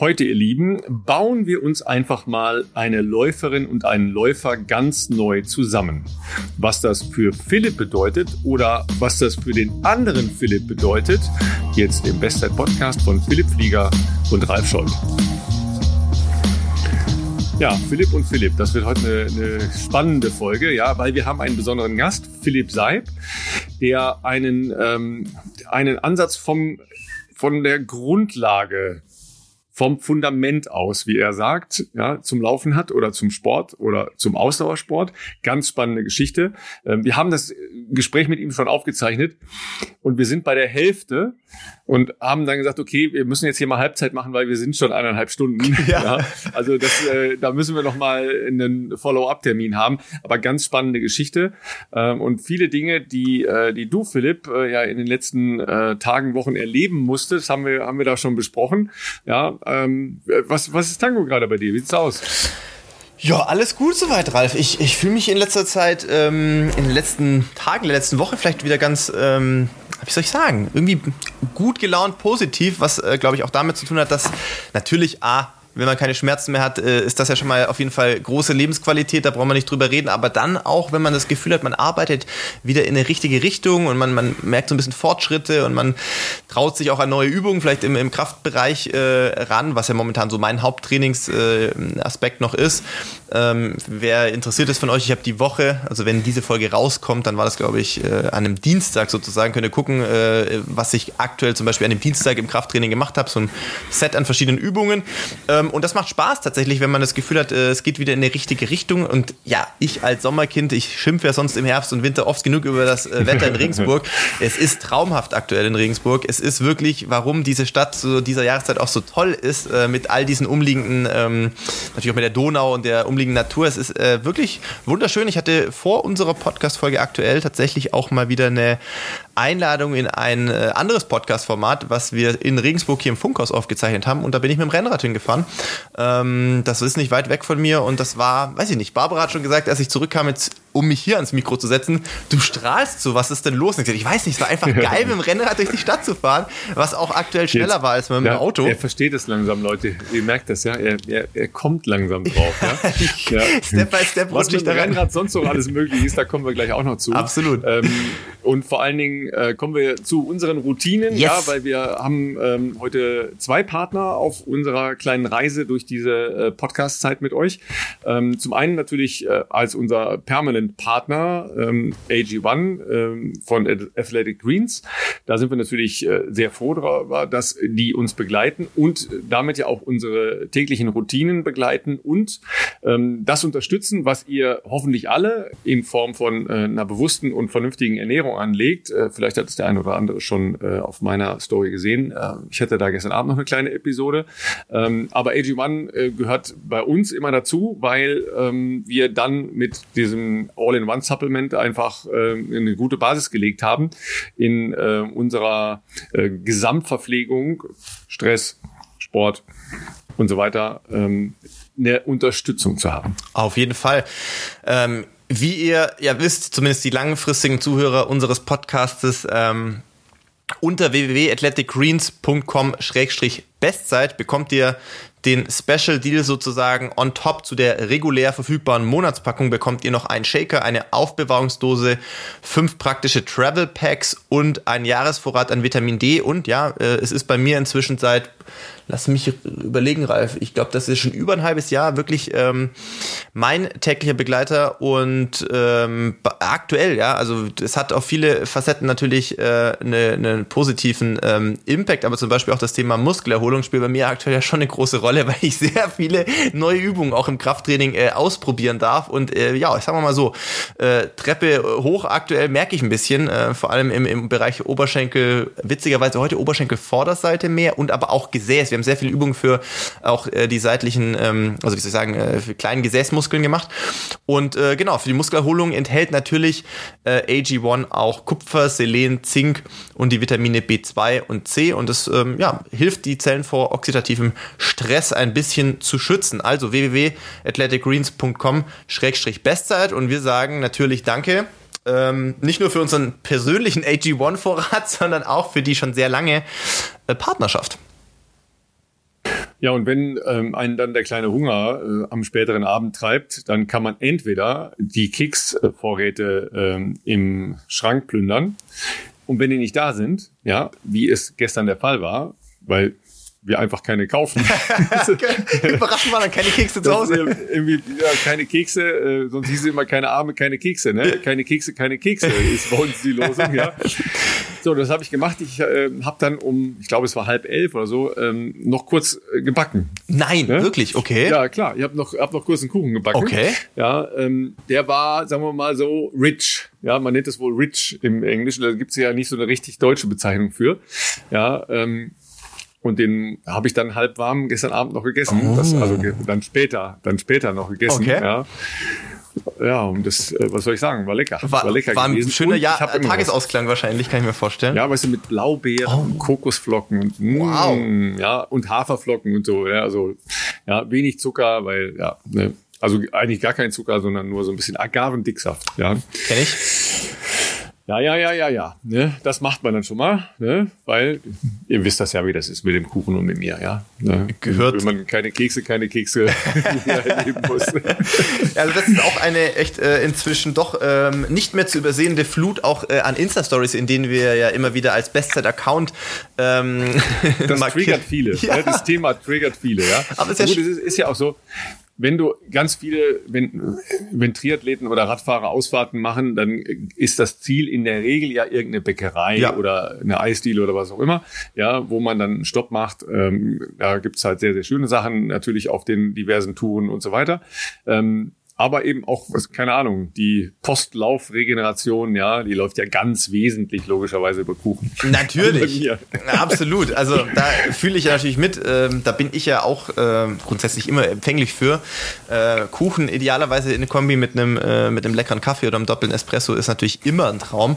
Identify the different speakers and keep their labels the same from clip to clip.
Speaker 1: Heute, ihr Lieben, bauen wir uns einfach mal eine Läuferin und einen Läufer ganz neu zusammen. Was das für Philipp bedeutet oder was das für den anderen Philipp bedeutet, jetzt im Bestzeit-Podcast von Philipp Flieger und Ralf Scholz. Ja, Philipp und Philipp, das wird heute eine, eine, spannende Folge, ja, weil wir haben einen besonderen Gast, Philipp Seib, der einen, ähm, einen Ansatz vom, von der Grundlage vom Fundament aus, wie er sagt, ja, zum Laufen hat oder zum Sport oder zum Ausdauersport. Ganz spannende Geschichte. Ähm, wir haben das Gespräch mit ihm schon aufgezeichnet und wir sind bei der Hälfte und haben dann gesagt, okay, wir müssen jetzt hier mal Halbzeit machen, weil wir sind schon eineinhalb Stunden. Ja. ja also das, äh, da müssen wir noch mal einen Follow-up-Termin haben. Aber ganz spannende Geschichte ähm, und viele Dinge, die äh, die du, Philipp, äh, ja in den letzten Tagen, Wochen erleben musstest, haben wir haben wir da schon besprochen. Ja, ähm, was was ist Tango gerade bei dir? Wie sieht's aus?
Speaker 2: Ja, alles gut soweit, Ralf. Ich, ich fühle mich in letzter Zeit, ähm, in den letzten Tagen, in der letzten Woche vielleicht wieder ganz, ähm, wie soll ich sagen, irgendwie gut gelaunt, positiv, was, äh, glaube ich, auch damit zu tun hat, dass natürlich A, wenn man keine Schmerzen mehr hat, äh, ist das ja schon mal auf jeden Fall große Lebensqualität, da brauchen wir nicht drüber reden. Aber dann auch, wenn man das Gefühl hat, man arbeitet wieder in eine richtige Richtung und man, man merkt so ein bisschen Fortschritte und man traut sich auch an neue Übungen, vielleicht im, im Kraftbereich äh, ran, was ja momentan so mein Haupttrainingsaspekt äh, noch ist. Ähm, wer interessiert ist von euch, ich habe die Woche, also wenn diese Folge rauskommt, dann war das, glaube ich, äh, an einem Dienstag sozusagen, könnt ihr gucken, äh, was ich aktuell zum Beispiel an dem Dienstag im Krafttraining gemacht habe, so ein Set an verschiedenen Übungen. Ähm, und das macht Spaß tatsächlich, wenn man das Gefühl hat, äh, es geht wieder in die richtige Richtung. Und ja, ich als Sommerkind, ich schimpfe ja sonst im Herbst und Winter oft genug über das äh, Wetter in Regensburg. es ist traumhaft aktuell in Regensburg. Es ist wirklich, warum diese Stadt zu dieser Jahreszeit auch so toll ist, äh, mit all diesen umliegenden, ähm, natürlich auch mit der Donau und der umliegenden Natur. Es ist wirklich wunderschön. Ich hatte vor unserer Podcast-Folge aktuell tatsächlich auch mal wieder eine Einladung in ein anderes Podcast-Format, was wir in Regensburg hier im Funkhaus aufgezeichnet haben. Und da bin ich mit dem Rennrad hingefahren. Ähm, das ist nicht weit weg von mir und das war, weiß ich nicht, Barbara hat schon gesagt, als ich zurückkam, jetzt, um mich hier ans Mikro zu setzen, du strahlst so, was ist denn los? Und ich, weiß nicht, es war einfach geil, mit dem Rennrad durch die Stadt zu fahren, was auch aktuell schneller jetzt, war als mit dem
Speaker 1: ja,
Speaker 2: Auto.
Speaker 1: Er versteht es langsam, Leute. Ihr merkt das, ja. Er, er, er kommt langsam drauf. Ja? ja.
Speaker 2: Step by Step
Speaker 1: Was mit dem Rennrad sonst noch alles möglich ist, da kommen wir gleich auch noch zu.
Speaker 2: Absolut.
Speaker 1: Ähm, und vor allen Dingen äh, kommen wir zu unseren Routinen, yes. ja, weil wir haben ähm, heute zwei Partner auf unserer kleinen Reise durch diese äh, Podcast-Zeit mit euch. Ähm, zum einen natürlich äh, als unser Permanent-Partner ähm, AG1 ähm, von Athletic Greens. Da sind wir natürlich äh, sehr froh darüber, dass die uns begleiten und damit ja auch unsere täglichen Routinen begleiten und ähm, das unterstützen, was ihr hoffentlich alle in Form von äh, einer bewussten und vernünftigen Ernährung anlegt. Äh, vielleicht hat es der ein oder andere schon äh, auf meiner Story gesehen. Äh, ich hatte da gestern Abend noch eine kleine Episode. Ähm, aber AG1 äh, gehört bei uns immer dazu, weil ähm, wir dann mit diesem All-in-One-Supplement einfach äh, eine gute Basis gelegt haben in äh, unserer äh, Gesamtverpflegung, Stress, Sport und so weiter. Ähm, eine Unterstützung zu haben.
Speaker 2: Auf jeden Fall. Ähm, wie ihr ja wisst, zumindest die langfristigen Zuhörer unseres Podcastes, ähm, unter www.athleticgreens.com-bestzeit bekommt ihr den Special Deal sozusagen on top zu der regulär verfügbaren Monatspackung bekommt ihr noch einen Shaker, eine Aufbewahrungsdose, fünf praktische Travel Packs und einen Jahresvorrat an Vitamin D. Und ja, äh, es ist bei mir inzwischen seit lass mich überlegen, Ralf. Ich glaube, das ist schon über ein halbes Jahr wirklich ähm, mein täglicher Begleiter und ähm, aktuell, ja, also es hat auf viele Facetten natürlich äh, eine, einen positiven ähm, Impact, aber zum Beispiel auch das Thema Muskelerholung spielt bei mir aktuell ja schon eine große Rolle, weil ich sehr viele neue Übungen auch im Krafttraining äh, ausprobieren darf und äh, ja, ich sag mal so, äh, Treppe hoch aktuell merke ich ein bisschen, äh, vor allem im, im Bereich Oberschenkel, witzigerweise heute Oberschenkel Vorderseite mehr und aber auch Gesäß wir haben sehr viele Übungen für auch äh, die seitlichen, ähm, also wie soll ich sagen, äh, für kleinen Gesäßmuskeln gemacht. Und äh, genau, für die Muskelerholung enthält natürlich äh, AG1 auch Kupfer, Selen, Zink und die Vitamine B2 und C. Und das ähm, ja, hilft die Zellen vor oxidativem Stress ein bisschen zu schützen. Also www.athleticgreens.com-bestzeit und wir sagen natürlich Danke ähm, nicht nur für unseren persönlichen AG1-Vorrat, sondern auch für die schon sehr lange äh, Partnerschaft.
Speaker 1: Ja, und wenn ähm, einen dann der kleine Hunger äh, am späteren Abend treibt, dann kann man entweder die Keksvorräte ähm, im Schrank plündern. Und wenn die nicht da sind, ja, wie es gestern der Fall war, weil wir einfach keine kaufen.
Speaker 2: Überraschend war dann keine Kekse zu Hause.
Speaker 1: Irgendwie, ja, keine Kekse, äh, sonst hieß es immer keine Arme, keine Kekse, ne? Keine Kekse, keine Kekse ist bei uns die Losung, ja. So, das habe ich gemacht. Ich äh, habe dann um, ich glaube, es war halb elf oder so, ähm, noch kurz äh, gebacken.
Speaker 2: Nein, ne? wirklich, okay.
Speaker 1: Ja, klar. Ich habe noch, hab noch kurz einen Kuchen gebacken.
Speaker 2: Okay.
Speaker 1: Ja, ähm, der war, sagen wir mal so, rich. Ja, man nennt es wohl rich im Englischen. Da gibt's ja nicht so eine richtig deutsche Bezeichnung für. Ja, ähm, und den habe ich dann halb warm gestern Abend noch gegessen. Oh. Das, also dann später, dann später noch gegessen. Okay. Ja. Ja, und das, äh, was soll ich sagen, war lecker.
Speaker 2: War,
Speaker 1: war lecker
Speaker 2: war ein schöner ja Tagesausklang wahrscheinlich, kann ich mir vorstellen.
Speaker 1: Ja, weißt du, mit Blaubeeren oh. und Kokosflocken und, wow. Mh, ja, und Haferflocken und so. Ja, also ja, wenig Zucker, weil ja, ne, also eigentlich gar kein Zucker, sondern nur so ein bisschen Agavendicksaft. Ja.
Speaker 2: Kenn ich.
Speaker 1: Ja, ja, ja, ja, ja. Ne? Das macht man dann schon mal, ne? weil ihr wisst das ja, wie das ist mit dem Kuchen und mit mir, ja. Ne?
Speaker 2: Gehört.
Speaker 1: Wenn man keine Kekse, keine Kekse erleben muss.
Speaker 2: Also das ist auch eine echt äh, inzwischen doch ähm, nicht mehr zu übersehende Flut auch äh, an Insta-Stories, in denen wir ja immer wieder als Bestzeit-Account ähm,
Speaker 1: Das triggert viele. Ja. Ne? Das Thema triggert viele, ja.
Speaker 2: Aber es ist, ja
Speaker 1: es ist ja auch so, wenn du ganz viele, wenn, wenn Triathleten oder Radfahrer Ausfahrten machen, dann ist das Ziel in der Regel ja irgendeine Bäckerei ja. oder eine Eisdiele oder was auch immer, ja, wo man dann einen Stopp macht. Ähm, da gibt's halt sehr, sehr schöne Sachen, natürlich auf den diversen Touren und so weiter. Ähm, aber eben auch, was, keine Ahnung, die Postlaufregeneration, ja, die läuft ja ganz wesentlich logischerweise über Kuchen.
Speaker 2: Natürlich, absolut. Also da fühle ich ja natürlich mit. Ähm, da bin ich ja auch ähm, grundsätzlich immer empfänglich für. Äh, Kuchen idealerweise in Kombi mit einem äh, mit einem leckeren Kaffee oder einem doppelten Espresso ist natürlich immer ein Traum.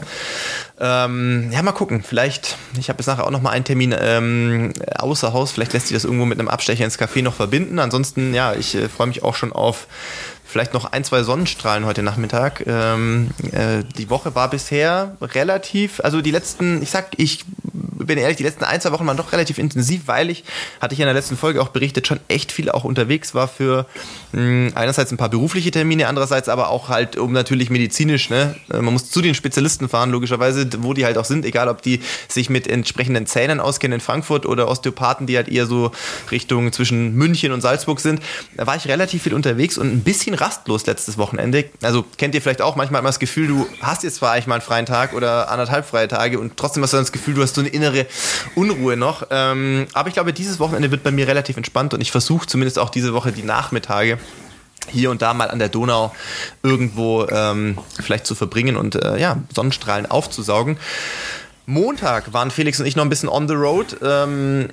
Speaker 2: Ähm, ja, mal gucken. Vielleicht, ich habe jetzt nachher auch noch mal einen Termin ähm, außer Haus. Vielleicht lässt sich das irgendwo mit einem Abstecher ins Café noch verbinden. Ansonsten, ja, ich äh, freue mich auch schon auf vielleicht noch ein, zwei Sonnenstrahlen heute Nachmittag. Ähm, äh, die Woche war bisher relativ, also die letzten, ich sag, ich bin ehrlich, die letzten ein, zwei Wochen waren doch relativ intensiv, weil ich, hatte ich in der letzten Folge auch berichtet, schon echt viel auch unterwegs war für mh, einerseits ein paar berufliche Termine, andererseits aber auch halt um natürlich medizinisch, ne? Äh, man muss zu den Spezialisten fahren, logischerweise, wo die halt auch sind, egal ob die sich mit entsprechenden Zähnen auskennen in Frankfurt oder Osteopathen, die halt eher so Richtung zwischen München und Salzburg sind. Da war ich relativ viel unterwegs und ein bisschen rastlos letztes Wochenende. Also kennt ihr vielleicht auch, manchmal hat das Gefühl, du hast jetzt zwar eigentlich mal einen freien Tag oder anderthalb freie Tage und trotzdem hast du dann das Gefühl, du hast so eine innere Unruhe noch. Ähm, aber ich glaube, dieses Wochenende wird bei mir relativ entspannt und ich versuche zumindest auch diese Woche die Nachmittage hier und da mal an der Donau irgendwo ähm, vielleicht zu verbringen und äh, ja, Sonnenstrahlen aufzusaugen. Montag waren Felix und ich noch ein bisschen on the road. Ähm,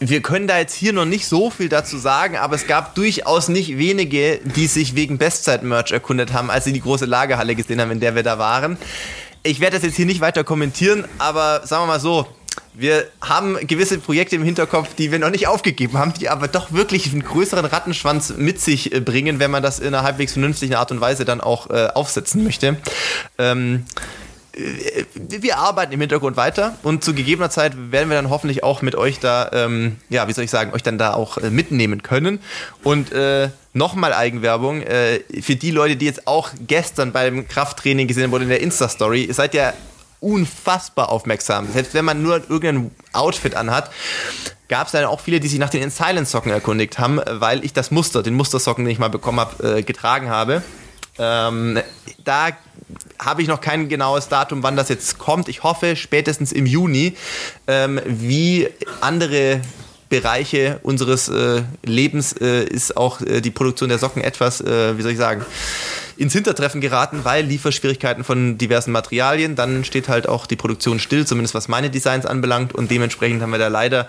Speaker 2: wir können da jetzt hier noch nicht so viel dazu sagen, aber es gab durchaus nicht wenige, die sich wegen Bestzeit-Merch erkundet haben, als sie die große Lagerhalle gesehen haben, in der wir da waren. Ich werde das jetzt hier nicht weiter kommentieren, aber sagen wir mal so, wir haben gewisse Projekte im Hinterkopf, die wir noch nicht aufgegeben haben, die aber doch wirklich einen größeren Rattenschwanz mit sich äh, bringen, wenn man das in einer halbwegs vernünftigen Art und Weise dann auch äh, aufsetzen möchte. Ähm, äh, wir arbeiten im Hintergrund weiter und zu gegebener Zeit werden wir dann hoffentlich auch mit euch da, ähm, ja, wie soll ich sagen, euch dann da auch äh, mitnehmen können. Und äh, nochmal Eigenwerbung äh, für die Leute, die jetzt auch gestern beim Krafttraining gesehen wurden in der Insta-Story. Ihr seid ja unfassbar aufmerksam. Selbst wenn man nur irgendein Outfit anhat, gab es dann auch viele, die sich nach den In Silence Socken erkundigt haben, weil ich das Muster, den Mustersocken, den ich mal bekommen habe, äh, getragen habe. Ähm, da habe ich noch kein genaues Datum, wann das jetzt kommt. Ich hoffe spätestens im Juni, ähm, wie andere Bereiche unseres äh, Lebens äh, ist auch äh, die Produktion der Socken etwas, äh, wie soll ich sagen, ins Hintertreffen geraten, weil Lieferschwierigkeiten von diversen Materialien. Dann steht halt auch die Produktion still, zumindest was meine Designs anbelangt. Und dementsprechend haben wir da leider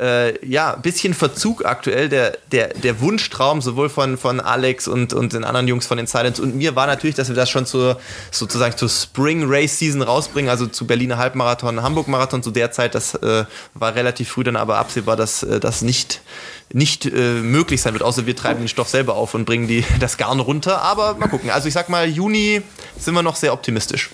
Speaker 2: äh, ja, ein bisschen Verzug aktuell. Der, der, der Wunschtraum sowohl von, von Alex und, und den anderen Jungs von den Silence und mir war natürlich, dass wir das schon zur, sozusagen zur Spring Race Season rausbringen, also zu Berliner Halbmarathon, Hamburg Marathon zu der Zeit. Das äh, war relativ früh dann aber absehbar, dass äh, das nicht nicht äh, möglich sein wird, außer wir treiben den Stoff selber auf und bringen die, das Garn runter. Aber mal gucken. Also ich sag mal, Juni sind wir noch sehr optimistisch.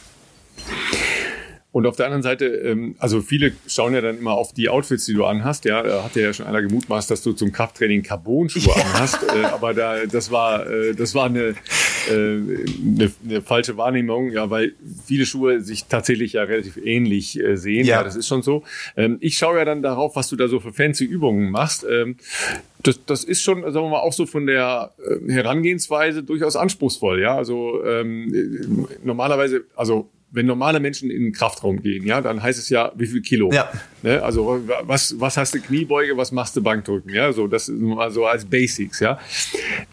Speaker 1: Und auf der anderen Seite, ähm, also viele schauen ja dann immer auf die Outfits, die du anhast. Ja, da hat ja schon einer gemutmaßt, dass du zum Krafttraining Carbon-Schuhe ja. anhast. Äh, aber da, das war, äh, das war eine, äh, eine, eine, falsche Wahrnehmung, ja, weil viele Schuhe sich tatsächlich ja relativ ähnlich äh, sehen. Ja. ja. das ist schon so. Ähm, ich schaue ja dann darauf, was du da so für fancy Übungen machst. Ähm, das, das ist schon, sagen wir mal, auch so von der äh, Herangehensweise durchaus anspruchsvoll. Ja, also ähm, normalerweise, also wenn normale Menschen in den Kraftraum gehen, ja, dann heißt es ja, wie viel Kilo. Ja. Ne? Also was, was hast du Kniebeuge, was machst du Bankdrücken, ja, so das ist mal so als Basics, ja.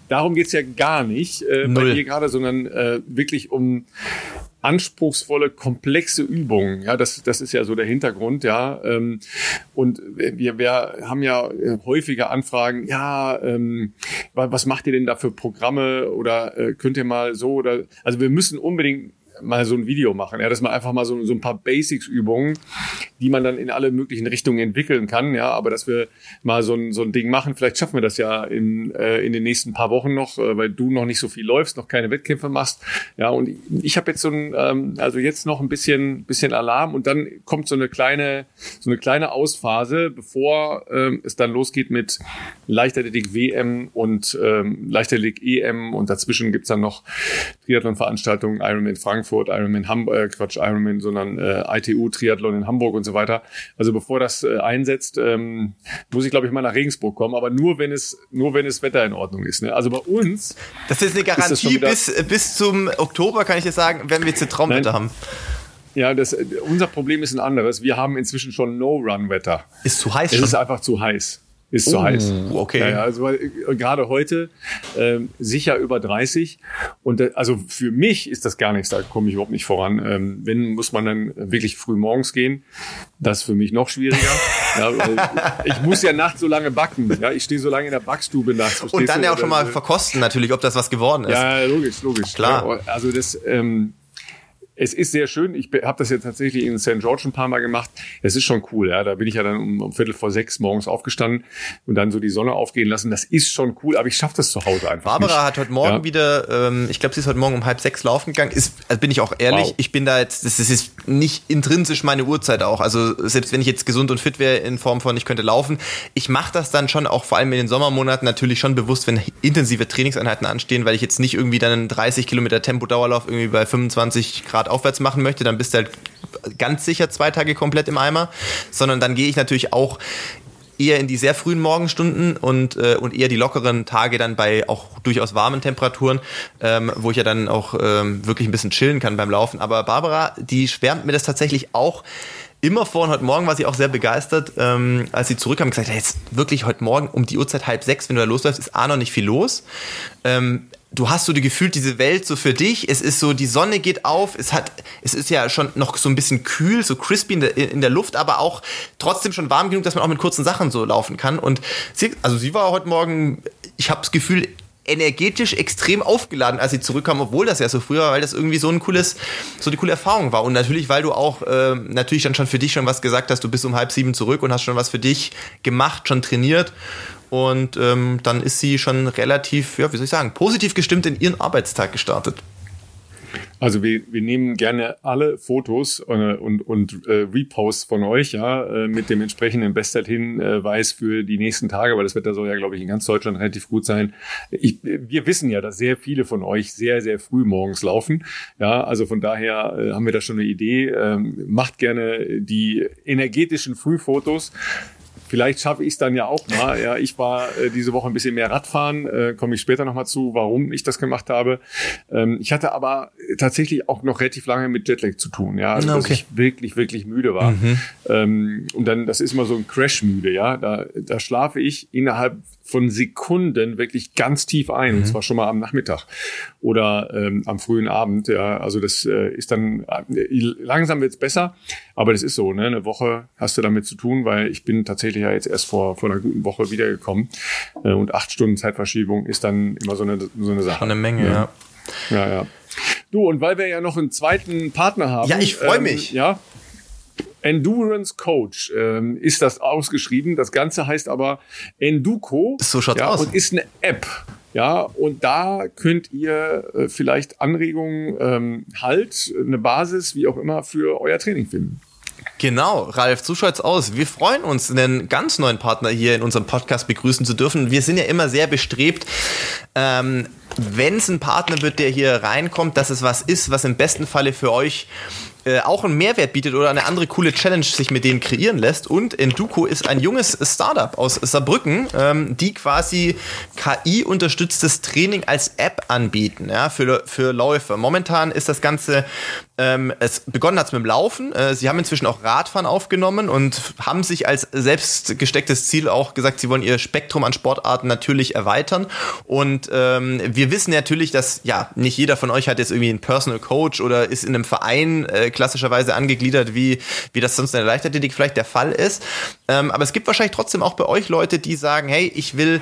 Speaker 1: Darum geht's ja gar nicht äh, bei dir gerade, sondern äh, wirklich um anspruchsvolle, komplexe Übungen. Ja, das, das ist ja so der Hintergrund, ja. Ähm, und wir, wir haben ja äh, häufige Anfragen, ja, ähm, was macht ihr denn da für Programme oder äh, könnt ihr mal so oder also wir müssen unbedingt mal so ein Video machen. Ja, dass man einfach mal so, so ein paar Basics-Übungen, die man dann in alle möglichen Richtungen entwickeln kann. Ja, aber dass wir mal so ein, so ein Ding machen, vielleicht schaffen wir das ja in, äh, in den nächsten paar Wochen noch, äh, weil du noch nicht so viel läufst, noch keine Wettkämpfe machst. Ja, und ich, ich habe jetzt so ein, ähm, also jetzt noch ein bisschen, bisschen Alarm und dann kommt so eine kleine, so eine kleine Ausphase, bevor ähm, es dann losgeht mit Leichtathletik WM und ähm, Leichtathletik EM und dazwischen gibt's dann noch Triathlon-Veranstaltungen, Ironman Frankfurt Frankfurt, Ironman Hamburg, äh, Quatsch, Ironman, sondern äh, ITU, Triathlon in Hamburg und so weiter. Also bevor das äh, einsetzt, ähm, muss ich glaube ich mal nach Regensburg kommen, aber nur wenn es nur wenn es Wetter in Ordnung ist. Ne? Also bei uns.
Speaker 2: Das ist eine Garantie ist bis bis zum Oktober kann ich dir sagen, wenn wir jetzt Traumwetter haben.
Speaker 1: Ja, das, unser Problem ist ein anderes. Wir haben inzwischen schon No-Run-Wetter.
Speaker 2: Ist zu heiß
Speaker 1: es schon? Es ist einfach zu heiß ist zu oh, heiß.
Speaker 2: Okay.
Speaker 1: Ja, also äh, gerade heute äh, sicher über 30 und äh, also für mich ist das gar nichts, da komme ich überhaupt nicht voran. Ähm, wenn muss man dann wirklich früh morgens gehen, das ist für mich noch schwieriger. ja, ich muss ja nachts so lange backen. Ja, ich stehe so lange in der Backstube nachts.
Speaker 2: Und dann ja auch schon mal verkosten natürlich, ob das was geworden ist.
Speaker 1: Ja, logisch, logisch.
Speaker 2: Klar.
Speaker 1: Ja, also das ähm, es ist sehr schön. Ich habe das jetzt tatsächlich in St. George ein paar Mal gemacht. Es ist schon cool. Ja, da bin ich ja dann um, um Viertel vor sechs morgens aufgestanden und dann so die Sonne aufgehen lassen. Das ist schon cool, aber ich schaffe das zu Hause einfach.
Speaker 2: Barbara
Speaker 1: nicht.
Speaker 2: hat heute Morgen ja. wieder, ähm, ich glaube, sie ist heute Morgen um halb sechs laufen gegangen. Ist, also bin ich auch ehrlich, wow. ich bin da jetzt, das ist nicht intrinsisch meine Uhrzeit auch. Also selbst wenn ich jetzt gesund und fit wäre in Form von, ich könnte laufen, ich mache das dann schon auch vor allem in den Sommermonaten natürlich schon bewusst, wenn intensive Trainingseinheiten anstehen, weil ich jetzt nicht irgendwie dann einen 30 Kilometer Tempo-Dauerlauf irgendwie bei 25 Grad aufwärts machen möchte dann bist du halt ganz sicher zwei Tage komplett im Eimer, sondern dann gehe ich natürlich auch eher in die sehr frühen Morgenstunden und, äh, und eher die lockeren Tage dann bei auch durchaus warmen Temperaturen, ähm, wo ich ja dann auch ähm, wirklich ein bisschen chillen kann beim Laufen. Aber Barbara, die schwärmt mir das tatsächlich auch immer vor und heute Morgen war sie auch sehr begeistert, ähm, als sie zurückkam und gesagt hat, jetzt wirklich heute Morgen um die Uhrzeit halb sechs, wenn du da losläufst, ist A noch nicht viel los. Ähm, du hast so die gefühlt diese Welt so für dich. Es ist so, die Sonne geht auf. Es hat, es ist ja schon noch so ein bisschen kühl, so crispy in der, in der Luft, aber auch trotzdem schon warm genug, dass man auch mit kurzen Sachen so laufen kann. Und sie, also sie war heute Morgen, ich habe das Gefühl, energetisch extrem aufgeladen, als sie zurückkam, obwohl das ja so früher, weil das irgendwie so ein cooles, so eine coole Erfahrung war. Und natürlich, weil du auch äh, natürlich dann schon für dich schon was gesagt hast, du bist um halb sieben zurück und hast schon was für dich gemacht, schon trainiert. Und ähm, dann ist sie schon relativ, ja, wie soll ich sagen, positiv gestimmt in ihren Arbeitstag gestartet.
Speaker 1: Also wir, wir nehmen gerne alle Fotos äh, und, und äh, Reposts von euch, ja, äh, mit dem entsprechenden Bestzeithinweis äh, für die nächsten Tage, weil das Wetter soll ja, glaube ich, in ganz Deutschland relativ gut sein. Ich, wir wissen ja, dass sehr viele von euch sehr, sehr früh morgens laufen. Ja, also von daher äh, haben wir da schon eine Idee. Ähm, macht gerne die energetischen Frühfotos. Vielleicht schaffe ich es dann ja auch mal. Ja, ich war äh, diese Woche ein bisschen mehr Radfahren, äh, komme ich später nochmal zu, warum ich das gemacht habe. Ähm, ich hatte aber tatsächlich auch noch relativ lange mit Jetlag zu tun, ja, also, okay. dass ich wirklich, wirklich müde war. Mhm. Ähm, und dann, das ist immer so ein Crash-müde, ja, da, da schlafe ich innerhalb von Sekunden wirklich ganz tief ein, mhm. und zwar schon mal am Nachmittag oder ähm, am frühen Abend. Ja, also das äh, ist dann äh, langsam wird's besser, aber das ist so. Ne? Eine Woche hast du damit zu tun, weil ich bin tatsächlich ja jetzt erst vor vor einer guten Woche wiedergekommen äh, und acht Stunden Zeitverschiebung ist dann immer so eine so eine Sache.
Speaker 2: Schon eine Menge, ja.
Speaker 1: Ja, ja. ja. Du und weil wir ja noch einen zweiten Partner haben.
Speaker 2: Ja, ich freue ähm, mich.
Speaker 1: Ja, Endurance Coach ähm, ist das ausgeschrieben. Das Ganze heißt aber Enduco.
Speaker 2: So schaut's ja, aus.
Speaker 1: Und ist eine App. Ja, und da könnt ihr äh, vielleicht Anregungen, ähm, Halt, eine Basis, wie auch immer, für euer Training finden.
Speaker 2: Genau, Ralf, so schaut's aus. Wir freuen uns, einen ganz neuen Partner hier in unserem Podcast begrüßen zu dürfen. Wir sind ja immer sehr bestrebt, ähm, wenn es ein Partner wird, der hier reinkommt, dass es was ist, was im besten Falle für euch äh, auch einen Mehrwert bietet oder eine andere coole Challenge sich mit denen kreieren lässt. Und Enduko ist ein junges Startup aus Saarbrücken, ähm, die quasi KI-unterstütztes Training als App anbieten ja, für, für Läufer. Momentan ist das Ganze ähm, es begonnen hat es mit dem Laufen. Äh, sie haben inzwischen auch Radfahren aufgenommen und haben sich als selbst gestecktes Ziel auch gesagt, sie wollen ihr Spektrum an Sportarten natürlich erweitern. Und ähm, wir wissen natürlich, dass ja nicht jeder von euch hat jetzt irgendwie einen Personal Coach oder ist in einem Verein äh, klassischerweise angegliedert, wie, wie das sonst in der Leichtathletik vielleicht der Fall ist. Ähm, aber es gibt wahrscheinlich trotzdem auch bei euch Leute, die sagen, hey, ich will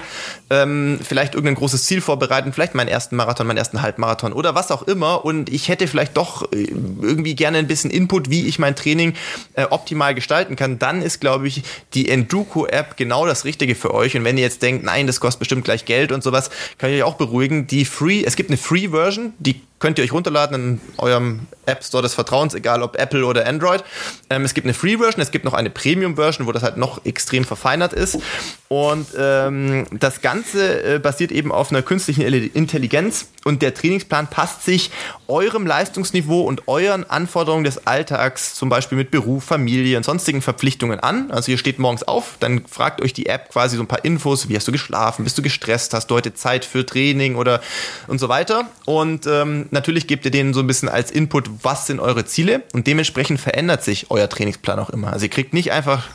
Speaker 2: ähm, vielleicht irgendein großes Ziel vorbereiten, vielleicht meinen ersten Marathon, meinen ersten Halbmarathon oder was auch immer. Und ich hätte vielleicht doch äh, irgendwie gerne ein bisschen Input, wie ich mein Training äh, optimal gestalten kann, dann ist, glaube ich, die Enduko-App genau das Richtige für euch. Und wenn ihr jetzt denkt, nein, das kostet bestimmt gleich Geld und sowas, kann ich euch auch beruhigen. Die Free, es gibt eine Free-Version, die könnt ihr euch runterladen in eurem App Store des Vertrauens, egal ob Apple oder Android. Ähm, es gibt eine Free-Version, es gibt noch eine Premium-Version, wo das halt noch extrem verfeinert ist. Und ähm, das Ganze äh, basiert eben auf einer künstlichen Intelligenz und der Trainingsplan passt sich eurem Leistungsniveau und euren Anforderungen des Alltags, zum Beispiel mit Beruf, Familie und sonstigen Verpflichtungen an. Also ihr steht morgens auf, dann fragt euch die App quasi so ein paar Infos, wie hast du geschlafen, bist du gestresst, hast du heute Zeit für Training oder und so weiter. Und ähm, natürlich gebt ihr denen so ein bisschen als Input, was sind eure Ziele und dementsprechend verändert sich euer Trainingsplan auch immer. Also ihr kriegt nicht einfach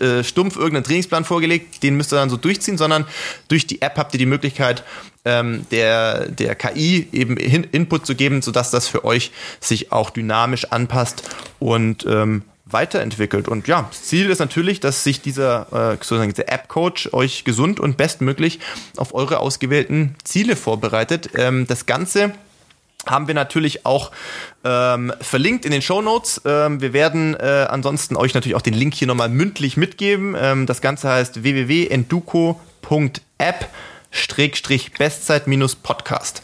Speaker 2: äh, stumpf irgendeinen Trainingsplan vorgelegt, den müsst ihr dann so durchziehen, sondern durch die App habt ihr die Möglichkeit, ähm, der, der KI eben Input zu geben, sodass das für euch sich auch dynamisch anpasst und ähm, weiterentwickelt. Und ja, Ziel ist natürlich, dass sich dieser, äh, sozusagen dieser App-Coach euch gesund und bestmöglich auf eure ausgewählten Ziele vorbereitet. Ähm, das Ganze haben wir natürlich auch ähm, verlinkt in den Show Notes. Ähm, wir werden äh, ansonsten euch natürlich auch den Link hier nochmal mündlich mitgeben. Ähm, das Ganze heißt www.enduko.app Bestzeit-Podcast.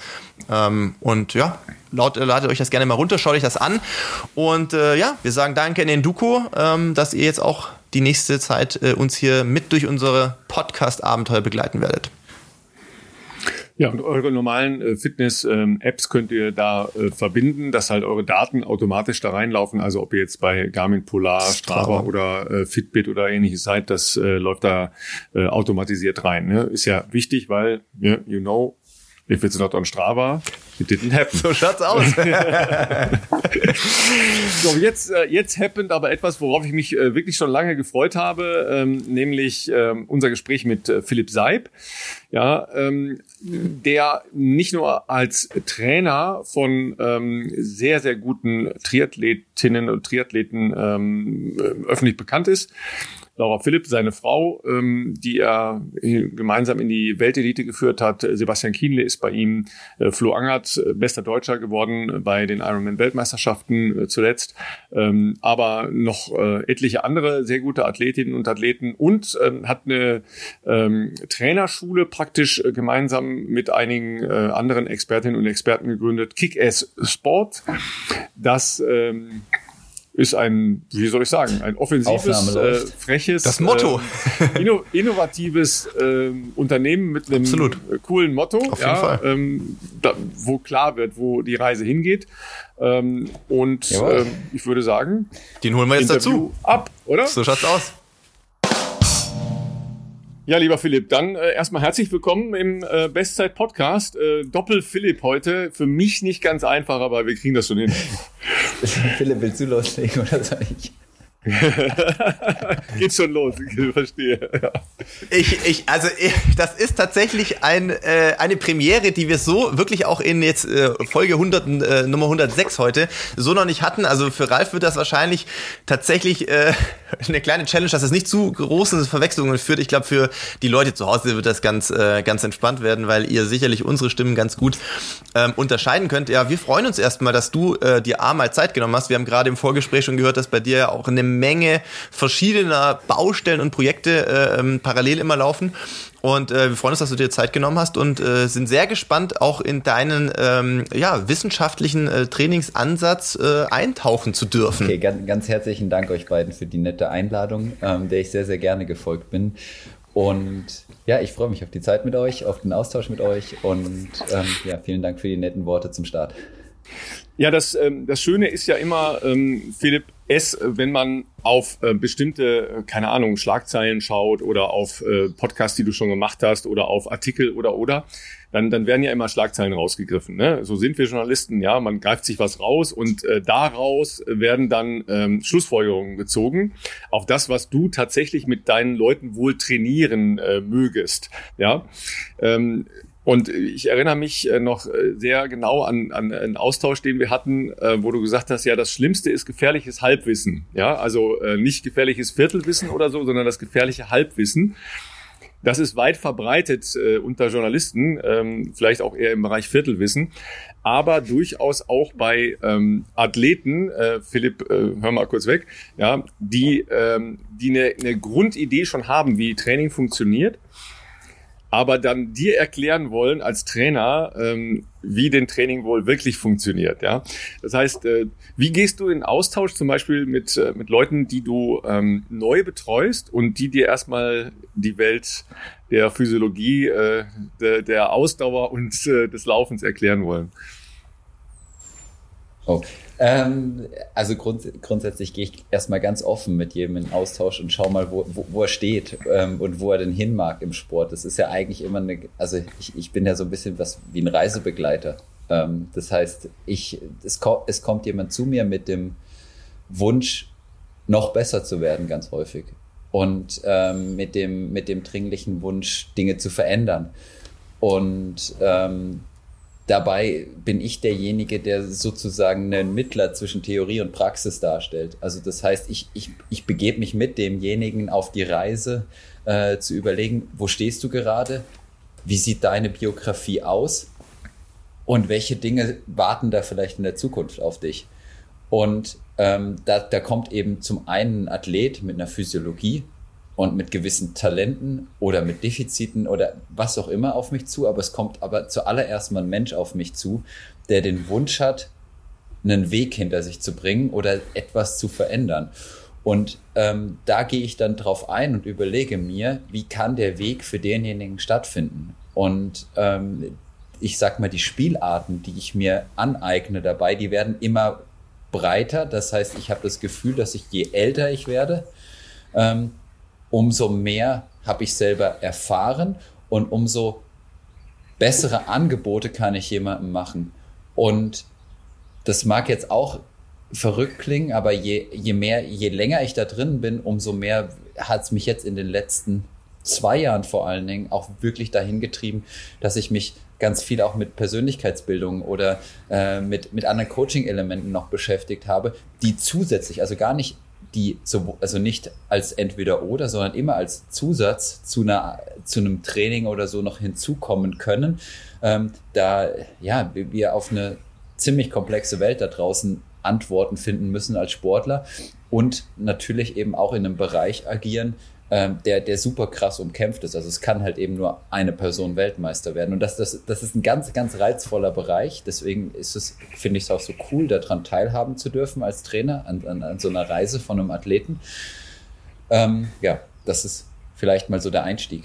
Speaker 2: Ähm, und ja, laut, ladet euch das gerne mal runter, schaut euch das an. Und äh, ja, wir sagen danke an den ähm, dass ihr jetzt auch die nächste Zeit äh, uns hier mit durch unsere Podcast-Abenteuer begleiten werdet.
Speaker 1: Ja, und eure normalen äh, Fitness-Apps ähm, könnt ihr da äh, verbinden, dass halt eure Daten automatisch da reinlaufen. Also ob ihr jetzt bei Garmin Polar, Strava, oder äh, Fitbit oder ähnliches seid, das äh, läuft da äh, automatisiert rein. Ne? Ist ja wichtig, weil, yeah, you know, if it's not on Strava, it didn't happen.
Speaker 2: So schaut's aus.
Speaker 1: so, jetzt, äh, jetzt happened aber etwas, worauf ich mich äh, wirklich schon lange gefreut habe, ähm, nämlich ähm, unser Gespräch mit äh, Philipp Seib, ja, ähm, der nicht nur als Trainer von sehr, sehr guten Triathletinnen und Triathleten öffentlich bekannt ist, Laura Philipp, seine Frau, ähm, die er gemeinsam in die Weltelite geführt hat. Sebastian Kienle ist bei ihm, äh, Flo Angert, äh, bester Deutscher geworden bei den Ironman-Weltmeisterschaften äh, zuletzt. Ähm, aber noch äh, etliche andere sehr gute Athletinnen und Athleten und ähm, hat eine ähm, Trainerschule praktisch äh, gemeinsam mit einigen äh, anderen Expertinnen und Experten gegründet, Kick-Ass Sport. Das ähm, ist ein, wie soll ich sagen, ein offensives, äh, freches,
Speaker 2: das Motto,
Speaker 1: äh, inno, innovatives äh, Unternehmen mit einem Absolut. coolen Motto,
Speaker 2: Auf jeden ja, Fall. Ähm,
Speaker 1: da, wo klar wird, wo die Reise hingeht. Ähm, und ähm, ich würde sagen,
Speaker 2: den holen wir jetzt
Speaker 1: Interview
Speaker 2: dazu.
Speaker 1: Ab, oder?
Speaker 2: So schaut's aus.
Speaker 1: Ja, lieber Philipp, dann äh, erstmal herzlich willkommen im äh, Bestzeit-Podcast. Äh, Doppel-Philipp heute. Für mich nicht ganz einfach, aber wir kriegen das schon hin.
Speaker 3: Philipp, willst du loslegen oder soll ich?
Speaker 1: Geht schon los, ich verstehe. Ja.
Speaker 2: Ich, ich, also ich, das ist tatsächlich ein, äh, eine Premiere, die wir so wirklich auch in jetzt äh, Folge 100, äh, Nummer 106 heute so noch nicht hatten. Also für Ralf wird das wahrscheinlich tatsächlich äh, eine kleine Challenge, dass es nicht zu großen Verwechslungen führt. Ich glaube, für die Leute zu Hause wird das ganz, äh, ganz entspannt werden, weil ihr sicherlich unsere Stimmen ganz gut ähm, unterscheiden könnt. Ja, wir freuen uns erstmal, dass du äh, dir A mal Zeit genommen hast. Wir haben gerade im Vorgespräch schon gehört, dass bei dir ja auch eine Menge verschiedener Baustellen und Projekte äh, ähm, parallel immer laufen. Und äh, wir freuen uns, dass du dir Zeit genommen hast und äh, sind sehr gespannt, auch in deinen ähm, ja, wissenschaftlichen äh, Trainingsansatz äh, eintauchen zu dürfen.
Speaker 3: Okay, ganz, ganz herzlichen Dank euch beiden für die nette Einladung, ähm, der ich sehr, sehr gerne gefolgt bin. Und ja, ich freue mich auf die Zeit mit euch, auf den Austausch mit euch und ähm, ja, vielen Dank für die netten Worte zum Start.
Speaker 1: Ja, das, ähm, das Schöne ist ja immer, ähm, Philipp, es, wenn man auf äh, bestimmte, äh, keine Ahnung, Schlagzeilen schaut oder auf äh, Podcasts, die du schon gemacht hast oder auf Artikel oder oder, dann, dann werden ja immer Schlagzeilen rausgegriffen. Ne? So sind wir Journalisten, ja, man greift sich was raus und äh, daraus werden dann ähm, Schlussfolgerungen gezogen auf das, was du tatsächlich mit deinen Leuten wohl trainieren äh, mögest. Ja. Ähm, und ich erinnere mich äh, noch äh, sehr genau an, an einen Austausch, den wir hatten, äh, wo du gesagt hast, ja, das Schlimmste ist gefährliches Halbwissen. Ja, also nicht gefährliches Viertelwissen oder so, sondern das gefährliche Halbwissen. Das ist weit verbreitet äh, unter Journalisten, ähm, vielleicht auch eher im Bereich Viertelwissen, aber durchaus auch bei ähm, Athleten, äh, Philipp, äh, hör mal kurz weg, ja, die, ähm, die eine, eine Grundidee schon haben, wie Training funktioniert aber dann dir erklären wollen als Trainer, ähm, wie den Training wohl wirklich funktioniert. Ja, das heißt, äh, wie gehst du in Austausch zum Beispiel mit äh, mit Leuten, die du ähm, neu betreust und die dir erstmal die Welt der Physiologie, äh, de, der Ausdauer und äh, des Laufens erklären wollen?
Speaker 3: Oh. Ähm, also grunds grundsätzlich gehe ich erstmal ganz offen mit jedem in Austausch und schau mal, wo, wo, wo er steht ähm, und wo er denn hin mag im Sport. Das ist ja eigentlich immer eine, also ich, ich bin ja so ein bisschen was wie ein Reisebegleiter. Ähm, das heißt, ich, es, ko es kommt jemand zu mir mit dem Wunsch, noch besser zu werden, ganz häufig. Und ähm, mit, dem, mit dem dringlichen Wunsch, Dinge zu verändern. Und ähm, Dabei bin ich derjenige, der sozusagen einen Mittler zwischen Theorie und Praxis darstellt. Also das heißt, ich, ich, ich begebe mich mit demjenigen auf die Reise äh, zu überlegen, wo stehst du gerade? Wie sieht deine Biografie aus? Und welche Dinge warten da vielleicht in der Zukunft auf dich? Und ähm, da, da kommt eben zum einen ein Athlet mit einer Physiologie, und mit gewissen Talenten oder mit Defiziten oder was auch immer auf mich zu. Aber es kommt aber zuallererst mal ein Mensch auf mich zu, der den Wunsch hat, einen Weg hinter sich zu bringen oder etwas zu verändern. Und ähm, da gehe ich dann drauf ein und überlege mir, wie kann der Weg für denjenigen stattfinden. Und ähm, ich sag mal, die Spielarten, die ich mir aneigne dabei, die werden immer breiter. Das heißt, ich habe das Gefühl, dass ich je älter ich werde, ähm, umso mehr habe ich selber erfahren und umso bessere Angebote kann ich jemandem machen. Und das mag jetzt auch verrückt klingen, aber je, je mehr, je länger ich da drin bin, umso mehr hat es mich jetzt in den letzten zwei Jahren vor allen Dingen auch wirklich dahin getrieben, dass ich mich ganz viel auch mit Persönlichkeitsbildung oder äh, mit, mit anderen Coaching-Elementen noch beschäftigt habe, die zusätzlich, also gar nicht die so, also nicht als entweder oder, sondern immer als Zusatz zu einer, zu einem Training oder so noch hinzukommen können, ähm, da, ja, wir auf eine ziemlich komplexe Welt da draußen Antworten finden müssen als Sportler und natürlich eben auch in einem Bereich agieren, ähm, der, der super krass umkämpft ist. Also es kann halt eben nur eine Person Weltmeister werden. Und das, das, das ist ein ganz, ganz reizvoller Bereich. Deswegen ist es, finde ich es auch so cool, daran teilhaben zu dürfen als Trainer an, an, an so einer Reise von einem Athleten. Ähm, ja, das ist vielleicht mal so der Einstieg.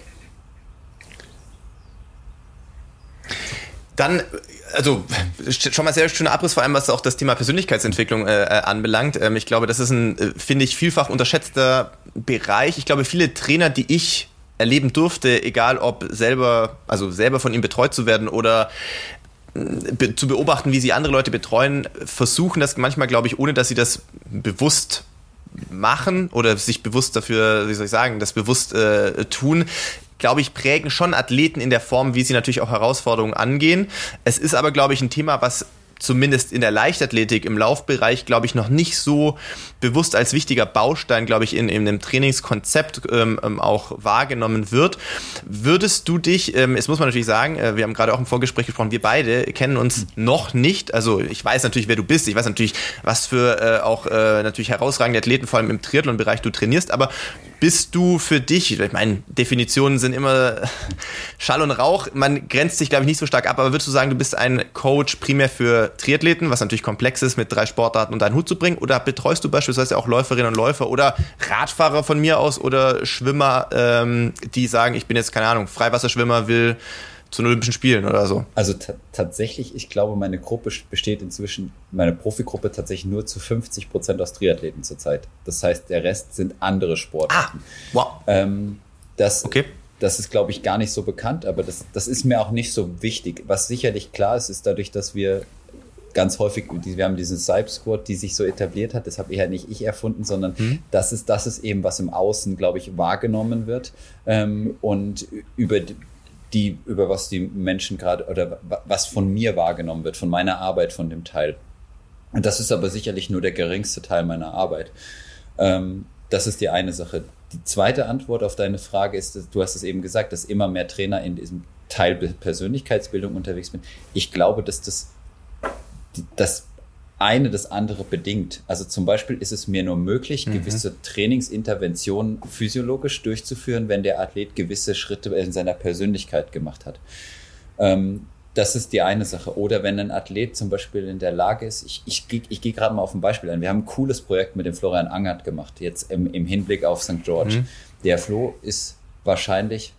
Speaker 2: Dann also schon mal sehr schöner Abriss, vor allem was auch das Thema Persönlichkeitsentwicklung äh, äh, anbelangt. Ähm, ich glaube, das ist ein, äh, finde ich, vielfach unterschätzter Bereich. Ich glaube, viele Trainer, die ich erleben durfte, egal ob selber, also selber von ihm betreut zu werden oder äh, be zu beobachten, wie sie andere Leute betreuen, versuchen das manchmal, glaube ich, ohne dass sie das bewusst machen oder sich bewusst dafür, wie soll ich sagen, das bewusst äh, tun, glaube ich, prägen schon Athleten in der Form, wie sie natürlich auch Herausforderungen angehen. Es ist aber, glaube ich, ein Thema, was zumindest in der Leichtathletik im Laufbereich, glaube ich, noch nicht so bewusst als wichtiger Baustein, glaube ich, in, in einem Trainingskonzept ähm, ähm, auch wahrgenommen wird. Würdest du dich, ähm, jetzt muss man natürlich sagen, äh, wir haben gerade auch im Vorgespräch gesprochen, wir beide kennen uns noch nicht. Also ich weiß natürlich, wer du bist. Ich weiß natürlich, was für äh, auch äh, natürlich herausragende Athleten, vor allem im Triathlon-Bereich du trainierst. Aber bist du für dich, ich meine, Definitionen sind immer Schall und Rauch, man grenzt sich, glaube ich, nicht so stark ab, aber würdest du sagen, du bist ein Coach primär für Triathleten, was natürlich komplex ist, mit drei Sportarten unter einen Hut zu bringen, oder betreust du beispielsweise auch Läuferinnen und Läufer oder Radfahrer von mir aus oder Schwimmer, ähm, die sagen, ich bin jetzt, keine Ahnung, Freiwasserschwimmer, will zu den Olympischen Spielen oder so?
Speaker 3: Also tatsächlich, ich glaube, meine Gruppe besteht inzwischen, meine Profigruppe tatsächlich nur zu 50 Prozent aus Triathleten zurzeit. Das heißt, der Rest sind andere Sportarten.
Speaker 2: Ah, wow.
Speaker 3: Ähm, das, okay. das ist, glaube ich, gar nicht so bekannt, aber das, das ist mir auch nicht so wichtig. Was sicherlich klar ist, ist dadurch, dass wir ganz häufig, wir haben diesen Cybe Squad, die sich so etabliert hat, das habe ich ja nicht ich erfunden, sondern mhm. das ist das ist eben, was im Außen, glaube ich, wahrgenommen wird ähm, und über die, über was die Menschen gerade oder was von mir wahrgenommen wird, von meiner Arbeit, von dem Teil. Und das ist aber sicherlich nur der geringste Teil meiner Arbeit. Ähm, das ist die eine Sache. Die zweite Antwort auf deine Frage ist, du hast es eben gesagt, dass immer mehr Trainer in diesem Teil Persönlichkeitsbildung unterwegs sind. Ich glaube, dass das, das eine das andere bedingt. Also zum Beispiel ist es mir nur möglich, mhm. gewisse Trainingsinterventionen physiologisch durchzuführen, wenn der Athlet gewisse Schritte in seiner Persönlichkeit gemacht hat. Ähm, das ist die eine Sache. Oder wenn ein Athlet zum Beispiel in der Lage ist, ich, ich, ich, ich gehe gerade mal auf ein Beispiel ein. Wir haben ein cooles Projekt mit dem Florian Angert gemacht, jetzt im, im Hinblick auf St. George. Mhm. Der Flo ist wahrscheinlich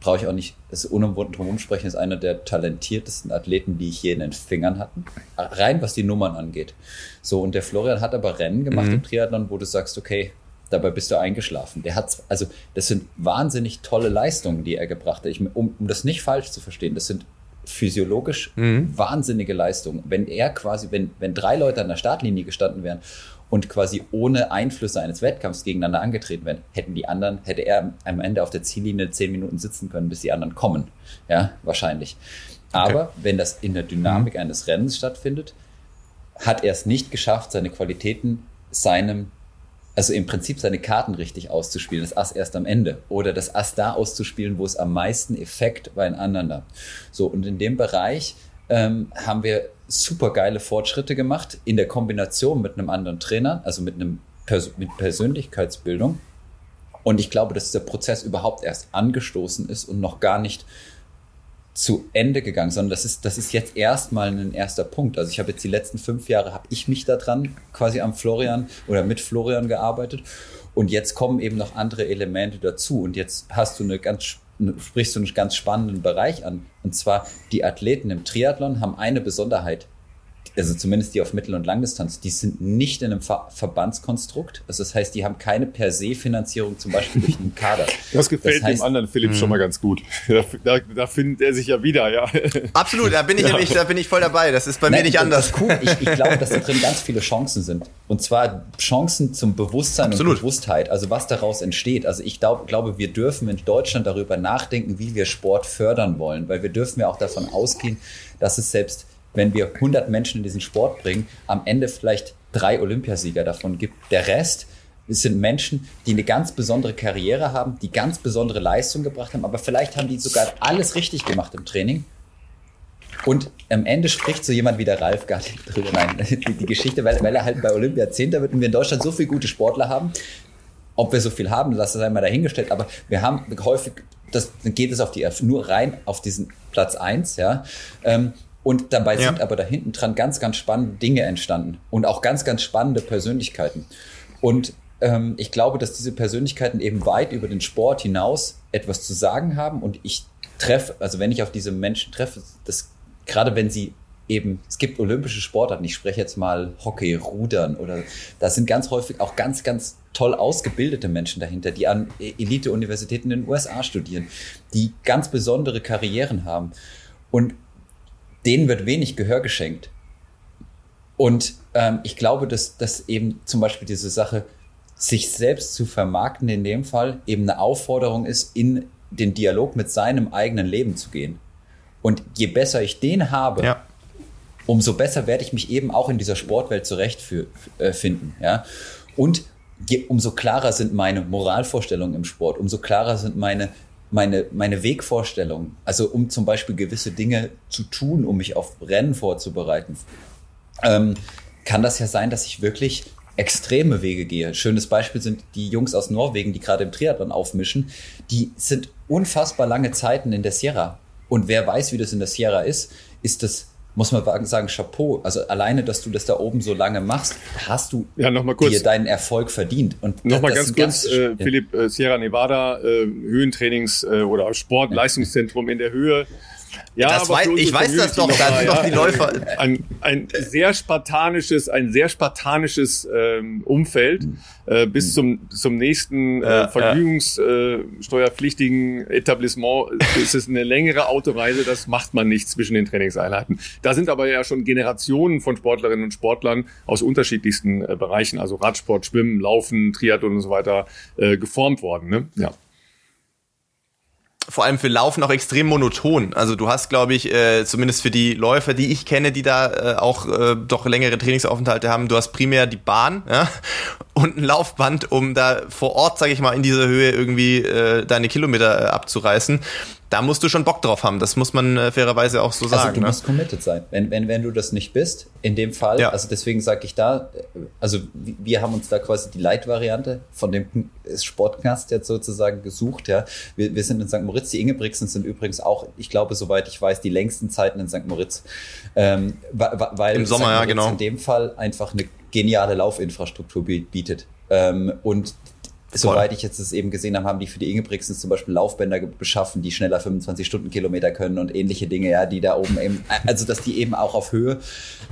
Speaker 3: brauche ich auch nicht, es ist unumwunden drum umsprechen, ist einer der talentiertesten Athleten, die ich je in den Fingern hatten. Rein was die Nummern angeht. So, und der Florian hat aber Rennen gemacht mhm. im Triathlon, wo du sagst, okay, dabei bist du eingeschlafen. Der hat, also, das sind wahnsinnig tolle Leistungen, die er gebracht hat. Ich, um, um das nicht falsch zu verstehen, das sind physiologisch mhm. wahnsinnige Leistungen. Wenn er quasi, wenn, wenn drei Leute an der Startlinie gestanden wären und quasi ohne Einflüsse eines Wettkampfs gegeneinander angetreten werden, hätten die anderen, hätte er am Ende auf der Ziellinie zehn Minuten sitzen können, bis die anderen kommen. Ja, wahrscheinlich. Aber okay. wenn das in der Dynamik mhm. eines Rennens stattfindet, hat er es nicht geschafft, seine Qualitäten seinem, also im Prinzip seine Karten richtig auszuspielen, das Ass erst am Ende. Oder das Ass da auszuspielen, wo es am meisten Effekt bei einander. So, und in dem Bereich ähm, haben wir super geile Fortschritte gemacht in der Kombination mit einem anderen Trainer, also mit einem Pers mit Persönlichkeitsbildung. Und ich glaube, dass dieser Prozess überhaupt erst angestoßen ist und noch gar nicht zu Ende gegangen, sondern das ist, das ist jetzt erstmal ein erster Punkt. Also ich habe jetzt die letzten fünf Jahre, habe ich mich daran quasi am Florian oder mit Florian gearbeitet und jetzt kommen eben noch andere Elemente dazu und jetzt hast du eine ganz sprichst du einen ganz spannenden Bereich an. Und zwar die Athleten im Triathlon haben eine Besonderheit also zumindest die auf Mittel- und Langdistanz, die sind nicht in einem Ver Verbandskonstrukt. Also das heißt, die haben keine per se Finanzierung zum Beispiel durch einen Kader.
Speaker 1: Das gefällt das heißt, dem anderen Philipp schon mhm. mal ganz gut. Da, da, da, findet er sich ja wieder, ja.
Speaker 2: Absolut, da bin ich ja. nämlich, da bin ich voll dabei. Das ist bei Nein, mir nicht anders.
Speaker 3: Cool. Ich, ich glaube, dass da drin ganz viele Chancen sind. Und zwar Chancen zum Bewusstsein Absolut. und Bewusstheit, also was daraus entsteht. Also ich glaub, glaube, wir dürfen in Deutschland darüber nachdenken, wie wir Sport fördern wollen, weil wir dürfen ja auch davon ausgehen, dass es selbst wenn wir 100 Menschen in diesen Sport bringen, am Ende vielleicht drei Olympiasieger davon gibt. Der Rest es sind Menschen, die eine ganz besondere Karriere haben, die ganz besondere Leistung gebracht haben, aber vielleicht haben die sogar alles richtig gemacht im Training. Und am Ende spricht so jemand wie der Ralf gar nicht drüber. Nein, die, die Geschichte, weil, weil er halt bei Olympia Zehnter wird und wir in Deutschland so viele gute Sportler haben. Ob wir so viel haben, lass das einmal dahingestellt, aber wir haben häufig, das geht es auf die, nur rein auf diesen Platz eins, ja. Ähm, und dabei ja. sind aber da hinten dran ganz, ganz spannende Dinge entstanden und auch ganz, ganz spannende Persönlichkeiten. Und ähm, ich glaube, dass diese Persönlichkeiten eben weit über den Sport hinaus etwas zu sagen haben. Und ich treffe, also wenn ich auf diese Menschen treffe, das, gerade wenn sie eben, es gibt olympische Sportarten, ich spreche jetzt mal Hockey, Rudern oder da sind ganz häufig auch ganz, ganz toll ausgebildete Menschen dahinter, die an Elite-Universitäten in den USA studieren, die ganz besondere Karrieren haben. Und denen wird wenig Gehör geschenkt. Und ähm, ich glaube, dass, dass eben zum Beispiel diese Sache, sich selbst zu vermarkten, in dem Fall eben eine Aufforderung ist, in den Dialog mit seinem eigenen Leben zu gehen. Und je besser ich den habe, ja. umso besser werde ich mich eben auch in dieser Sportwelt zurechtfinden. Äh, ja? Und je, umso klarer sind meine Moralvorstellungen im Sport, umso klarer sind meine meine, meine Wegvorstellung, also um zum Beispiel gewisse Dinge zu tun, um mich auf Rennen vorzubereiten, ähm, kann das ja sein, dass ich wirklich extreme Wege gehe. Schönes Beispiel sind die Jungs aus Norwegen, die gerade im Triathlon aufmischen. Die sind unfassbar lange Zeiten in der Sierra. Und wer weiß, wie das in der Sierra ist, ist das muss man sagen, Chapeau. Also alleine, dass du das da oben so lange machst, hast du
Speaker 1: ja, noch mal kurz.
Speaker 3: dir deinen Erfolg verdient.
Speaker 1: Und Nochmal ganz kurz, äh, Philipp, äh, Sierra Nevada, äh, Höhentrainings äh, oder Sportleistungszentrum in der Höhe
Speaker 2: ja, das weiß, ich weiß das doch, da sind doch die Läufer.
Speaker 1: Ein, ein sehr spartanisches, ein sehr spartanisches ähm, Umfeld äh, bis zum, zum nächsten äh, vergnügungssteuerpflichtigen äh, Etablissement ist es eine längere Autoreise, das macht man nicht zwischen den Trainingseinheiten. Da sind aber ja schon Generationen von Sportlerinnen und Sportlern aus unterschiedlichsten äh, Bereichen, also Radsport, Schwimmen, Laufen, Triathlon und so weiter, äh, geformt worden. Ne? Ja
Speaker 2: vor allem für Laufen auch extrem monoton. Also du hast, glaube ich, äh, zumindest für die Läufer, die ich kenne, die da äh, auch äh, doch längere Trainingsaufenthalte haben, du hast primär die Bahn ja, und ein Laufband, um da vor Ort, sage ich mal, in dieser Höhe irgendwie äh, deine Kilometer äh, abzureißen da musst du schon Bock drauf haben. Das muss man äh, fairerweise auch so
Speaker 3: also
Speaker 2: sagen.
Speaker 3: Also du
Speaker 2: ne?
Speaker 3: musst committed sein. Wenn, wenn, wenn du das nicht bist, in dem Fall, ja. also deswegen sage ich da, also wir haben uns da quasi die Light-Variante von dem Sportknast jetzt sozusagen gesucht. Ja, wir, wir sind in St. Moritz. Die Ingebrigtsen sind übrigens auch, ich glaube, soweit ich weiß, die längsten Zeiten in St. Moritz, ähm, weil
Speaker 2: im Sommer ja genau
Speaker 3: in dem Fall einfach eine geniale Laufinfrastruktur bietet. Ähm, und Soweit ich jetzt es eben gesehen habe, haben die für die Ingebrigtsens zum Beispiel Laufbänder beschaffen, die schneller 25 Stundenkilometer können und ähnliche Dinge, ja, die da oben eben, also dass die eben auch auf Höhe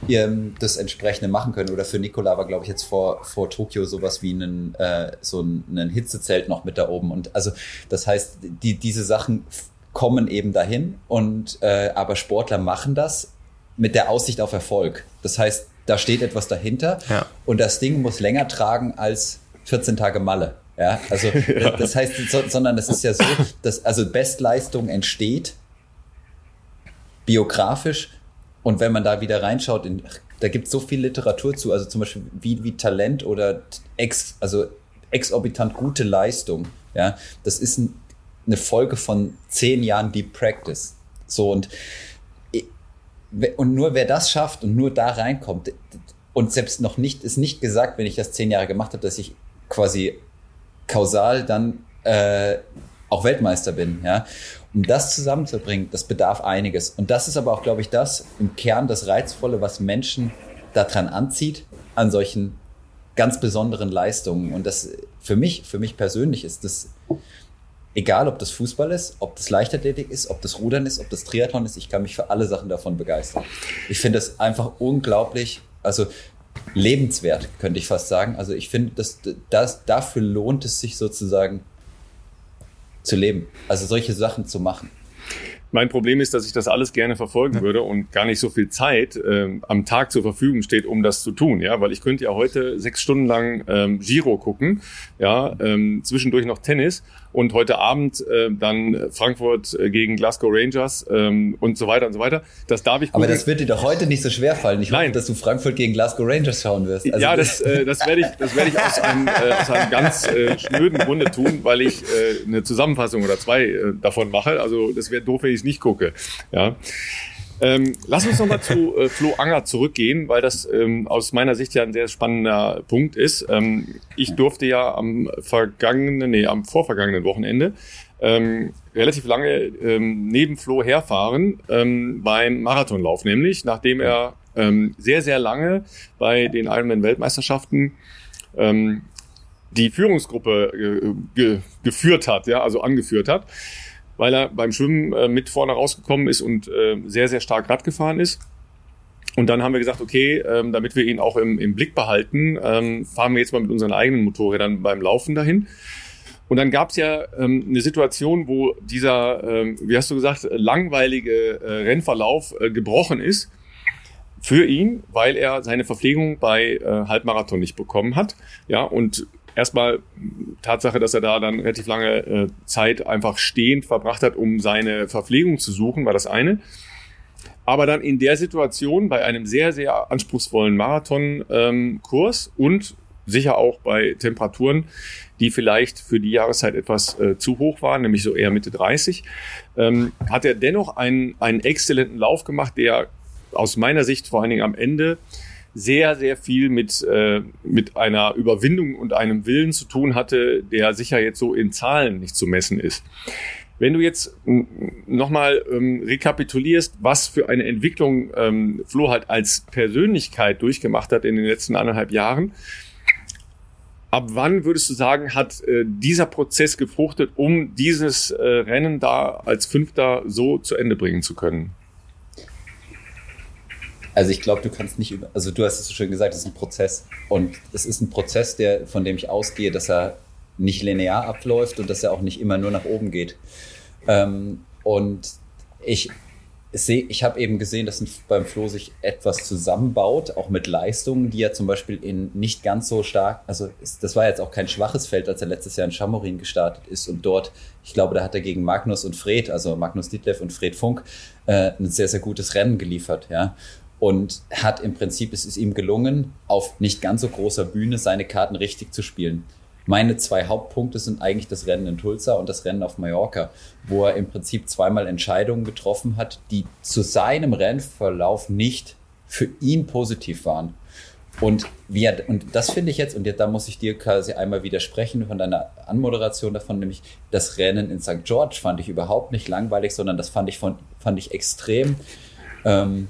Speaker 3: ähm, das entsprechende machen können. Oder für Nikola war, glaube ich, jetzt vor, vor Tokio sowas wie einen, äh, so ein, ein Hitzezelt noch mit da oben. Und also das heißt, die, diese Sachen kommen eben dahin und äh, aber Sportler machen das mit der Aussicht auf Erfolg. Das heißt, da steht etwas dahinter ja. und das Ding muss länger tragen als 14 Tage Malle. Ja, also ja. das heißt, so, sondern es ist ja so, dass also Bestleistung entsteht biografisch und wenn man da wieder reinschaut, in, da gibt es so viel Literatur zu, also zum Beispiel wie, wie Talent oder ex, also exorbitant gute Leistung. Ja, das ist ein, eine Folge von zehn Jahren Deep Practice. So und und nur wer das schafft und nur da reinkommt und selbst noch nicht ist nicht gesagt, wenn ich das zehn Jahre gemacht habe, dass ich quasi kausal dann äh, auch Weltmeister bin. Ja? Um das zusammenzubringen, das bedarf einiges. Und das ist aber auch, glaube ich, das im Kern das Reizvolle, was Menschen daran anzieht, an solchen ganz besonderen Leistungen. Und das für mich, für mich persönlich ist das egal, ob das Fußball ist, ob das Leichtathletik ist, ob das Rudern ist, ob das Triathlon ist, ich kann mich für alle Sachen davon begeistern. Ich finde es einfach unglaublich. Also lebenswert, könnte ich fast sagen. Also ich finde, dass, dass dafür lohnt es sich sozusagen zu leben. Also solche Sachen zu machen.
Speaker 1: Mein Problem ist, dass ich das alles gerne verfolgen würde und gar nicht so viel Zeit ähm, am Tag zur Verfügung steht, um das zu tun. Ja, weil ich könnte ja heute sechs Stunden lang ähm, Giro gucken, ja, ähm, zwischendurch noch Tennis und heute Abend äh, dann Frankfurt äh, gegen Glasgow Rangers ähm, und so weiter und so weiter. Das darf ich
Speaker 3: gucken. Aber das wird dir doch heute nicht so schwer fallen. Ich Nein. hoffe, dass du Frankfurt gegen Glasgow Rangers schauen wirst.
Speaker 1: Also ja, das, äh, das werde ich, das werde ich aus einem, äh, aus einem ganz äh, schnöden Grunde tun, weil ich äh, eine Zusammenfassung oder zwei äh, davon mache. Also das wäre doof, wenn ich es nicht gucke. Ja. Ähm, lass uns nochmal zu äh, Flo Anger zurückgehen, weil das ähm, aus meiner Sicht ja ein sehr spannender Punkt ist. Ähm, ich durfte ja am vergangenen, nee, am vorvergangenen Wochenende ähm, relativ lange ähm, neben Flo herfahren ähm, beim Marathonlauf, nämlich nachdem er ähm, sehr, sehr lange bei den Ironman-Weltmeisterschaften ähm, die Führungsgruppe äh, ge geführt hat, ja, also angeführt hat weil er beim Schwimmen äh, mit vorne rausgekommen ist und äh, sehr, sehr stark Rad gefahren ist. Und dann haben wir gesagt, okay, ähm, damit wir ihn auch im, im Blick behalten, ähm, fahren wir jetzt mal mit unseren eigenen Motorrädern beim Laufen dahin. Und dann gab es ja ähm, eine Situation, wo dieser, ähm, wie hast du gesagt, langweilige äh, Rennverlauf äh, gebrochen ist für ihn, weil er seine Verpflegung bei äh, Halbmarathon nicht bekommen hat. Ja, und erstmal Tatsache, dass er da dann relativ lange äh, Zeit einfach stehend verbracht hat, um seine Verpflegung zu suchen, war das eine. Aber dann in der Situation bei einem sehr, sehr anspruchsvollen Marathonkurs ähm, und sicher auch bei Temperaturen, die vielleicht für die Jahreszeit etwas äh, zu hoch waren, nämlich so eher Mitte 30, ähm, hat er dennoch einen, einen exzellenten Lauf gemacht, der aus meiner Sicht vor allen Dingen am Ende sehr, sehr viel mit, äh, mit einer Überwindung und einem Willen zu tun hatte, der sicher jetzt so in Zahlen nicht zu messen ist. Wenn du jetzt nochmal ähm, rekapitulierst, was für eine Entwicklung ähm, Flo halt als Persönlichkeit durchgemacht hat in den letzten anderthalb Jahren, ab wann würdest du sagen, hat äh, dieser Prozess gefruchtet, um dieses äh, Rennen da als Fünfter so zu Ende bringen zu können?
Speaker 3: Also ich glaube, du kannst nicht über, also du hast es so schön gesagt, es ist ein Prozess und es ist ein Prozess, der von dem ich ausgehe, dass er nicht linear abläuft und dass er auch nicht immer nur nach oben geht. Ähm, und ich sehe, ich habe eben gesehen, dass beim Flo sich etwas zusammenbaut, auch mit Leistungen, die er zum Beispiel in nicht ganz so stark, also ist, das war jetzt auch kein schwaches Feld, als er letztes Jahr in Chamorin gestartet ist und dort, ich glaube, da hat er gegen Magnus und Fred, also Magnus Dietlev und Fred Funk, äh, ein sehr, sehr gutes Rennen geliefert, ja. Und hat im Prinzip, es ist ihm gelungen, auf nicht ganz so großer Bühne seine Karten richtig zu spielen. Meine zwei Hauptpunkte sind eigentlich das Rennen in Tulsa und das Rennen auf Mallorca, wo er im Prinzip zweimal Entscheidungen getroffen hat, die zu seinem Rennverlauf nicht für ihn positiv waren. Und, wie er, und das finde ich jetzt, und jetzt, da muss ich dir quasi einmal widersprechen von deiner Anmoderation davon, nämlich das Rennen in St. George fand ich überhaupt nicht langweilig, sondern das fand ich, von, fand ich extrem ähm,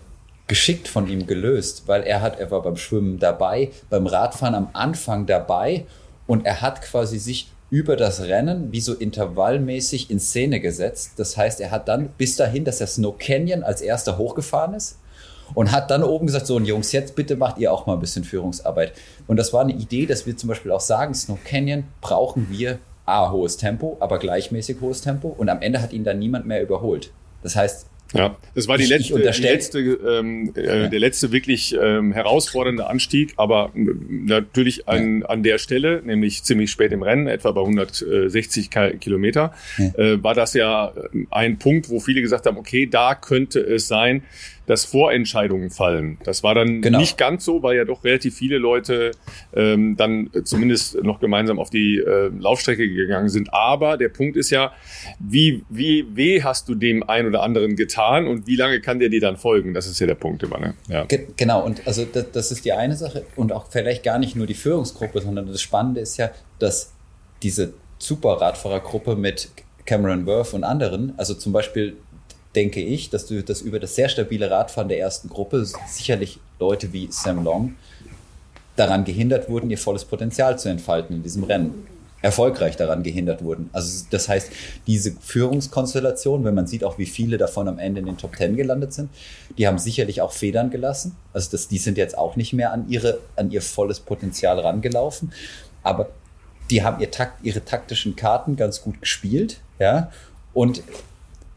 Speaker 3: geschickt von ihm gelöst, weil er hat, er war beim Schwimmen dabei, beim Radfahren am Anfang dabei und er hat quasi sich über das Rennen wie so intervallmäßig in Szene gesetzt. Das heißt, er hat dann bis dahin, dass er Snow Canyon als erster hochgefahren ist und hat dann oben gesagt, so und Jungs, jetzt bitte macht ihr auch mal ein bisschen Führungsarbeit. Und das war eine Idee, dass wir zum Beispiel auch sagen, Snow Canyon brauchen wir A, hohes Tempo, aber gleichmäßig hohes Tempo und am Ende hat ihn dann niemand mehr überholt. Das heißt,
Speaker 1: ja, das war die letzte, die letzte ähm, äh, ja. der letzte wirklich ähm, herausfordernde Anstieg, aber äh, natürlich an, ja. an der Stelle, nämlich ziemlich spät im Rennen, etwa bei 160 Kilometer, ja. äh, war das ja ein Punkt, wo viele gesagt haben, okay, da könnte es sein, dass Vorentscheidungen fallen. Das war dann genau. nicht ganz so, weil ja doch relativ viele Leute ähm, dann zumindest noch gemeinsam auf die äh, Laufstrecke gegangen sind. Aber der Punkt ist ja, wie, wie weh hast du dem einen oder anderen getan und wie lange kann der dir dann folgen? Das ist ja der Punkt immer. Ne? Ja.
Speaker 3: Ge genau, und also das, das ist die eine Sache und auch vielleicht gar nicht nur die Führungsgruppe, sondern das Spannende ist ja, dass diese Super-Radfahrergruppe mit Cameron Worth und anderen, also zum Beispiel denke ich, dass du das über das sehr stabile Radfahren der ersten Gruppe sicherlich Leute wie Sam Long daran gehindert wurden, ihr volles Potenzial zu entfalten in diesem Rennen. Erfolgreich daran gehindert wurden. Also das heißt, diese Führungskonstellation, wenn man sieht auch, wie viele davon am Ende in den Top Ten gelandet sind, die haben sicherlich auch Federn gelassen. Also das, die sind jetzt auch nicht mehr an, ihre, an ihr volles Potenzial rangelaufen. Aber die haben ihr Takt, ihre taktischen Karten ganz gut gespielt, ja. Und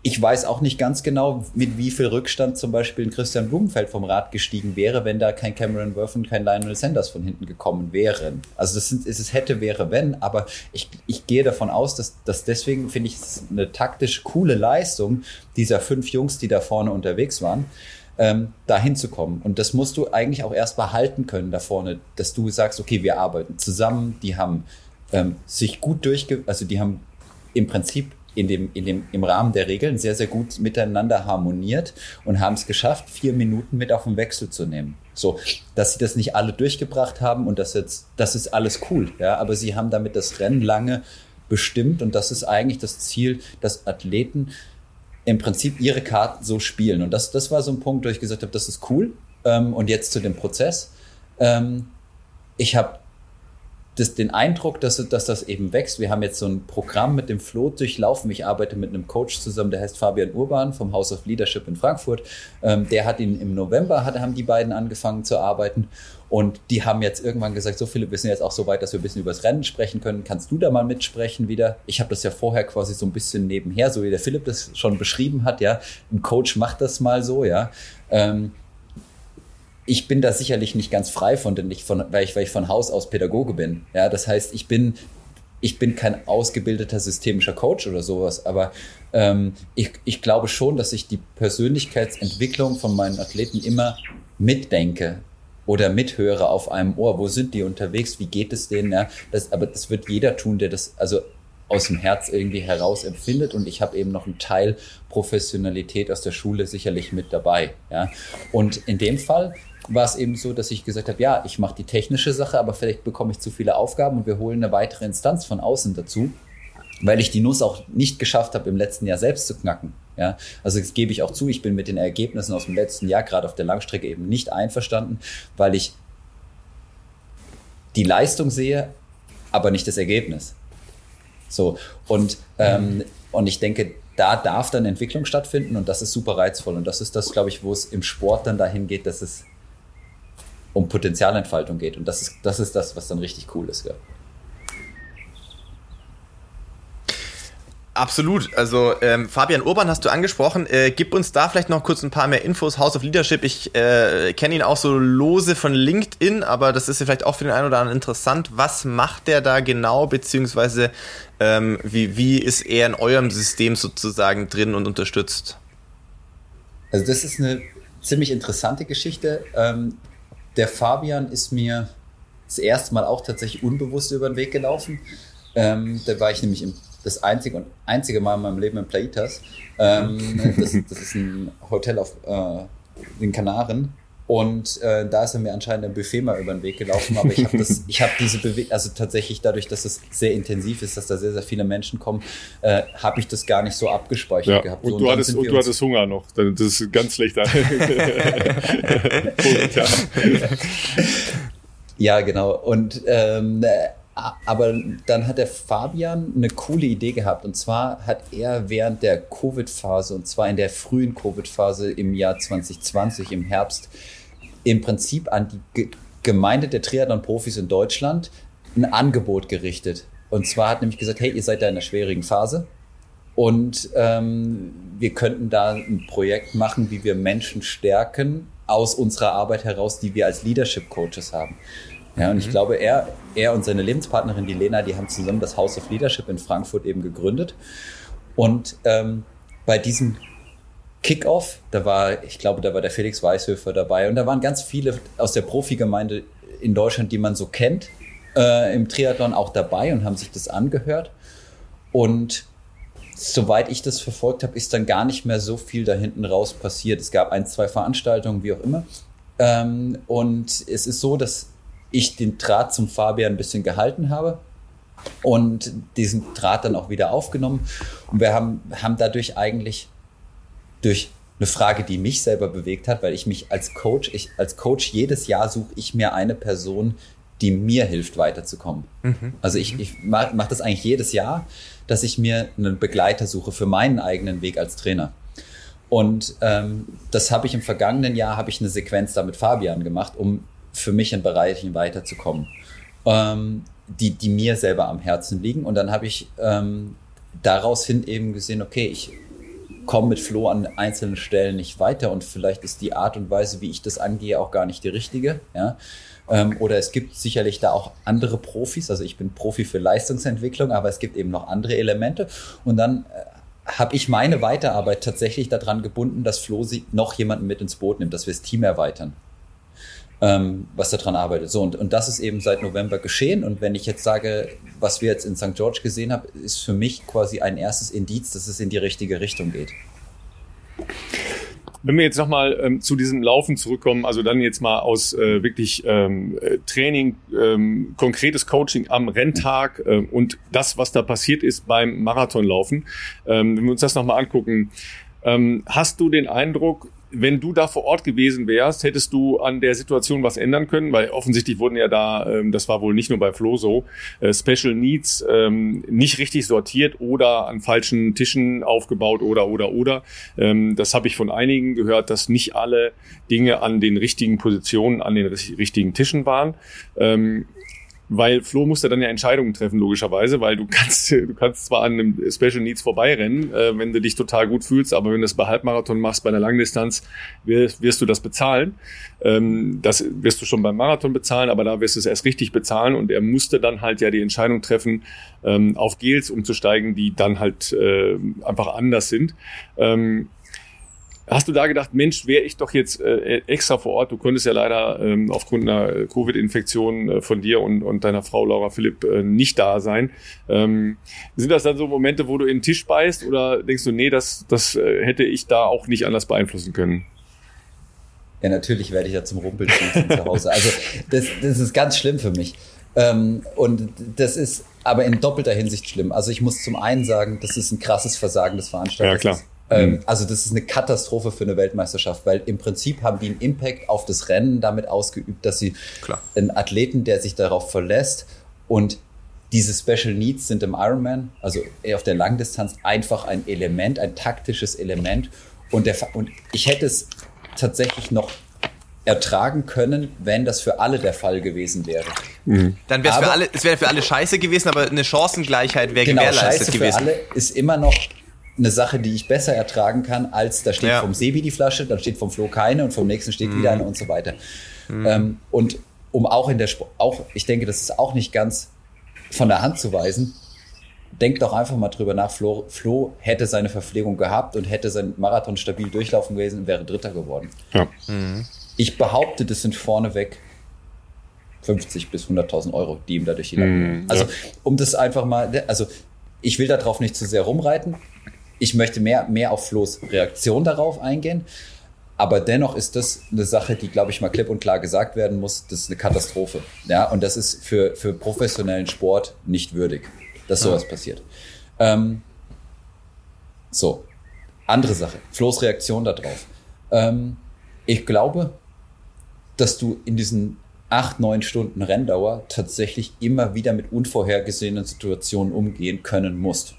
Speaker 3: ich weiß auch nicht ganz genau, mit wie viel Rückstand zum Beispiel ein Christian Blumenfeld vom Rad gestiegen wäre, wenn da kein Cameron Worth und kein Lionel Sanders von hinten gekommen wären. Also das sind, es hätte, wäre, wenn, aber ich, ich gehe davon aus, dass, dass deswegen finde ich es eine taktisch coole Leistung dieser fünf Jungs, die da vorne unterwegs waren, ähm, da hinzukommen. Und das musst du eigentlich auch erst behalten können da vorne, dass du sagst, okay, wir arbeiten zusammen, die haben ähm, sich gut durchge, also die haben im Prinzip in dem, in dem, im Rahmen der Regeln sehr, sehr gut miteinander harmoniert und haben es geschafft, vier Minuten mit auf den Wechsel zu nehmen. So, dass sie das nicht alle durchgebracht haben und das jetzt, das ist alles cool, ja, aber sie haben damit das Rennen lange bestimmt und das ist eigentlich das Ziel, dass Athleten im Prinzip ihre Karten so spielen. Und das, das war so ein Punkt, wo ich gesagt habe, das ist cool. Ähm, und jetzt zu dem Prozess. Ähm, ich habe das, den Eindruck, dass, dass das eben wächst. Wir haben jetzt so ein Programm mit dem Flo durchlaufen. Ich arbeite mit einem Coach zusammen, der heißt Fabian Urban vom House of Leadership in Frankfurt. Ähm, der hat ihn im November, hat, haben die beiden angefangen zu arbeiten. Und die haben jetzt irgendwann gesagt, so Philipp, wir sind jetzt auch so weit, dass wir ein bisschen über das Rennen sprechen können. Kannst du da mal mitsprechen wieder? Ich habe das ja vorher quasi so ein bisschen nebenher, so wie der Philipp das schon beschrieben hat, ja. Ein Coach macht das mal so, ja. Ähm, ich bin da sicherlich nicht ganz frei von, denn ich von, weil, ich, weil ich von Haus aus Pädagoge bin. Ja, das heißt, ich bin, ich bin kein ausgebildeter systemischer Coach oder sowas, aber ähm, ich, ich glaube schon, dass ich die Persönlichkeitsentwicklung von meinen Athleten immer mitdenke oder mithöre auf einem Ohr. Wo sind die unterwegs? Wie geht es denen? Ja, das, aber das wird jeder tun, der das, also aus dem Herz irgendwie heraus empfindet und ich habe eben noch einen Teil Professionalität aus der Schule sicherlich mit dabei. Ja. Und in dem Fall war es eben so, dass ich gesagt habe, ja, ich mache die technische Sache, aber vielleicht bekomme ich zu viele Aufgaben und wir holen eine weitere Instanz von außen dazu, weil ich die Nuss auch nicht geschafft habe, im letzten Jahr selbst zu knacken. Ja, also das gebe ich auch zu, ich bin mit den Ergebnissen aus dem letzten Jahr gerade auf der Langstrecke eben nicht einverstanden, weil ich die Leistung sehe, aber nicht das Ergebnis. So, und, ähm, und ich denke, da darf dann Entwicklung stattfinden und das ist super reizvoll. Und das ist das, glaube ich, wo es im Sport dann dahin geht, dass es um Potenzialentfaltung geht. Und das ist das, ist das was dann richtig cool ist. Ja.
Speaker 2: Absolut. Also ähm, Fabian Urban hast du angesprochen. Äh, gib uns da vielleicht noch kurz ein paar mehr Infos. House of Leadership. Ich äh, kenne ihn auch so lose von LinkedIn, aber das ist ja vielleicht auch für den einen oder anderen interessant. Was macht der da genau, beziehungsweise ähm, wie, wie ist er in eurem System sozusagen drin und unterstützt?
Speaker 3: Also das ist eine ziemlich interessante Geschichte. Ähm, der Fabian ist mir das erste Mal auch tatsächlich unbewusst über den Weg gelaufen. Ähm, da war ich nämlich im das einzige und einzige Mal in meinem Leben in Plaitas. Ähm, das, das, ist ein Hotel auf äh, den Kanaren. Und äh, da ist er mir anscheinend ein Buffet mal über den Weg gelaufen. Aber ich habe das, ich habe diese Bewegung, also tatsächlich dadurch, dass es sehr intensiv ist, dass da sehr, sehr viele Menschen kommen, äh, habe ich das gar nicht so abgespeichert
Speaker 1: ja.
Speaker 3: gehabt.
Speaker 1: Und,
Speaker 3: so,
Speaker 1: du, hattest, und du hattest Hunger noch. Das ist ganz schlecht.
Speaker 3: ja, genau. Und ähm, aber dann hat der Fabian eine coole Idee gehabt. Und zwar hat er während der Covid-Phase, und zwar in der frühen Covid-Phase im Jahr 2020, im Herbst, im Prinzip an die Gemeinde der Triathlon-Profis in Deutschland ein Angebot gerichtet. Und zwar hat nämlich gesagt, hey, ihr seid da in einer schwierigen Phase. Und ähm, wir könnten da ein Projekt machen, wie wir Menschen stärken aus unserer Arbeit heraus, die wir als Leadership Coaches haben. Ja, und mhm. ich glaube, er, er und seine Lebenspartnerin, die Lena, die haben zusammen das House of Leadership in Frankfurt eben gegründet. Und ähm, bei diesem Kickoff, da war, ich glaube, da war der Felix Weißhöfer dabei und da waren ganz viele aus der Profigemeinde in Deutschland, die man so kennt, äh, im Triathlon auch dabei und haben sich das angehört. Und soweit ich das verfolgt habe, ist dann gar nicht mehr so viel da hinten raus passiert. Es gab ein, zwei Veranstaltungen, wie auch immer. Ähm, und es ist so, dass ich den Draht zum Fabian ein bisschen gehalten habe und diesen Draht dann auch wieder aufgenommen. Und wir haben, haben dadurch eigentlich durch eine Frage, die mich selber bewegt hat, weil ich mich als Coach, ich, als Coach jedes Jahr suche ich mir eine Person, die mir hilft, weiterzukommen. Mhm. Also ich, ich mache mach das eigentlich jedes Jahr, dass ich mir einen Begleiter suche für meinen eigenen Weg als Trainer. Und ähm, das habe ich im vergangenen Jahr, habe ich eine Sequenz da mit Fabian gemacht, um für mich in Bereichen weiterzukommen, ähm, die, die mir selber am Herzen liegen. Und dann habe ich ähm, daraus hin eben gesehen, okay, ich komme mit Flo an einzelnen Stellen nicht weiter und vielleicht ist die Art und Weise, wie ich das angehe, auch gar nicht die richtige. Ja? Ähm, oder es gibt sicherlich da auch andere Profis. Also ich bin Profi für Leistungsentwicklung, aber es gibt eben noch andere Elemente. Und dann äh, habe ich meine Weiterarbeit tatsächlich daran gebunden, dass Flo noch jemanden mit ins Boot nimmt, dass wir das Team erweitern ähm, was daran arbeitet. So, und, und das ist eben seit November geschehen. Und wenn ich jetzt sage, was wir jetzt in St. George gesehen haben, ist für mich quasi ein erstes Indiz, dass es in die richtige Richtung geht.
Speaker 1: Wenn wir jetzt nochmal ähm, zu diesem Laufen zurückkommen, also dann jetzt mal aus äh, wirklich ähm, Training, ähm, konkretes Coaching am Renntag äh, und das, was da passiert ist beim Marathonlaufen. Ähm, wenn wir uns das nochmal angucken, ähm, hast du den Eindruck, wenn du da vor Ort gewesen wärst, hättest du an der Situation was ändern können, weil offensichtlich wurden ja da, ähm, das war wohl nicht nur bei Flo so, äh, Special Needs ähm, nicht richtig sortiert oder an falschen Tischen aufgebaut oder oder oder. Ähm, das habe ich von einigen gehört, dass nicht alle Dinge an den richtigen Positionen, an den richtigen Tischen waren. Ähm, weil Flo musste dann ja Entscheidungen treffen, logischerweise, weil du kannst, du kannst zwar an einem Special Needs vorbeirennen, äh, wenn du dich total gut fühlst, aber wenn du es bei Halbmarathon machst, bei einer Langdistanz, wirst, wirst du das bezahlen. Ähm, das wirst du schon beim Marathon bezahlen, aber da wirst du es erst richtig bezahlen und er musste dann halt ja die Entscheidung treffen, ähm, auf Gels umzusteigen, die dann halt äh, einfach anders sind. Ähm, Hast du da gedacht, Mensch, wäre ich doch jetzt äh, extra vor Ort? Du konntest ja leider ähm, aufgrund einer Covid-Infektion äh, von dir und, und deiner Frau Laura Philipp äh, nicht da sein. Ähm, sind das dann so Momente, wo du in den Tisch beißt oder denkst du, nee, das, das äh, hätte ich da auch nicht anders beeinflussen können?
Speaker 3: Ja, natürlich werde ich ja zum Rumpelschießen zu Hause. Also das, das ist ganz schlimm für mich. Ähm, und das ist aber in doppelter Hinsicht schlimm. Also ich muss zum einen sagen, das ist ein krasses Versagen des Veranstalters.
Speaker 1: Ja, klar.
Speaker 3: Ähm, mhm. Also das ist eine Katastrophe für eine Weltmeisterschaft, weil im Prinzip haben die einen Impact auf das Rennen damit ausgeübt, dass sie Klar. einen Athleten, der sich darauf verlässt und diese Special Needs sind im Ironman, also auf der Langdistanz, einfach ein Element, ein taktisches Element. Und, der, und ich hätte es tatsächlich noch ertragen können, wenn das für alle der Fall gewesen wäre.
Speaker 2: Mhm. Dann wäre es für alle, es wäre für alle scheiße gewesen, aber eine Chancengleichheit wäre genau, gewährleistet
Speaker 3: scheiße
Speaker 2: gewesen.
Speaker 3: Für alle ist immer noch eine Sache, die ich besser ertragen kann, als da steht ja. vom Sebi die Flasche, dann steht vom Flo keine und vom nächsten steht mhm. wieder eine und so weiter. Mhm. Ähm, und um auch in der Sport, auch, ich denke, das ist auch nicht ganz von der Hand zu weisen. Denkt doch einfach mal drüber nach, Flo, Flo hätte seine Verpflegung gehabt und hätte sein Marathon stabil durchlaufen gewesen und wäre Dritter geworden. Ja. Mhm. Ich behaupte, das sind vorneweg 50 bis 100.000 Euro, die ihm dadurch die mm, Also, um das einfach mal, also ich will darauf nicht zu sehr rumreiten. Ich möchte mehr, mehr auf Flo's Reaktion darauf eingehen. Aber dennoch ist das eine Sache, die, glaube ich, mal klipp und klar gesagt werden muss. Das ist eine Katastrophe. Ja, und das ist für, für professionellen Sport nicht würdig, dass sowas ja. passiert. Ähm, so. Andere Sache. Flo's Reaktion darauf. Ähm, ich glaube, dass du in diesen acht, neun Stunden Renndauer tatsächlich immer wieder mit unvorhergesehenen Situationen umgehen können musst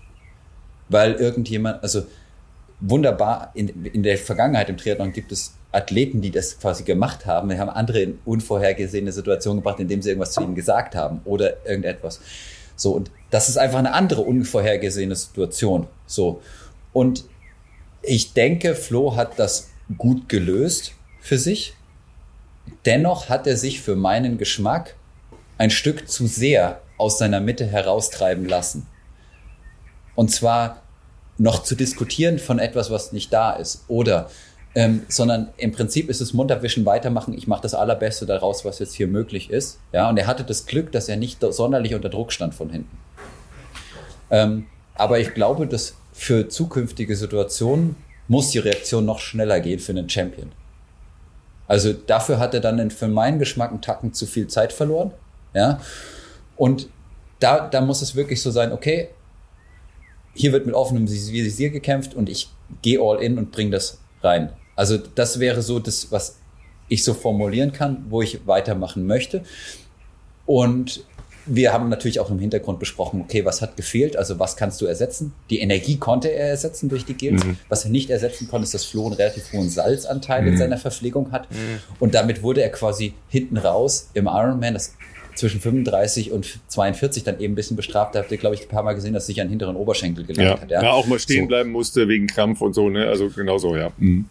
Speaker 3: weil irgendjemand, also wunderbar, in, in der Vergangenheit im Triathlon gibt es Athleten, die das quasi gemacht haben. Die haben andere in unvorhergesehene Situationen gebracht, indem sie irgendwas zu ihnen gesagt haben oder irgendetwas. So, und das ist einfach eine andere unvorhergesehene Situation. So. Und ich denke, Flo hat das gut gelöst für sich. Dennoch hat er sich für meinen Geschmack ein Stück zu sehr aus seiner Mitte heraustreiben lassen. Und zwar noch zu diskutieren von etwas, was nicht da ist. Oder, ähm, sondern im Prinzip ist es munterwischen, weitermachen. Ich mache das Allerbeste daraus, was jetzt hier möglich ist. Ja, und er hatte das Glück, dass er nicht sonderlich unter Druck stand von hinten. Ähm, aber ich glaube, dass für zukünftige Situationen muss die Reaktion noch schneller gehen für einen Champion. Also dafür hat er dann für meinen Geschmack einen Tacken zu viel Zeit verloren. Ja. Und da, da muss es wirklich so sein, okay, hier wird mit offenem Visier gekämpft und ich gehe all in und bringe das rein. Also das wäre so das, was ich so formulieren kann, wo ich weitermachen möchte. Und wir haben natürlich auch im Hintergrund besprochen, okay, was hat gefehlt? Also was kannst du ersetzen? Die Energie konnte er ersetzen durch die Gels. Mhm. Was er nicht ersetzen konnte, ist, dass Flo einen relativ hohen Salzanteil mhm. in seiner Verpflegung hat. Mhm. Und damit wurde er quasi hinten raus im Ironman, das zwischen 35 und 42 dann eben ein bisschen bestraft. Da habt ihr, glaube ich, ein paar Mal gesehen, dass sich an hinteren Oberschenkel gelangt
Speaker 1: ja.
Speaker 3: hat.
Speaker 1: Ja. ja, auch mal stehen so. bleiben musste wegen Krampf und so, ne? Also genau so, ja. Mhm.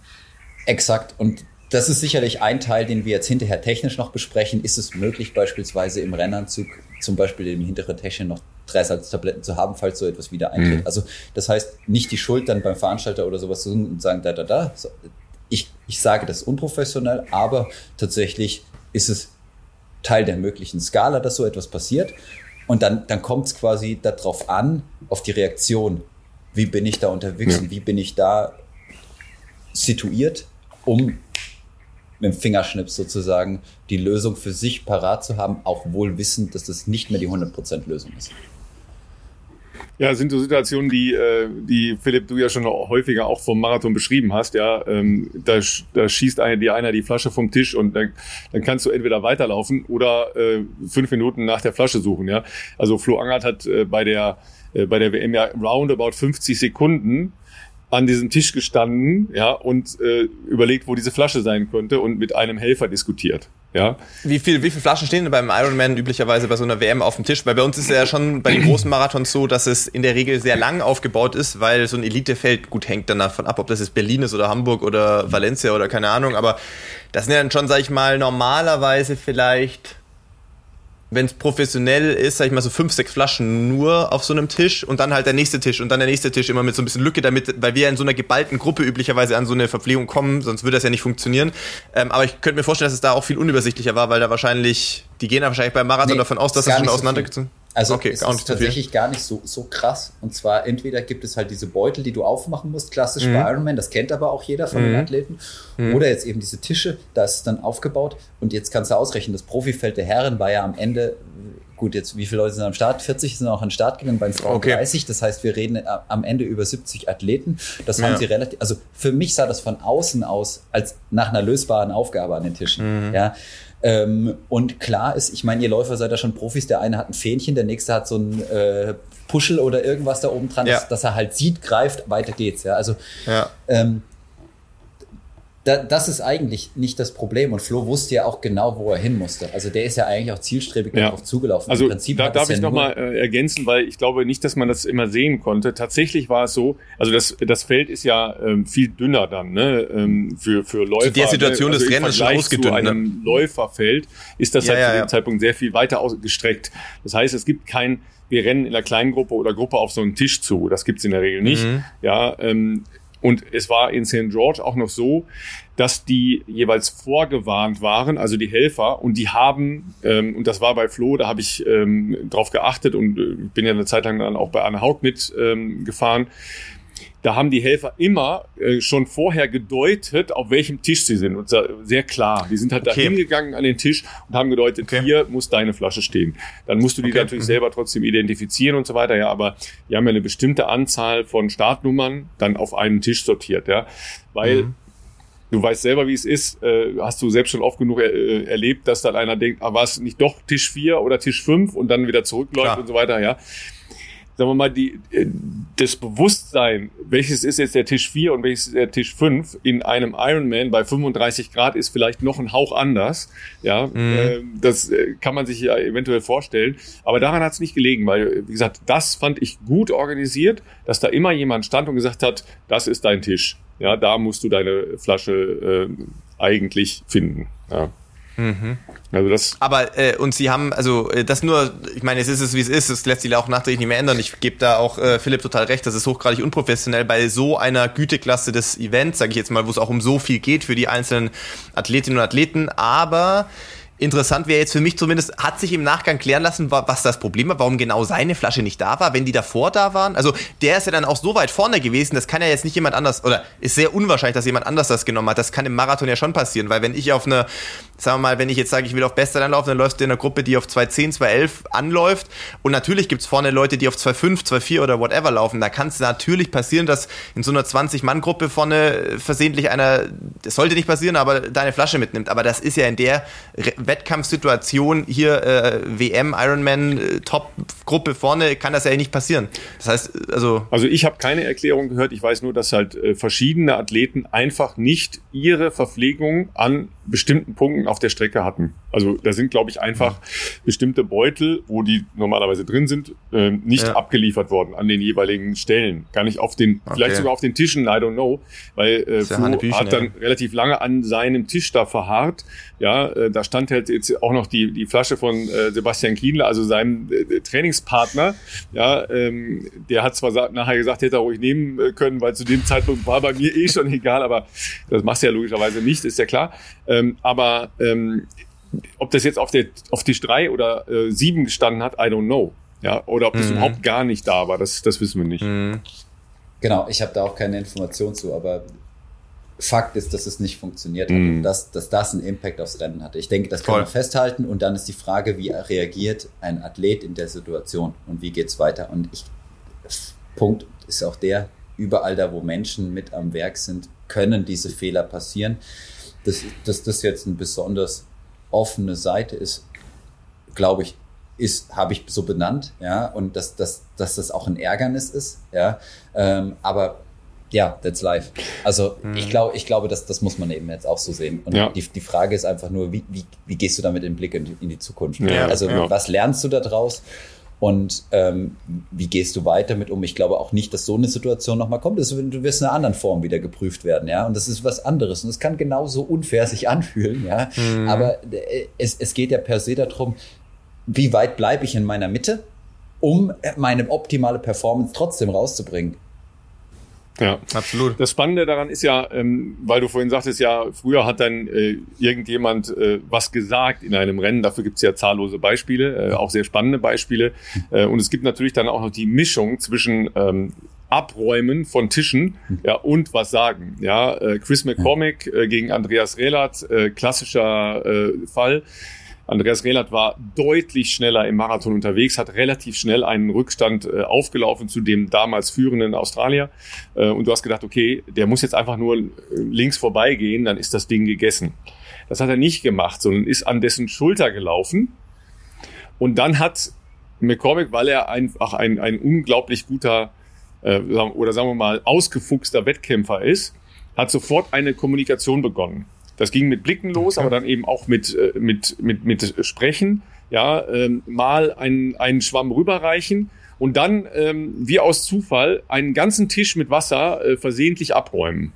Speaker 3: Exakt. Und das ist sicherlich ein Teil, den wir jetzt hinterher technisch noch besprechen. Ist es möglich, beispielsweise im Rennanzug zum Beispiel im hinteren Täschchen noch drei Salztabletten zu haben, falls so etwas wieder eintritt? Mhm. Also das heißt, nicht die Schuld dann beim Veranstalter oder sowas zu suchen und sagen, da, da, da. Ich, ich sage das unprofessionell, aber tatsächlich ist es Teil der möglichen Skala, dass so etwas passiert. Und dann, dann kommt es quasi darauf an, auf die Reaktion. Wie bin ich da unterwegs ja. und wie bin ich da situiert, um mit dem Fingerschnips sozusagen die Lösung für sich parat zu haben, auch wohl wissend, dass das nicht mehr die 100% Lösung ist.
Speaker 1: Ja, sind so Situationen, die, äh, die Philipp, du ja schon häufiger auch vom Marathon beschrieben hast. Ja, ähm, da, da schießt einer, dir einer die Flasche vom Tisch und dann, dann kannst du entweder weiterlaufen oder äh, fünf Minuten nach der Flasche suchen. Ja, also Flo Angert hat äh, bei der äh, bei der WM ja roundabout 50 Sekunden an diesem Tisch gestanden, ja, und äh, überlegt, wo diese Flasche sein könnte und mit einem Helfer diskutiert. Ja.
Speaker 2: Wie viel, wie viele Flaschen stehen denn beim Ironman üblicherweise bei so einer WM auf dem Tisch? Weil bei uns ist ja schon bei den großen Marathons so, dass es in der Regel sehr lang aufgebaut ist, weil so ein Elitefeld gut hängt dann davon ab, ob das jetzt Berlin ist oder Hamburg oder Valencia oder keine Ahnung. Aber das sind ja dann schon, sag ich mal, normalerweise vielleicht wenn es professionell ist, sag ich mal so fünf, sechs Flaschen nur auf so einem Tisch und dann halt der nächste Tisch und dann der nächste Tisch immer mit so ein bisschen Lücke, damit, weil wir in so einer geballten Gruppe üblicherweise an so eine Verpflegung kommen, sonst würde das ja nicht funktionieren. Ähm, aber ich könnte mir vorstellen, dass es da auch viel unübersichtlicher war, weil da wahrscheinlich, die gehen da wahrscheinlich beim Marathon nee, davon aus, dass das schon so auseinandergezogen
Speaker 3: also okay, es ist tatsächlich gar nicht so, so krass. Und zwar entweder gibt es halt diese Beutel, die du aufmachen musst, klassisch mhm. bei Ironman, das kennt aber auch jeder von mhm. den Athleten. Mhm. Oder jetzt eben diese Tische, da ist es dann aufgebaut. Und jetzt kannst du ausrechnen, das Profifeld der Herren war ja am Ende gut, jetzt wie viele Leute sind am Start? 40 sind auch an den Start gegangen, bei den Frauen okay. 30. Das heißt, wir reden äh, am Ende über 70 Athleten. Das ja. haben sie relativ, also für mich sah das von außen aus als nach einer lösbaren Aufgabe an den Tischen. Mhm. Ja. Ähm, und klar ist, ich meine, ihr Läufer seid ja schon Profis. Der eine hat ein Fähnchen, der nächste hat so ein äh, Puschel oder irgendwas da oben dran, ja. dass, dass, er halt sieht, greift, weiter geht's. Ja, also ja. Ähm, da, das ist eigentlich nicht das Problem. Und Flo wusste ja auch genau, wo er hin musste. Also der ist ja eigentlich auch zielstrebig ja. darauf zugelaufen.
Speaker 1: Also Im Prinzip da darf ich ja nochmal äh, ergänzen, weil ich glaube nicht, dass man das immer sehen konnte. Tatsächlich war es so, also das, das Feld ist ja ähm, viel dünner dann ne? ähm, für, für Läufer. Zu
Speaker 2: der Situation ne? also des Rennens schon ausgedünnt. Zu einem
Speaker 1: ne? Läuferfeld ist das ja, halt ja, zu dem Zeitpunkt sehr viel weiter ausgestreckt. Das heißt, es gibt kein wir rennen in einer kleinen Gruppe oder Gruppe auf so einen Tisch zu. Das gibt's in der Regel nicht. Mhm. Ja, ähm, und es war in St. George auch noch so, dass die jeweils vorgewarnt waren, also die Helfer, und die haben, ähm, und das war bei Flo, da habe ich ähm, drauf geachtet und äh, bin ja eine Zeit lang dann auch bei Anne Haug mitgefahren, ähm, da haben die Helfer immer äh, schon vorher gedeutet, auf welchem Tisch sie sind. Und sehr klar. Die sind halt okay. da hingegangen an den Tisch und haben gedeutet, okay. hier muss deine Flasche stehen. Dann musst du die okay. natürlich mhm. selber trotzdem identifizieren und so weiter. Ja, aber die haben ja eine bestimmte Anzahl von Startnummern dann auf einen Tisch sortiert, ja. Weil mhm. Du weißt selber, wie es ist. Äh, hast du selbst schon oft genug er, äh, erlebt, dass dann einer denkt, ah, war es nicht doch Tisch 4 oder Tisch 5 und dann wieder zurückläuft Klar. und so weiter, ja sagen wir mal, die, äh, das Bewusstsein, welches ist jetzt der Tisch 4 und welches ist der Tisch 5 in einem Ironman bei 35 Grad ist vielleicht noch ein Hauch anders. Ja, mhm. äh, das äh, kann man sich ja eventuell vorstellen. Aber daran hat es nicht gelegen, weil, wie gesagt, das fand ich gut organisiert, dass da immer jemand stand und gesagt hat, das ist dein Tisch. Ja, da musst du deine Flasche äh, eigentlich finden. Ja.
Speaker 2: Mhm. Also das. Aber äh, und sie haben also äh, das nur, ich meine, es ist es wie es ist, es lässt sich auch nachträglich nicht mehr ändern. Ich gebe da auch äh, Philipp total recht, das ist hochgradig unprofessionell bei so einer Güteklasse des Events, sage ich jetzt mal, wo es auch um so viel geht für die einzelnen Athletinnen und Athleten. Aber Interessant wäre jetzt für mich zumindest, hat sich im Nachgang klären lassen, was das Problem war, warum genau seine Flasche nicht da war, wenn die davor da waren. Also der ist ja dann auch so weit vorne gewesen, das kann ja jetzt nicht jemand anders, oder ist sehr unwahrscheinlich, dass jemand anders das genommen hat. Das kann im Marathon ja schon passieren, weil wenn ich auf eine, sagen wir mal, wenn ich jetzt sage, ich will auf Beste anlaufen, dann läufst du in einer Gruppe, die auf 2.10, 2.11 anläuft. Und natürlich gibt's vorne Leute, die auf 2.5, 2.4 oder whatever laufen. Da kann es natürlich passieren, dass in so einer 20-Mann-Gruppe vorne versehentlich einer, das sollte nicht passieren, aber deine Flasche mitnimmt. Aber das ist ja in der Wettkampfsituation hier äh, WM, Ironman, äh, Top-Gruppe vorne, kann das ja nicht passieren. Das heißt, also.
Speaker 1: Also ich habe keine Erklärung gehört. Ich weiß nur, dass halt äh, verschiedene Athleten einfach nicht ihre Verpflegung an bestimmten Punkten auf der Strecke hatten. Also da sind, glaube ich, einfach ja. bestimmte Beutel, wo die normalerweise drin sind, äh, nicht ja. abgeliefert worden an den jeweiligen Stellen. Gar nicht auf den, okay. vielleicht sogar auf den Tischen, I don't know. Weil äh, Flo hat dann relativ lange an seinem Tisch da verharrt. Ja, äh, da stand halt jetzt auch noch die, die Flasche von äh, Sebastian Kienle, also seinem äh, Trainingspartner. Ja, ähm, der hat zwar nachher gesagt, hätte er ruhig nehmen äh, können, weil zu dem Zeitpunkt war bei mir eh schon egal, aber das machst du ja logischerweise nicht, ist ja klar. Ähm, aber ähm, ob das jetzt auf, der, auf Tisch drei oder äh, 7 gestanden hat, I don't know. Ja, oder ob das mhm. überhaupt gar nicht da war, das, das wissen wir nicht. Mhm.
Speaker 3: Genau, ich habe da auch keine Information zu, aber Fakt ist, dass es nicht funktioniert hat mhm. und dass, dass das einen Impact aufs Rennen hatte. Ich denke, das kann Voll. man festhalten und dann ist die Frage, wie reagiert ein Athlet in der Situation und wie geht's weiter. Und ich, Punkt ist auch der, überall da, wo Menschen mit am Werk sind, können diese Fehler passieren. Dass, dass das jetzt eine besonders offene Seite ist, glaube ich, ist, habe ich so benannt, ja, und dass, dass, dass das auch ein Ärgernis ist, ja, ähm, aber ja, that's life. Also mhm. ich glaube, ich glaube, dass das muss man eben jetzt auch so sehen. Und ja. die, die Frage ist einfach nur, wie, wie, wie gehst du damit im Blick in die, in die Zukunft? Ja, also ja. was lernst du da draus? Und ähm, wie gehst du weiter mit um? Ich glaube auch nicht, dass so eine Situation nochmal kommt. Du wirst in einer anderen Form wieder geprüft werden, ja. Und das ist was anderes. Und es kann genauso unfair sich anfühlen, ja. Mhm. Aber äh, es, es geht ja per se darum, wie weit bleibe ich in meiner Mitte, um meine optimale Performance trotzdem rauszubringen.
Speaker 1: Ja, absolut. Das Spannende daran ist ja, ähm, weil du vorhin sagtest, ja, früher hat dann äh, irgendjemand äh, was gesagt in einem Rennen. Dafür gibt es ja zahllose Beispiele, äh, auch sehr spannende Beispiele. Äh, und es gibt natürlich dann auch noch die Mischung zwischen ähm, Abräumen von Tischen ja, und was sagen. Ja, äh, Chris McCormick äh, gegen Andreas Rehlert, äh, klassischer äh, Fall. Andreas Rehlert war deutlich schneller im Marathon unterwegs, hat relativ schnell einen Rückstand äh, aufgelaufen zu dem damals führenden Australier. Äh, und du hast gedacht, okay, der muss jetzt einfach nur äh, links vorbeigehen, dann ist das Ding gegessen. Das hat er nicht gemacht, sondern ist an dessen Schulter gelaufen. Und dann hat McCormick, weil er einfach ein, ein unglaublich guter oder sagen wir mal ausgefuchster Wettkämpfer ist, hat sofort eine Kommunikation begonnen. Das ging mit Blicken los, aber dann eben auch mit, äh, mit, mit, mit Sprechen. Ja, ähm, mal einen, einen Schwamm rüberreichen und dann, ähm, wie aus Zufall, einen ganzen Tisch mit Wasser äh, versehentlich abräumen.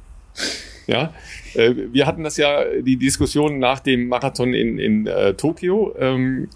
Speaker 1: Ja, wir hatten das ja, die Diskussion nach dem Marathon in, in äh, Tokio, ähm,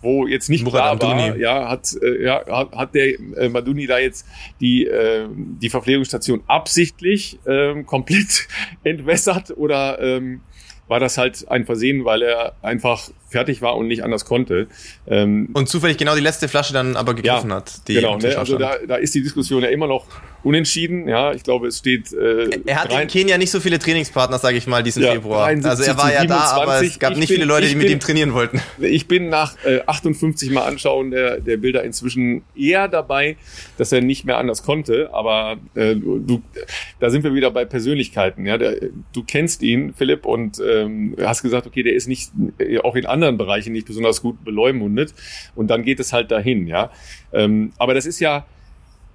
Speaker 1: wo jetzt nicht Murat klar war, ja, hat, äh, ja, hat, hat der äh, Maduni da jetzt die, äh, die Verpflegungsstation absichtlich äh, komplett entwässert oder ähm, war das halt ein Versehen, weil er einfach fertig war und nicht anders konnte.
Speaker 2: Ähm, und zufällig genau die letzte Flasche dann aber gegriffen ja, hat.
Speaker 1: genau, ne? also da, da ist die Diskussion ja immer noch unentschieden. Ja, ich glaube, es steht.
Speaker 2: Äh, er hat in Kenia nicht so viele Trainingspartner, sage ich mal, diesen ja, Februar. Also er war ja 27. da, aber es gab ich nicht bin, viele Leute, die mit ihm trainieren wollten.
Speaker 1: Ich bin nach äh, 58 Mal anschauen der, der Bilder inzwischen eher dabei, dass er nicht mehr anders konnte. Aber äh, du, da sind wir wieder bei Persönlichkeiten. Ja, der, du kennst ihn, Philipp, und ähm, hast gesagt, okay, der ist nicht äh, auch in anderen Bereichen nicht besonders gut beleumundet. Und dann geht es halt dahin. Ja, ähm, aber das ist ja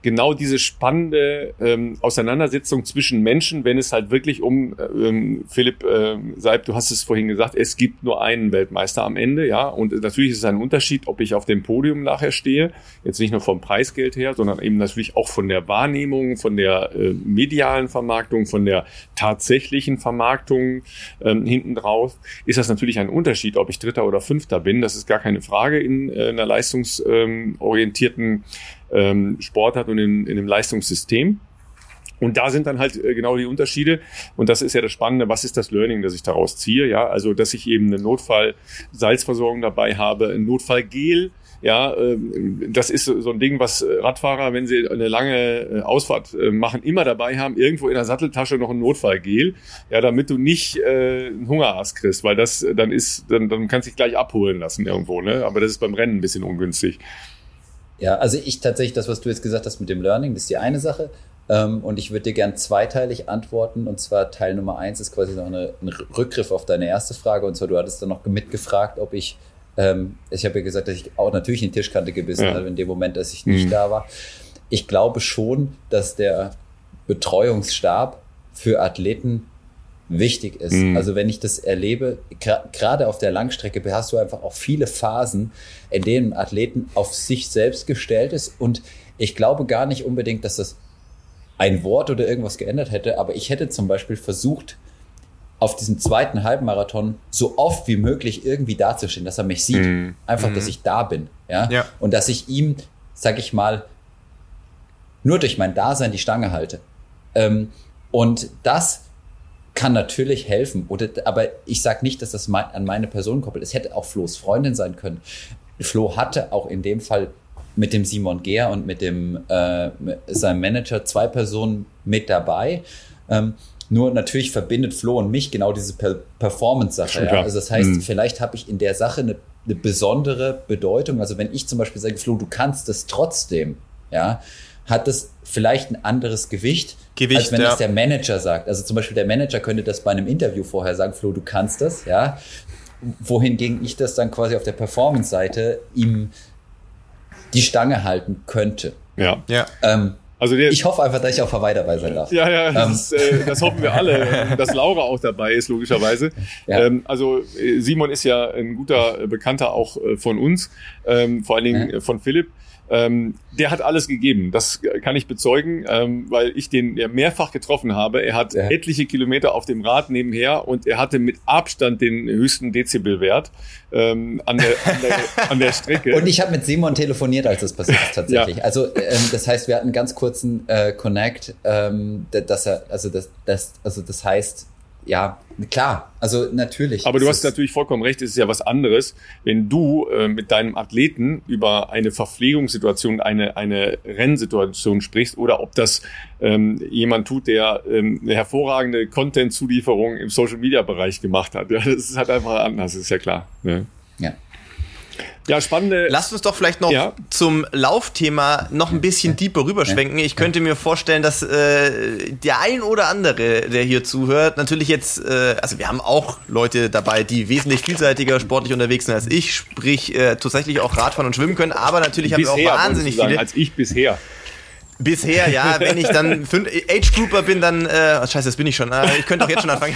Speaker 1: genau diese spannende ähm, Auseinandersetzung zwischen Menschen, wenn es halt wirklich um ähm, Philipp äh, Seib, du hast es vorhin gesagt, es gibt nur einen Weltmeister am Ende, ja, und natürlich ist es ein Unterschied, ob ich auf dem Podium nachher stehe, jetzt nicht nur vom Preisgeld her, sondern eben natürlich auch von der Wahrnehmung, von der äh, medialen Vermarktung, von der tatsächlichen Vermarktung ähm, hinten drauf, ist das natürlich ein Unterschied, ob ich Dritter oder Fünfter bin. Das ist gar keine Frage in äh, einer leistungsorientierten ähm, Sport hat und in, in dem Leistungssystem. Und da sind dann halt äh, genau die Unterschiede. Und das ist ja das Spannende. Was ist das Learning, das ich daraus ziehe? Ja, also, dass ich eben eine Notfall-Salzversorgung dabei habe, ein Notfallgel. Ja, ähm, das ist so ein Ding, was Radfahrer, wenn sie eine lange äh, Ausfahrt äh, machen, immer dabei haben. Irgendwo in der Satteltasche noch ein Notfallgel. Ja, damit du nicht äh, einen Hungerast kriegst, weil das dann ist, dann, dann kannst du dich gleich abholen lassen irgendwo. Ne? Aber das ist beim Rennen ein bisschen ungünstig.
Speaker 3: Ja, also ich tatsächlich, das, was du jetzt gesagt hast mit dem Learning, das ist die eine Sache. Ähm, und ich würde dir gern zweiteilig antworten. Und zwar Teil Nummer eins ist quasi noch eine, ein Rückgriff auf deine erste Frage. Und zwar, du hattest dann noch mitgefragt, ob ich, ähm, ich habe ja gesagt, dass ich auch natürlich in die Tischkante gebissen ja. habe in dem Moment, dass ich nicht mhm. da war. Ich glaube schon, dass der Betreuungsstab für Athleten wichtig ist. Mhm. Also wenn ich das erlebe, gerade auf der Langstrecke hast du einfach auch viele Phasen, in denen Athleten auf sich selbst gestellt ist und ich glaube gar nicht unbedingt, dass das ein Wort oder irgendwas geändert hätte, aber ich hätte zum Beispiel versucht, auf diesem zweiten Halbmarathon so oft wie möglich irgendwie dazustehen, dass er mich sieht. Mhm. Einfach, dass mhm. ich da bin. Ja? ja? Und dass ich ihm, sag ich mal, nur durch mein Dasein die Stange halte. Ähm, und das kann natürlich helfen. Oder, aber ich sage nicht, dass das an meine Person koppelt. Es hätte auch Flo's Freundin sein können. Flo hatte auch in dem Fall mit dem Simon Gehr und mit dem äh, seinem Manager zwei Personen mit dabei. Ähm, nur natürlich verbindet Flo und mich genau diese per Performance-Sache. Ja? Also das heißt, mhm. vielleicht habe ich in der Sache eine, eine, besondere Bedeutung. Also wenn ich zum Beispiel sage, Flo, du kannst es trotzdem, ja, hat das vielleicht ein anderes Gewicht, Gewicht als wenn ja. das der Manager sagt. Also zum Beispiel der Manager könnte das bei einem Interview vorher sagen, Flo, du kannst das, ja. Wohingegen ich das dann quasi auf der Performance-Seite ihm die Stange halten könnte.
Speaker 1: Ja.
Speaker 3: ja. Ähm, also der, ich hoffe einfach, dass ich auch Verweih dabei sein darf.
Speaker 1: Ja, ja, das, ähm. äh, das hoffen wir alle, dass Laura auch dabei ist, logischerweise. Ja. Ähm, also äh, Simon ist ja ein guter Bekannter auch äh, von uns, ähm, vor allen Dingen ja. von Philipp. Ähm, der hat alles gegeben. Das kann ich bezeugen, ähm, weil ich den ja mehrfach getroffen habe. Er hat ja. etliche Kilometer auf dem Rad nebenher und er hatte mit Abstand den höchsten Dezibelwert ähm, an, der, an, der, an der Strecke.
Speaker 3: Und ich habe mit Simon telefoniert, als das passiert ist tatsächlich. Ja. Also ähm, das heißt, wir hatten einen ganz kurzen äh, Connect, ähm, dass er, also das, das, also das heißt, ja, klar, also natürlich.
Speaker 1: Aber du hast natürlich vollkommen recht, es ist ja was anderes, wenn du äh, mit deinem Athleten über eine Verpflegungssituation, eine, eine Rennsituation sprichst oder ob das ähm, jemand tut, der ähm, eine hervorragende Content-Zulieferung im Social-Media-Bereich gemacht hat. Ja, das ist halt einfach anders, ist ja klar. Ne?
Speaker 3: Ja.
Speaker 2: Ja, spannende. Lasst uns doch vielleicht noch ja. zum Laufthema noch ein bisschen deeper rüberschwenken. Ich könnte mir vorstellen, dass äh, der ein oder andere, der hier zuhört, natürlich jetzt, äh, also wir haben auch Leute dabei, die wesentlich vielseitiger sportlich unterwegs sind als ich, sprich äh, tatsächlich auch Radfahren und schwimmen können, aber natürlich bisher, haben wir auch wahnsinnig viele.
Speaker 1: Als ich bisher.
Speaker 2: Bisher, ja, wenn ich dann Age Grouper bin, dann, äh, oh, scheiße, das bin ich schon. Äh, ich könnte auch jetzt schon anfangen.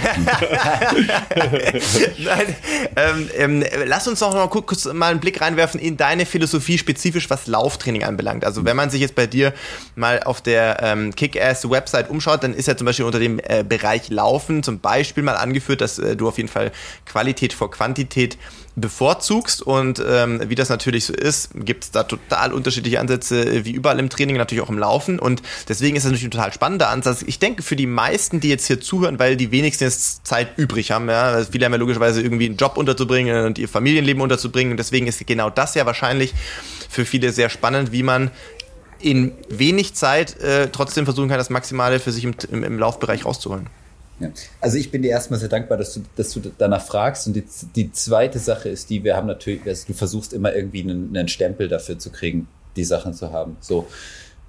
Speaker 2: Nein, ähm, ähm, lass uns noch kurz mal einen Blick reinwerfen in deine Philosophie, spezifisch was Lauftraining anbelangt. Also wenn man sich jetzt bei dir mal auf der ähm, Kick-Ass-Website umschaut, dann ist ja zum Beispiel unter dem äh, Bereich Laufen zum Beispiel mal angeführt, dass äh, du auf jeden Fall Qualität vor Quantität bevorzugst und ähm, wie das natürlich so ist, gibt es da total unterschiedliche Ansätze, wie überall im Training, natürlich auch im Laufen und deswegen ist das natürlich ein total spannender Ansatz. Ich denke für die meisten, die jetzt hier zuhören, weil die wenigsten jetzt Zeit übrig haben, ja, also viele haben ja logischerweise irgendwie einen Job unterzubringen und ihr Familienleben unterzubringen und deswegen ist genau das ja wahrscheinlich für viele sehr spannend, wie man in wenig Zeit äh, trotzdem versuchen kann, das Maximale für sich im, im, im Laufbereich rauszuholen.
Speaker 3: Ja. Also ich bin dir erstmal sehr dankbar, dass du, dass du danach fragst. Und die, die zweite Sache ist die, wir haben natürlich, also du versuchst immer irgendwie einen, einen Stempel dafür zu kriegen, die Sachen zu haben. So.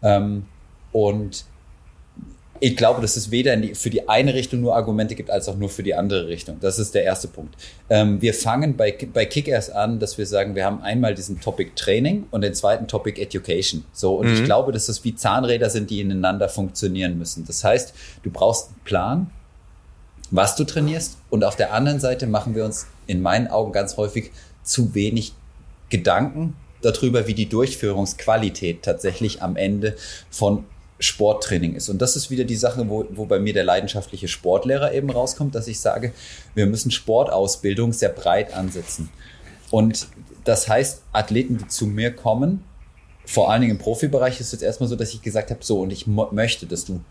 Speaker 3: Ähm, und ich glaube, dass es weder die, für die eine Richtung nur Argumente gibt, als auch nur für die andere Richtung. Das ist der erste Punkt. Ähm, wir fangen bei, bei Kickers an, dass wir sagen, wir haben einmal diesen Topic Training und den zweiten Topic Education. So, und mhm. ich glaube, dass das wie Zahnräder sind, die ineinander funktionieren müssen. Das heißt, du brauchst einen Plan, was du trainierst. Und auf der anderen Seite machen wir uns in meinen Augen ganz häufig zu wenig Gedanken darüber, wie die Durchführungsqualität tatsächlich am Ende von Sporttraining ist. Und das ist wieder die Sache, wo, wo bei mir der leidenschaftliche Sportlehrer eben rauskommt, dass ich sage, wir müssen Sportausbildung sehr breit ansetzen. Und das heißt, Athleten, die zu mir kommen, vor allen Dingen im Profibereich ist es jetzt erstmal so, dass ich gesagt habe, so, und ich möchte, dass du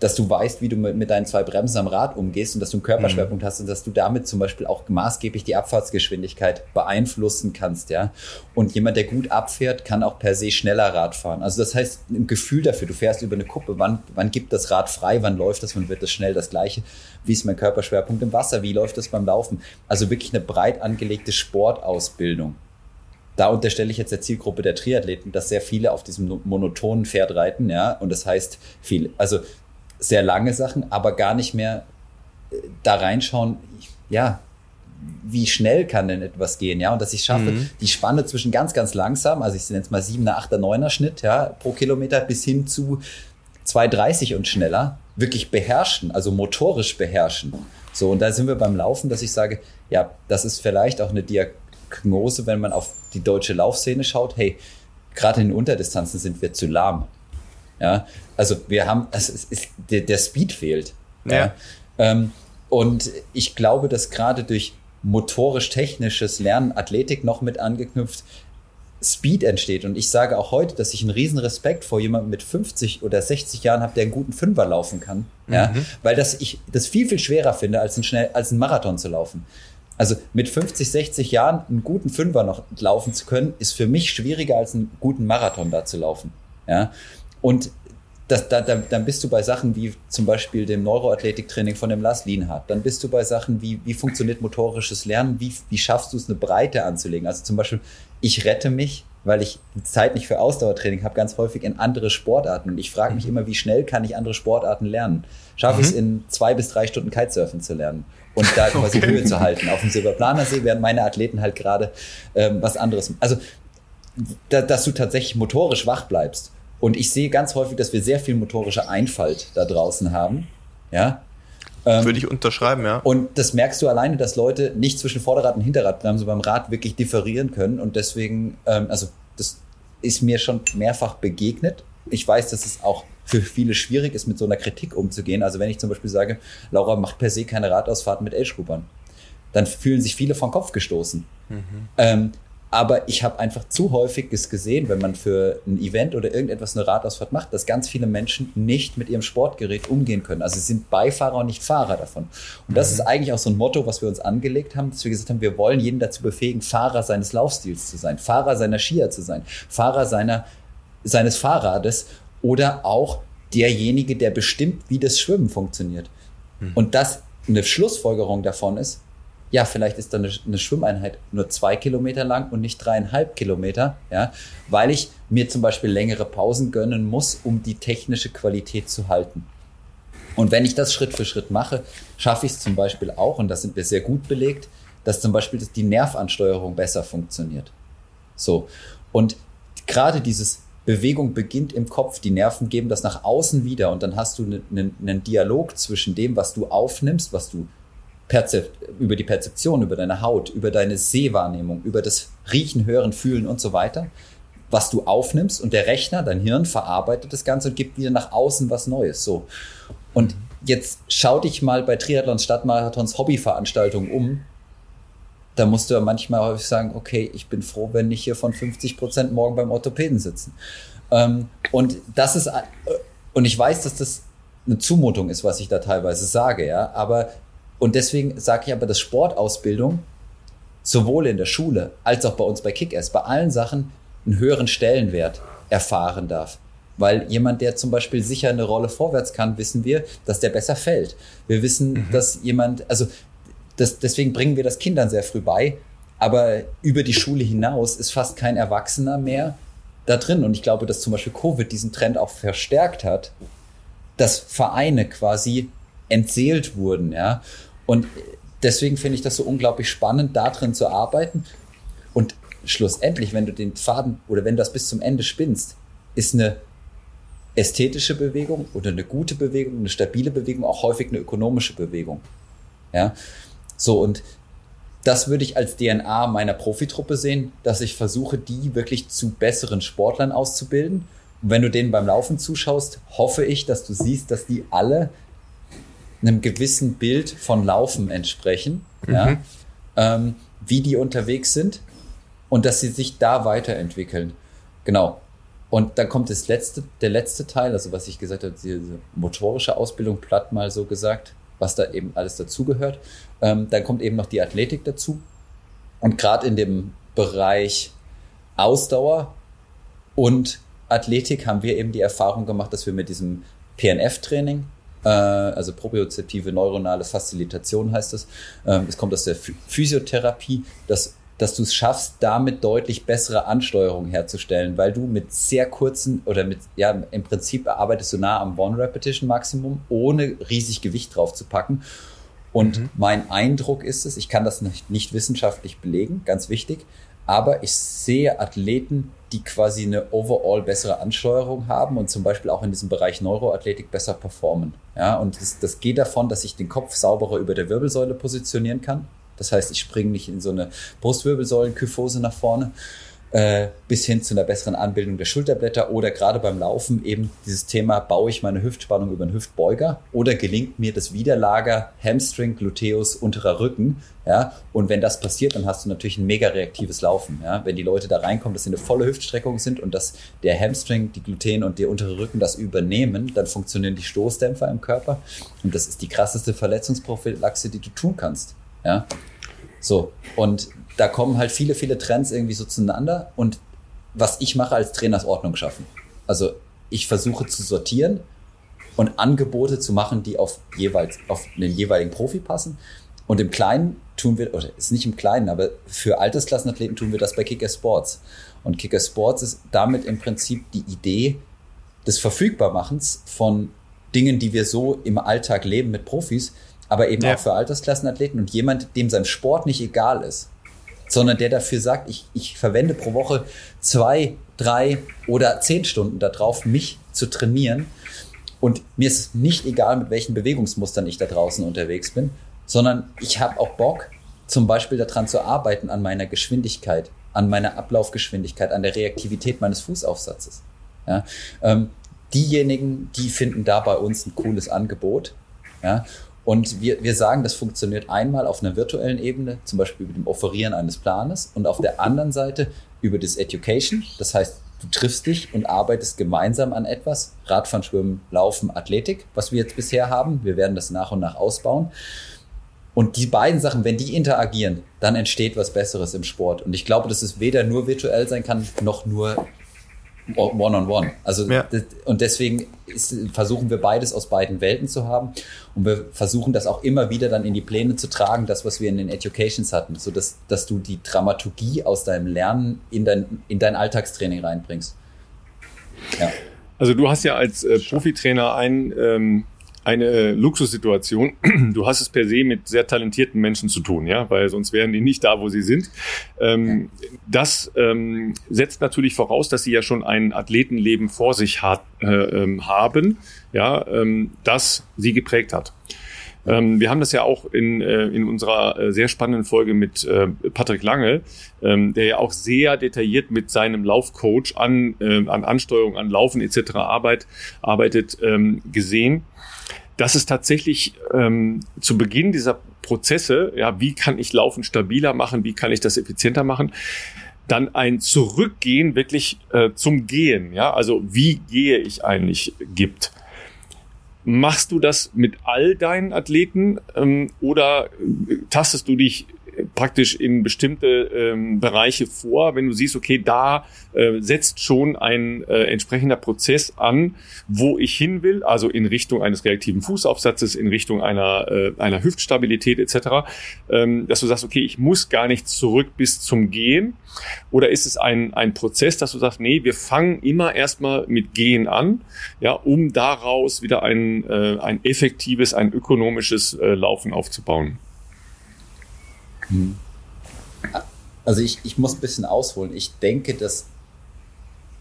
Speaker 3: dass du weißt, wie du mit, mit deinen zwei Bremsen am Rad umgehst und dass du einen Körperschwerpunkt mhm. hast und dass du damit zum Beispiel auch maßgeblich die Abfahrtsgeschwindigkeit beeinflussen kannst, ja. Und jemand, der gut abfährt, kann auch per se schneller Rad fahren. Also das heißt, ein Gefühl dafür, du fährst über eine Kuppe, wann, wann gibt das Rad frei, wann läuft das, wann wird das schnell das gleiche, wie ist mein Körperschwerpunkt im Wasser, wie läuft das beim Laufen. Also wirklich eine breit angelegte Sportausbildung da unterstelle ich jetzt der Zielgruppe der Triathleten, dass sehr viele auf diesem monotonen Pferd reiten, ja, und das heißt viel. Also sehr lange Sachen, aber gar nicht mehr äh, da reinschauen, ja, wie schnell kann denn etwas gehen, ja, und dass ich schaffe, mhm. die Spanne zwischen ganz, ganz langsam, also ich nenne es mal 7er, 8er, 9er Schnitt, ja, pro Kilometer bis hin zu 2,30 und schneller wirklich beherrschen, also motorisch beherrschen. So, und da sind wir beim Laufen, dass ich sage, ja, das ist vielleicht auch eine Diagnose, wenn man auf die deutsche Laufszene schaut, hey, gerade in den Unterdistanzen sind wir zu lahm. Ja, also wir haben, also es ist, der, der Speed fehlt. Ja. ja. Ähm, und ich glaube, dass gerade durch motorisch-technisches Lernen, Athletik noch mit angeknüpft, Speed entsteht. Und ich sage auch heute, dass ich einen riesen Respekt vor jemandem mit 50 oder 60 Jahren habe, der einen guten Fünfer laufen kann. Mhm. Ja, weil das ich das viel, viel schwerer finde, als ein, schnell, als ein Marathon zu laufen. Also mit 50, 60 Jahren einen guten Fünfer noch laufen zu können, ist für mich schwieriger, als einen guten Marathon da zu laufen. Ja, und das, da, da, dann bist du bei Sachen wie zum Beispiel dem Neuroathletiktraining von dem Lars Lienhardt. Dann bist du bei Sachen wie, wie funktioniert motorisches Lernen? Wie, wie schaffst du es, eine Breite anzulegen? Also zum Beispiel, ich rette mich, weil ich Zeit nicht für Ausdauertraining habe, ganz häufig in andere Sportarten. Und ich frage mich mhm. immer, wie schnell kann ich andere Sportarten lernen? Schaffe mhm. ich es in zwei bis drei Stunden Kitesurfen zu lernen? Und da quasi okay. Höhe zu halten auf dem Silberplanersee, während meine Athleten halt gerade ähm, was anderes. Also, da, dass du tatsächlich motorisch wach bleibst und ich sehe ganz häufig, dass wir sehr viel motorische Einfalt da draußen haben. Ja.
Speaker 2: Ähm, Würde ich unterschreiben, ja.
Speaker 3: Und das merkst du alleine, dass Leute nicht zwischen Vorderrad und Hinterradbremse beim Rad wirklich differieren können und deswegen, ähm, also das ist mir schon mehrfach begegnet. Ich weiß, dass es auch für viele schwierig ist, mit so einer Kritik umzugehen. Also wenn ich zum Beispiel sage, Laura macht per se keine Radausfahrten mit Age-Groupern, dann fühlen sich viele vom Kopf gestoßen. Mhm. Ähm, aber ich habe einfach zu häufig gesehen, wenn man für ein Event oder irgendetwas eine Radausfahrt macht, dass ganz viele Menschen nicht mit ihrem Sportgerät umgehen können. Also sie sind Beifahrer und nicht Fahrer davon. Und das mhm. ist eigentlich auch so ein Motto, was wir uns angelegt haben, dass wir gesagt haben, wir wollen jeden dazu befähigen, Fahrer seines Laufstils zu sein, Fahrer seiner Skier zu sein, Fahrer seiner, seines Fahrrades oder auch derjenige, der bestimmt, wie das Schwimmen funktioniert. Mhm. Und das eine Schlussfolgerung davon ist, ja, vielleicht ist dann eine, Schwimmeinheit nur zwei Kilometer lang und nicht dreieinhalb Kilometer, ja, weil ich mir zum Beispiel längere Pausen gönnen muss, um die technische Qualität zu halten. Und wenn ich das Schritt für Schritt mache, schaffe ich es zum Beispiel auch, und da sind wir sehr gut belegt, dass zum Beispiel die Nervansteuerung besser funktioniert. So. Und gerade dieses Bewegung beginnt im Kopf, die Nerven geben das nach außen wieder und dann hast du einen, einen, einen Dialog zwischen dem, was du aufnimmst, was du Perzep über die Perzeption, über deine Haut, über deine Sehwahrnehmung, über das Riechen, Hören, Fühlen und so weiter, was du aufnimmst und der Rechner, dein Hirn verarbeitet das Ganze und gibt wieder nach außen was Neues. So. Und jetzt schau dich mal bei Triathlons, Stadtmarathons, Hobbyveranstaltungen um. Da musst du ja manchmal häufig sagen, okay, ich bin froh, wenn nicht hier von 50 Prozent morgen beim Orthopäden sitzen. Ähm, und das ist, äh, und ich weiß, dass das eine Zumutung ist, was ich da teilweise sage, ja, aber und deswegen sage ich aber, dass Sportausbildung sowohl in der Schule als auch bei uns bei Kick-Ass bei allen Sachen einen höheren Stellenwert erfahren darf. Weil jemand, der zum Beispiel sicher eine Rolle vorwärts kann, wissen wir, dass der besser fällt. Wir wissen, mhm. dass jemand, also das, deswegen bringen wir das Kindern sehr früh bei. Aber über die Schule hinaus ist fast kein Erwachsener mehr da drin. Und ich glaube, dass zum Beispiel Covid diesen Trend auch verstärkt hat, dass Vereine quasi entseelt wurden, ja. Und deswegen finde ich das so unglaublich spannend, da drin zu arbeiten. Und schlussendlich, wenn du den Faden oder wenn du das bis zum Ende spinnst, ist eine ästhetische Bewegung oder eine gute Bewegung, eine stabile Bewegung, auch häufig eine ökonomische Bewegung. Ja, so und das würde ich als DNA meiner Profitruppe sehen, dass ich versuche, die wirklich zu besseren Sportlern auszubilden. Und wenn du denen beim Laufen zuschaust, hoffe ich, dass du siehst, dass die alle einem gewissen Bild von Laufen entsprechen, mhm. ja, ähm, wie die unterwegs sind und dass sie sich da weiterentwickeln. Genau. Und dann kommt das letzte, der letzte Teil, also was ich gesagt habe, diese motorische Ausbildung, platt mal so gesagt, was da eben alles dazugehört. Ähm, dann kommt eben noch die Athletik dazu. Und gerade in dem Bereich Ausdauer und Athletik haben wir eben die Erfahrung gemacht, dass wir mit diesem PNF-Training, also propriozeptive neuronale Facilitation heißt es. Ähm, es kommt aus der Physiotherapie, dass dass du es schaffst, damit deutlich bessere Ansteuerung herzustellen, weil du mit sehr kurzen oder mit, ja, im Prinzip arbeitest du nah am One-Repetition-Maximum, ohne riesig Gewicht drauf zu packen. Und mhm. mein Eindruck ist es, ich kann das nicht, nicht wissenschaftlich belegen, ganz wichtig, aber ich sehe Athleten, die quasi eine overall bessere Ansteuerung haben und zum Beispiel auch in diesem Bereich Neuroathletik besser performen. Ja, und das, das geht davon, dass ich den Kopf sauberer über der Wirbelsäule positionieren kann. Das heißt, ich springe nicht in so eine Brustwirbelsäulenkyphose nach vorne, äh, bis hin zu einer besseren Anbildung der Schulterblätter oder gerade beim Laufen eben dieses Thema, baue ich meine Hüftspannung über einen Hüftbeuger oder gelingt mir das Widerlager Hamstring, Gluteus, unterer Rücken, ja, und wenn das passiert, dann hast du natürlich ein mega reaktives Laufen, ja, wenn die Leute da reinkommen, dass sie eine volle Hüftstreckung sind und dass der Hamstring, die Gluten und der untere Rücken das übernehmen, dann funktionieren die Stoßdämpfer im Körper. Und das ist die krasseste Verletzungsprophylaxe, die du tun kannst, ja, so und da kommen halt viele, viele Trends irgendwie so zueinander und was ich mache als Trainer ist Ordnung schaffen. Also ich versuche zu sortieren und Angebote zu machen, die auf jeweils auf den jeweiligen Profi passen. Und im Kleinen tun wir, oder ist nicht im Kleinen, aber für Altersklassenathleten tun wir das bei Kicker Sports. Und Kicker Sports ist damit im Prinzip die Idee des Verfügbarmachens von Dingen, die wir so im Alltag leben mit Profis, aber eben ja. auch für Altersklassenathleten und jemand, dem sein Sport nicht egal ist sondern der dafür sagt, ich, ich verwende pro Woche zwei, drei oder zehn Stunden darauf, mich zu trainieren. Und mir ist nicht egal, mit welchen Bewegungsmustern ich da draußen unterwegs bin, sondern ich habe auch Bock, zum Beispiel daran zu arbeiten, an meiner Geschwindigkeit, an meiner Ablaufgeschwindigkeit, an der Reaktivität meines Fußaufsatzes. Ja? Ähm, diejenigen, die finden da bei uns ein cooles Angebot. Ja? Und wir, wir sagen, das funktioniert einmal auf einer virtuellen Ebene, zum Beispiel mit dem Offerieren eines Planes und auf der anderen Seite über das Education. Das heißt, du triffst dich und arbeitest gemeinsam an etwas. Radfahren, Schwimmen, Laufen, Athletik, was wir jetzt bisher haben. Wir werden das nach und nach ausbauen. Und die beiden Sachen, wenn die interagieren, dann entsteht was Besseres im Sport. Und ich glaube, dass es weder nur virtuell sein kann, noch nur One-on-one. -on -one. Also ja. und deswegen ist, versuchen wir beides aus beiden Welten zu haben und wir versuchen das auch immer wieder dann in die Pläne zu tragen, das was wir in den Educations hatten, so dass dass du die Dramaturgie aus deinem Lernen in dein in dein Alltagstraining reinbringst.
Speaker 1: Ja. Also du hast ja als äh, Profitrainer ein ähm, eine Luxussituation. Du hast es per se mit sehr talentierten Menschen zu tun, ja, weil sonst wären die nicht da, wo sie sind. Ähm, das ähm, setzt natürlich voraus, dass sie ja schon ein Athletenleben vor sich hat, äh, ähm, haben, ja, ähm, das sie geprägt hat. Ähm, wir haben das ja auch in, äh, in unserer äh, sehr spannenden Folge mit äh, Patrick Lange, ähm, der ja auch sehr detailliert mit seinem Laufcoach an, äh, an Ansteuerung, an Laufen etc. Arbeit, arbeitet, ähm, gesehen dass es tatsächlich ähm, zu Beginn dieser Prozesse, ja, wie kann ich Laufen stabiler machen, wie kann ich das effizienter machen, dann ein Zurückgehen wirklich äh, zum Gehen, ja, also wie gehe ich eigentlich gibt. Machst du das mit all deinen Athleten ähm, oder äh, tastest du dich praktisch in bestimmte ähm, Bereiche vor, wenn du siehst, okay, da äh, setzt schon ein äh, entsprechender Prozess an, wo ich hin will, also in Richtung eines reaktiven Fußaufsatzes, in Richtung einer, äh, einer Hüftstabilität etc., ähm, dass du sagst, okay, ich muss gar nicht zurück bis zum Gehen, oder ist es ein, ein Prozess, dass du sagst, nee, wir fangen immer erstmal mit Gehen an, ja, um daraus wieder ein, äh, ein effektives, ein ökonomisches äh, Laufen aufzubauen?
Speaker 3: Also ich, ich muss ein bisschen ausholen. Ich denke, dass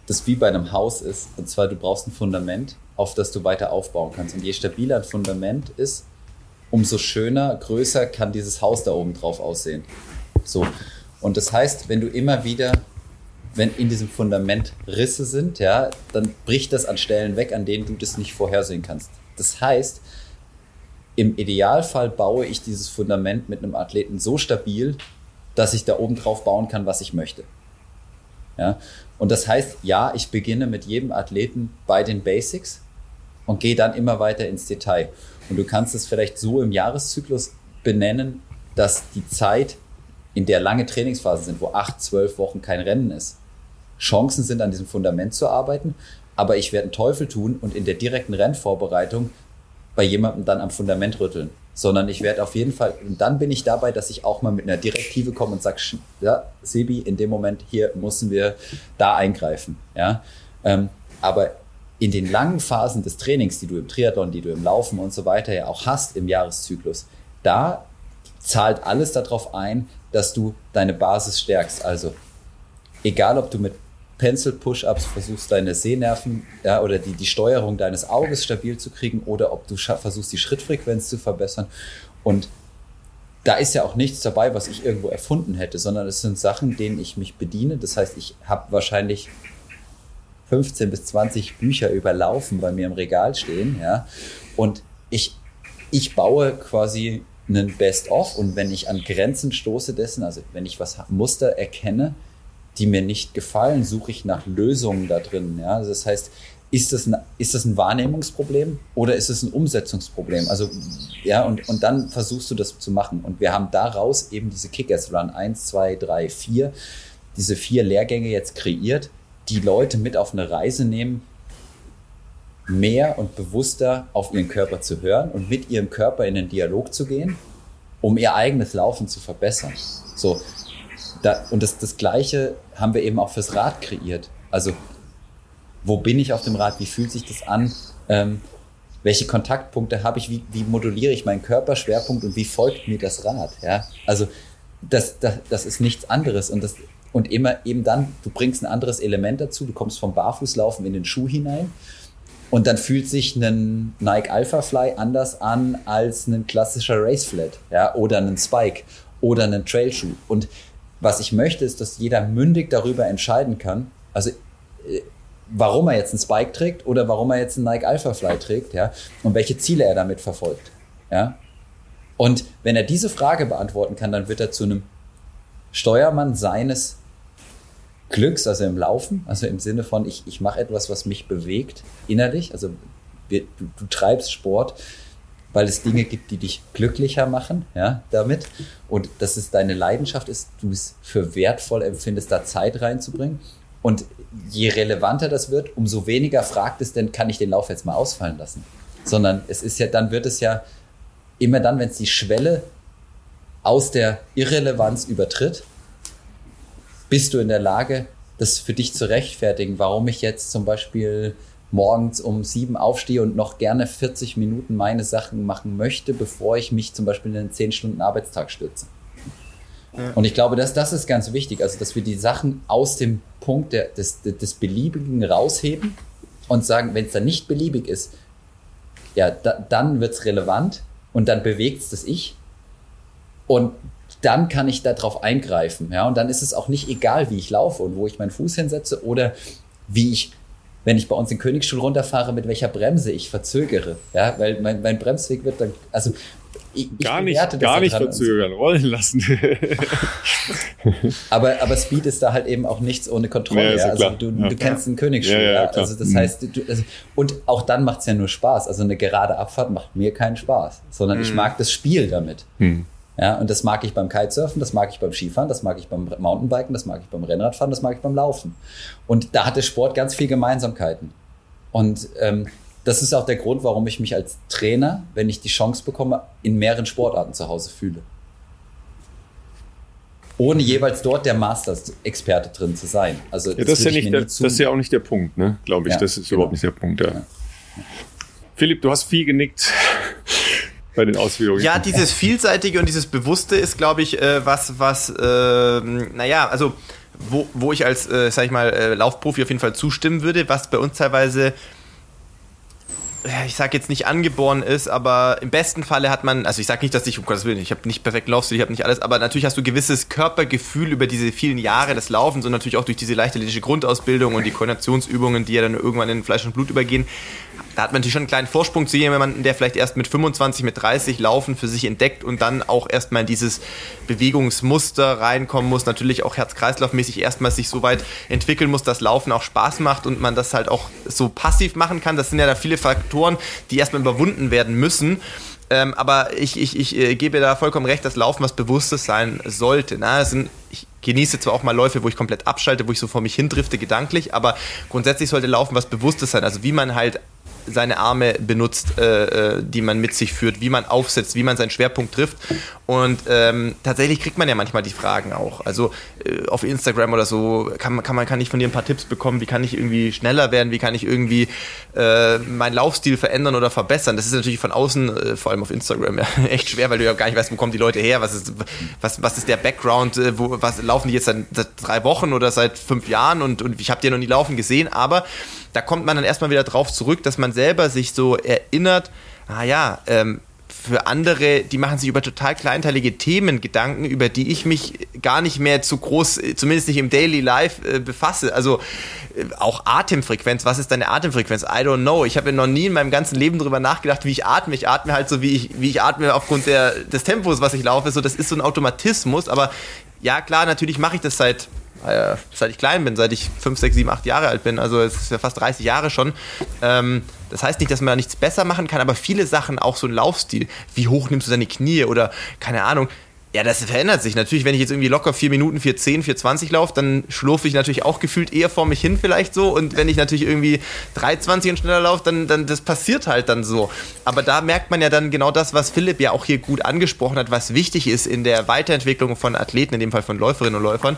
Speaker 3: das wie bei einem Haus ist. Und zwar, du brauchst ein Fundament, auf das du weiter aufbauen kannst. Und je stabiler ein Fundament ist, umso schöner, größer kann dieses Haus da oben drauf aussehen. So. Und das heißt, wenn du immer wieder, wenn in diesem Fundament Risse sind, ja, dann bricht das an Stellen weg, an denen du das nicht vorhersehen kannst. Das heißt, im Idealfall baue ich dieses Fundament mit einem Athleten so stabil, dass ich da oben drauf bauen kann, was ich möchte. Ja? Und das heißt, ja, ich beginne mit jedem Athleten bei den Basics und gehe dann immer weiter ins Detail. Und du kannst es vielleicht so im Jahreszyklus benennen, dass die Zeit, in der lange Trainingsphasen sind, wo acht, zwölf Wochen kein Rennen ist, Chancen sind, an diesem Fundament zu arbeiten. Aber ich werde einen Teufel tun und in der direkten Rennvorbereitung bei jemandem dann am Fundament rütteln, sondern ich werde auf jeden Fall, und dann bin ich dabei, dass ich auch mal mit einer Direktive komme und sage, ja, Sebi, in dem Moment hier müssen wir da eingreifen. Ja? Ähm, aber in den langen Phasen des Trainings, die du im Triathlon, die du im Laufen und so weiter ja auch hast im Jahreszyklus, da zahlt alles darauf ein, dass du deine Basis stärkst. Also egal, ob du mit Pencil-Push-Ups versuchst, deine Sehnerven ja, oder die, die Steuerung deines Auges stabil zu kriegen oder ob du versuchst, die Schrittfrequenz zu verbessern. Und da ist ja auch nichts dabei, was ich irgendwo erfunden hätte, sondern es sind Sachen, denen ich mich bediene. Das heißt, ich habe wahrscheinlich 15 bis 20 Bücher überlaufen bei mir im Regal stehen, ja. Und ich, ich baue quasi einen Best-of und wenn ich an Grenzen stoße dessen, also wenn ich was Muster erkenne, die mir nicht gefallen, suche ich nach Lösungen da drin. Ja? Also das heißt, ist das, ein, ist das ein Wahrnehmungsproblem oder ist es ein Umsetzungsproblem? Also, ja, und, und dann versuchst du das zu machen. Und wir haben daraus eben diese Kickers Run 1, 2, 3, 4, diese vier Lehrgänge jetzt kreiert, die Leute mit auf eine Reise nehmen, mehr und bewusster auf ihren Körper zu hören und mit ihrem Körper in den Dialog zu gehen, um ihr eigenes Laufen zu verbessern. So, da, und das, das Gleiche haben wir eben auch fürs Rad kreiert. Also, wo bin ich auf dem Rad? Wie fühlt sich das an? Ähm, welche Kontaktpunkte habe ich? Wie, wie moduliere ich meinen Körperschwerpunkt und wie folgt mir das Rad? Ja, also, das, das, das ist nichts anderes. Und, das, und immer eben dann, du bringst ein anderes Element dazu. Du kommst vom Barfußlaufen in den Schuh hinein. Und dann fühlt sich ein Nike Alpha Fly anders an als ein klassischer Race Flat, ja, oder ein Spike oder ein Trailschuh. Und was ich möchte, ist, dass jeder mündig darüber entscheiden kann, also äh, warum er jetzt einen Spike trägt oder warum er jetzt einen Nike Alpha Fly trägt, ja, und welche Ziele er damit verfolgt, ja. Und wenn er diese Frage beantworten kann, dann wird er zu einem Steuermann seines Glücks, also im Laufen, also im Sinne von, ich, ich mache etwas, was mich bewegt, innerlich, also wir, du, du treibst Sport, weil es Dinge gibt, die dich glücklicher machen, ja, damit. Und dass es deine Leidenschaft ist, du es für wertvoll empfindest, da Zeit reinzubringen. Und je relevanter das wird, umso weniger fragt es denn, kann ich den Lauf jetzt mal ausfallen lassen? Sondern es ist ja, dann wird es ja immer dann, wenn es die Schwelle aus der Irrelevanz übertritt, bist du in der Lage, das für dich zu rechtfertigen, warum ich jetzt zum Beispiel morgens um sieben aufstehe und noch gerne 40 Minuten meine Sachen machen möchte, bevor ich mich zum Beispiel in einen 10 Stunden Arbeitstag stürze. Ja. Und ich glaube, dass das ist ganz wichtig, also dass wir die Sachen aus dem Punkt der, des, des Beliebigen rausheben und sagen, wenn es dann nicht beliebig ist, ja, da, dann wird es relevant und dann bewegt es das Ich. Und dann kann ich darauf eingreifen. Ja, und dann ist es auch nicht egal, wie ich laufe und wo ich meinen Fuß hinsetze oder wie ich wenn ich bei uns in Königsstuhl runterfahre, mit welcher Bremse ich verzögere. Ja, weil mein, mein Bremsweg wird dann, also
Speaker 1: ich, gar nicht, gar nicht verzögern, rollen lassen.
Speaker 3: aber, aber Speed ist da halt eben auch nichts ohne Kontrolle. Ja, also du, ja. du kennst den Königsstuhl. Ja, also das mhm. heißt, du, also, und auch dann macht es ja nur Spaß. Also eine gerade Abfahrt macht mir keinen Spaß, sondern mhm. ich mag das Spiel damit. Mhm. Ja, und das mag ich beim Kitesurfen, das mag ich beim Skifahren, das mag ich beim Mountainbiken, das mag ich beim Rennradfahren, das mag ich beim Laufen. Und da hat der Sport ganz viel Gemeinsamkeiten. Und ähm, das ist auch der Grund, warum ich mich als Trainer, wenn ich die Chance bekomme, in mehreren Sportarten zu Hause fühle. Ohne jeweils dort der Masters-Experte drin zu sein.
Speaker 1: Also ja, das, ist ja nicht der, das ist ja auch nicht der Punkt, ne? glaube ich. Ja, das ist genau. überhaupt nicht der Punkt. Ja. ja. Philipp, du hast viel genickt bei den Ausführungen.
Speaker 2: Ja, dieses Vielseitige und dieses Bewusste ist, glaube ich, äh, was, was, äh, naja, also wo, wo ich als, äh, sag ich mal, äh, Laufprofi auf jeden Fall zustimmen würde, was bei uns teilweise ich sage jetzt nicht angeboren ist, aber im besten Falle hat man, also ich sage nicht, dass ich, um Gottes Willen, ich habe nicht perfekt Laufstil, ich habe nicht alles, aber natürlich hast du gewisses Körpergefühl über diese vielen Jahre des Laufens und natürlich auch durch diese leichtathletische Grundausbildung und die Koordinationsübungen, die ja dann irgendwann in Fleisch und Blut übergehen, da hat man natürlich schon einen kleinen Vorsprung zu jemandem, der vielleicht erst mit 25, mit 30 Laufen für sich entdeckt und dann auch erstmal in dieses Bewegungsmuster reinkommen muss. Natürlich auch herz-kreislauf-mäßig erstmal sich so weit entwickeln muss, dass Laufen auch Spaß macht und man das halt auch so passiv machen kann. Das sind ja da viele Faktoren, die erstmal überwunden werden müssen. Ähm, aber ich, ich, ich äh, gebe da vollkommen recht, dass Laufen was Bewusstes sein sollte. Na, sind, ich genieße zwar auch mal Läufe, wo ich komplett abschalte, wo ich so vor mich hindrifte gedanklich, aber grundsätzlich sollte Laufen was Bewusstes sein. Also wie man halt seine Arme benutzt, äh, äh, die man mit sich führt, wie man aufsetzt, wie man seinen Schwerpunkt trifft. Und ähm, tatsächlich kriegt man ja manchmal die Fragen auch. Also äh, auf Instagram oder so kann, kann man kann ich von dir ein paar Tipps bekommen, wie kann ich irgendwie schneller werden, wie kann ich irgendwie äh, meinen Laufstil verändern oder verbessern. Das ist natürlich von außen, äh, vor allem auf Instagram, ja, echt schwer, weil du ja gar nicht weißt, wo kommen die Leute her, was ist, was, was ist der Background, äh, wo, was laufen die jetzt seit, seit drei Wochen oder seit fünf Jahren und, und ich habe die noch nie laufen gesehen, aber da kommt man dann erstmal wieder drauf zurück, dass man selber sich so erinnert, ah ja, ähm, für andere, die machen sich über total kleinteilige Themen Gedanken, über die ich mich gar nicht mehr zu groß, zumindest nicht im Daily Life äh, befasse. Also äh, auch Atemfrequenz, was ist deine Atemfrequenz? I don't know. Ich habe ja noch nie in meinem ganzen Leben darüber nachgedacht, wie ich atme. Ich atme halt so, wie ich, wie ich atme aufgrund der, des Tempos, was ich laufe. So, das ist so ein Automatismus, aber ja, klar, natürlich mache ich das seit äh, seit ich klein bin, seit ich 5, 6, 7, 8 Jahre alt bin. Also es ist ja fast 30 Jahre schon. Ähm, das heißt nicht, dass man da nichts besser machen kann, aber viele Sachen, auch so ein Laufstil, wie hoch nimmst du deine Knie oder keine Ahnung, ja, das verändert sich. Natürlich, wenn ich jetzt irgendwie locker 4 Minuten, 4,10, 4,20 laufe, dann schlurfe ich natürlich auch gefühlt eher vor mich hin vielleicht so. Und wenn ich natürlich irgendwie 3,20 und schneller laufe, dann, dann das passiert halt dann so. Aber da merkt man ja dann genau das, was Philipp ja auch hier gut angesprochen hat, was wichtig ist in der Weiterentwicklung von Athleten, in dem Fall von Läuferinnen und Läufern,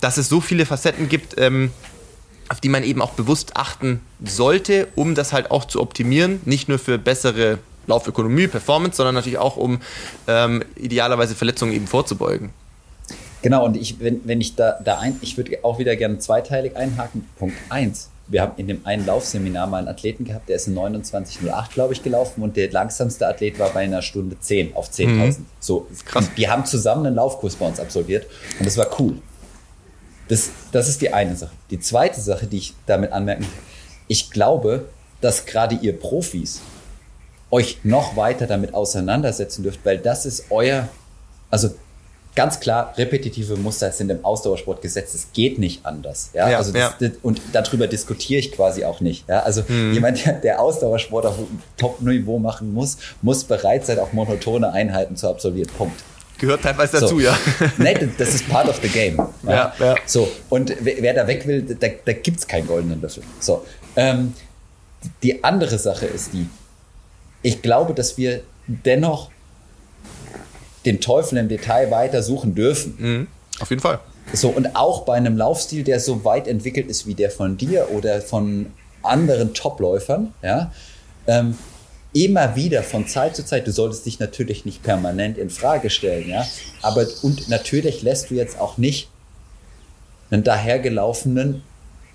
Speaker 2: dass es so viele Facetten gibt, ähm, auf die man eben auch bewusst achten sollte, um das halt auch zu optimieren. Nicht nur für bessere Laufökonomie, Performance, sondern natürlich auch, um ähm, idealerweise Verletzungen eben vorzubeugen.
Speaker 3: Genau, und ich, wenn, wenn ich da, da ein, ich würde auch wieder gerne zweiteilig einhaken. Punkt 1. wir haben in dem einen Laufseminar mal einen Athleten gehabt, der ist in 29,08, glaube ich, gelaufen und der langsamste Athlet war bei einer Stunde 10 auf 10.000. Mhm. So, krass. Die, haben zusammen einen Laufkurs bei uns absolviert und das war cool. Das, das ist die eine Sache. Die zweite Sache, die ich damit anmerken, ich glaube, dass gerade ihr Profis euch noch weiter damit auseinandersetzen dürft, weil das ist euer, also ganz klar, repetitive Muster sind im Ausdauersport gesetzt. Es geht nicht anders. Ja, ja also das, ja. und darüber diskutiere ich quasi auch nicht. Ja, also hm. jemand, der, der Ausdauersport auf Top-Niveau machen muss, muss bereit sein, auch monotone Einheiten zu absolvieren. Punkt.
Speaker 2: Gehört teilweise dazu, so. ja.
Speaker 3: Nein, das ist part of the game. Ja, ja. ja. So, und wer da weg will, da, da gibt es keinen goldenen Löffel. So, ähm, die andere Sache ist die, ich glaube, dass wir dennoch den Teufel im Detail weiter suchen dürfen.
Speaker 2: Mhm. Auf jeden Fall.
Speaker 3: So, und auch bei einem Laufstil, der so weit entwickelt ist wie der von dir oder von anderen Topläufern, ja, ähm, immer wieder von Zeit zu Zeit, du solltest dich natürlich nicht permanent in Frage stellen, ja, aber und natürlich lässt du jetzt auch nicht einen dahergelaufenen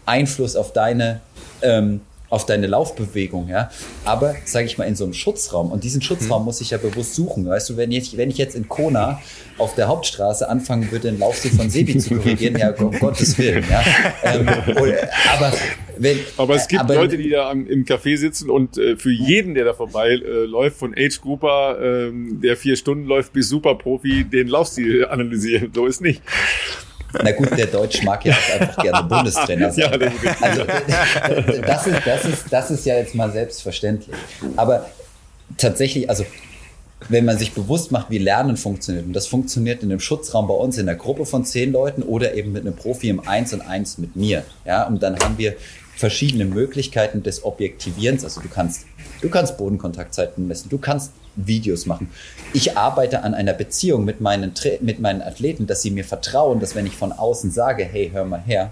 Speaker 3: Einfluss auf deine ähm, auf deine Laufbewegung, ja. Aber, sage ich mal, in so einem Schutzraum, und diesen Schutzraum mhm. muss ich ja bewusst suchen. Weißt du, wenn ich, wenn ich jetzt in Kona auf der Hauptstraße anfangen würde, den Laufstil von Sebi zu korrigieren, ja, um Gottes Willen, ja. Ähm,
Speaker 1: aber wenn, aber es gibt aber, Leute, die da am, im Café sitzen und äh, für jeden, der da vorbei äh, läuft, von Age Grouper, äh, der vier Stunden läuft, bis Superprofi, den Laufstil analysieren. So ist nicht.
Speaker 3: Na gut, der Deutsch mag ja auch einfach gerne Bundestrainer sein. Ja, das ist also das ist, das, ist, das ist ja jetzt mal selbstverständlich. Aber tatsächlich, also wenn man sich bewusst macht, wie Lernen funktioniert, und das funktioniert in einem Schutzraum bei uns in einer Gruppe von zehn Leuten oder eben mit einem Profi im Eins und Eins mit mir. Ja, und dann haben wir verschiedene Möglichkeiten des Objektivierens. Also du kannst, du kannst Bodenkontaktzeiten messen, du kannst Videos machen. Ich arbeite an einer Beziehung mit meinen, mit meinen Athleten, dass sie mir vertrauen, dass wenn ich von außen sage, hey, hör mal her,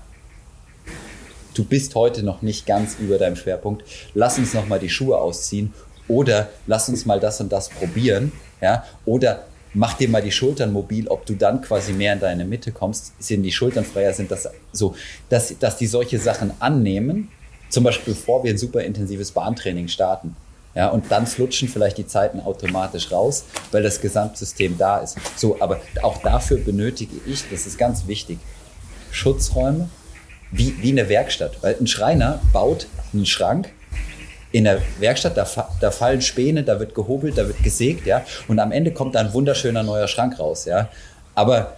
Speaker 3: du bist heute noch nicht ganz über deinem Schwerpunkt, lass uns noch mal die Schuhe ausziehen oder lass uns mal das und das probieren, ja, oder mach dir mal die Schultern mobil, ob du dann quasi mehr in deine Mitte kommst, sind die Schultern freier, sind das so, dass, dass die solche Sachen annehmen, zum Beispiel bevor wir ein super intensives Bahntraining starten. Ja, und dann flutschen vielleicht die Zeiten automatisch raus, weil das Gesamtsystem da ist. So, aber auch dafür benötige ich, das ist ganz wichtig, Schutzräume wie, wie eine Werkstatt. Weil ein Schreiner baut einen Schrank in der Werkstatt, da, da fallen Späne, da wird gehobelt, da wird gesägt, ja. Und am Ende kommt da ein wunderschöner neuer Schrank raus, ja. Aber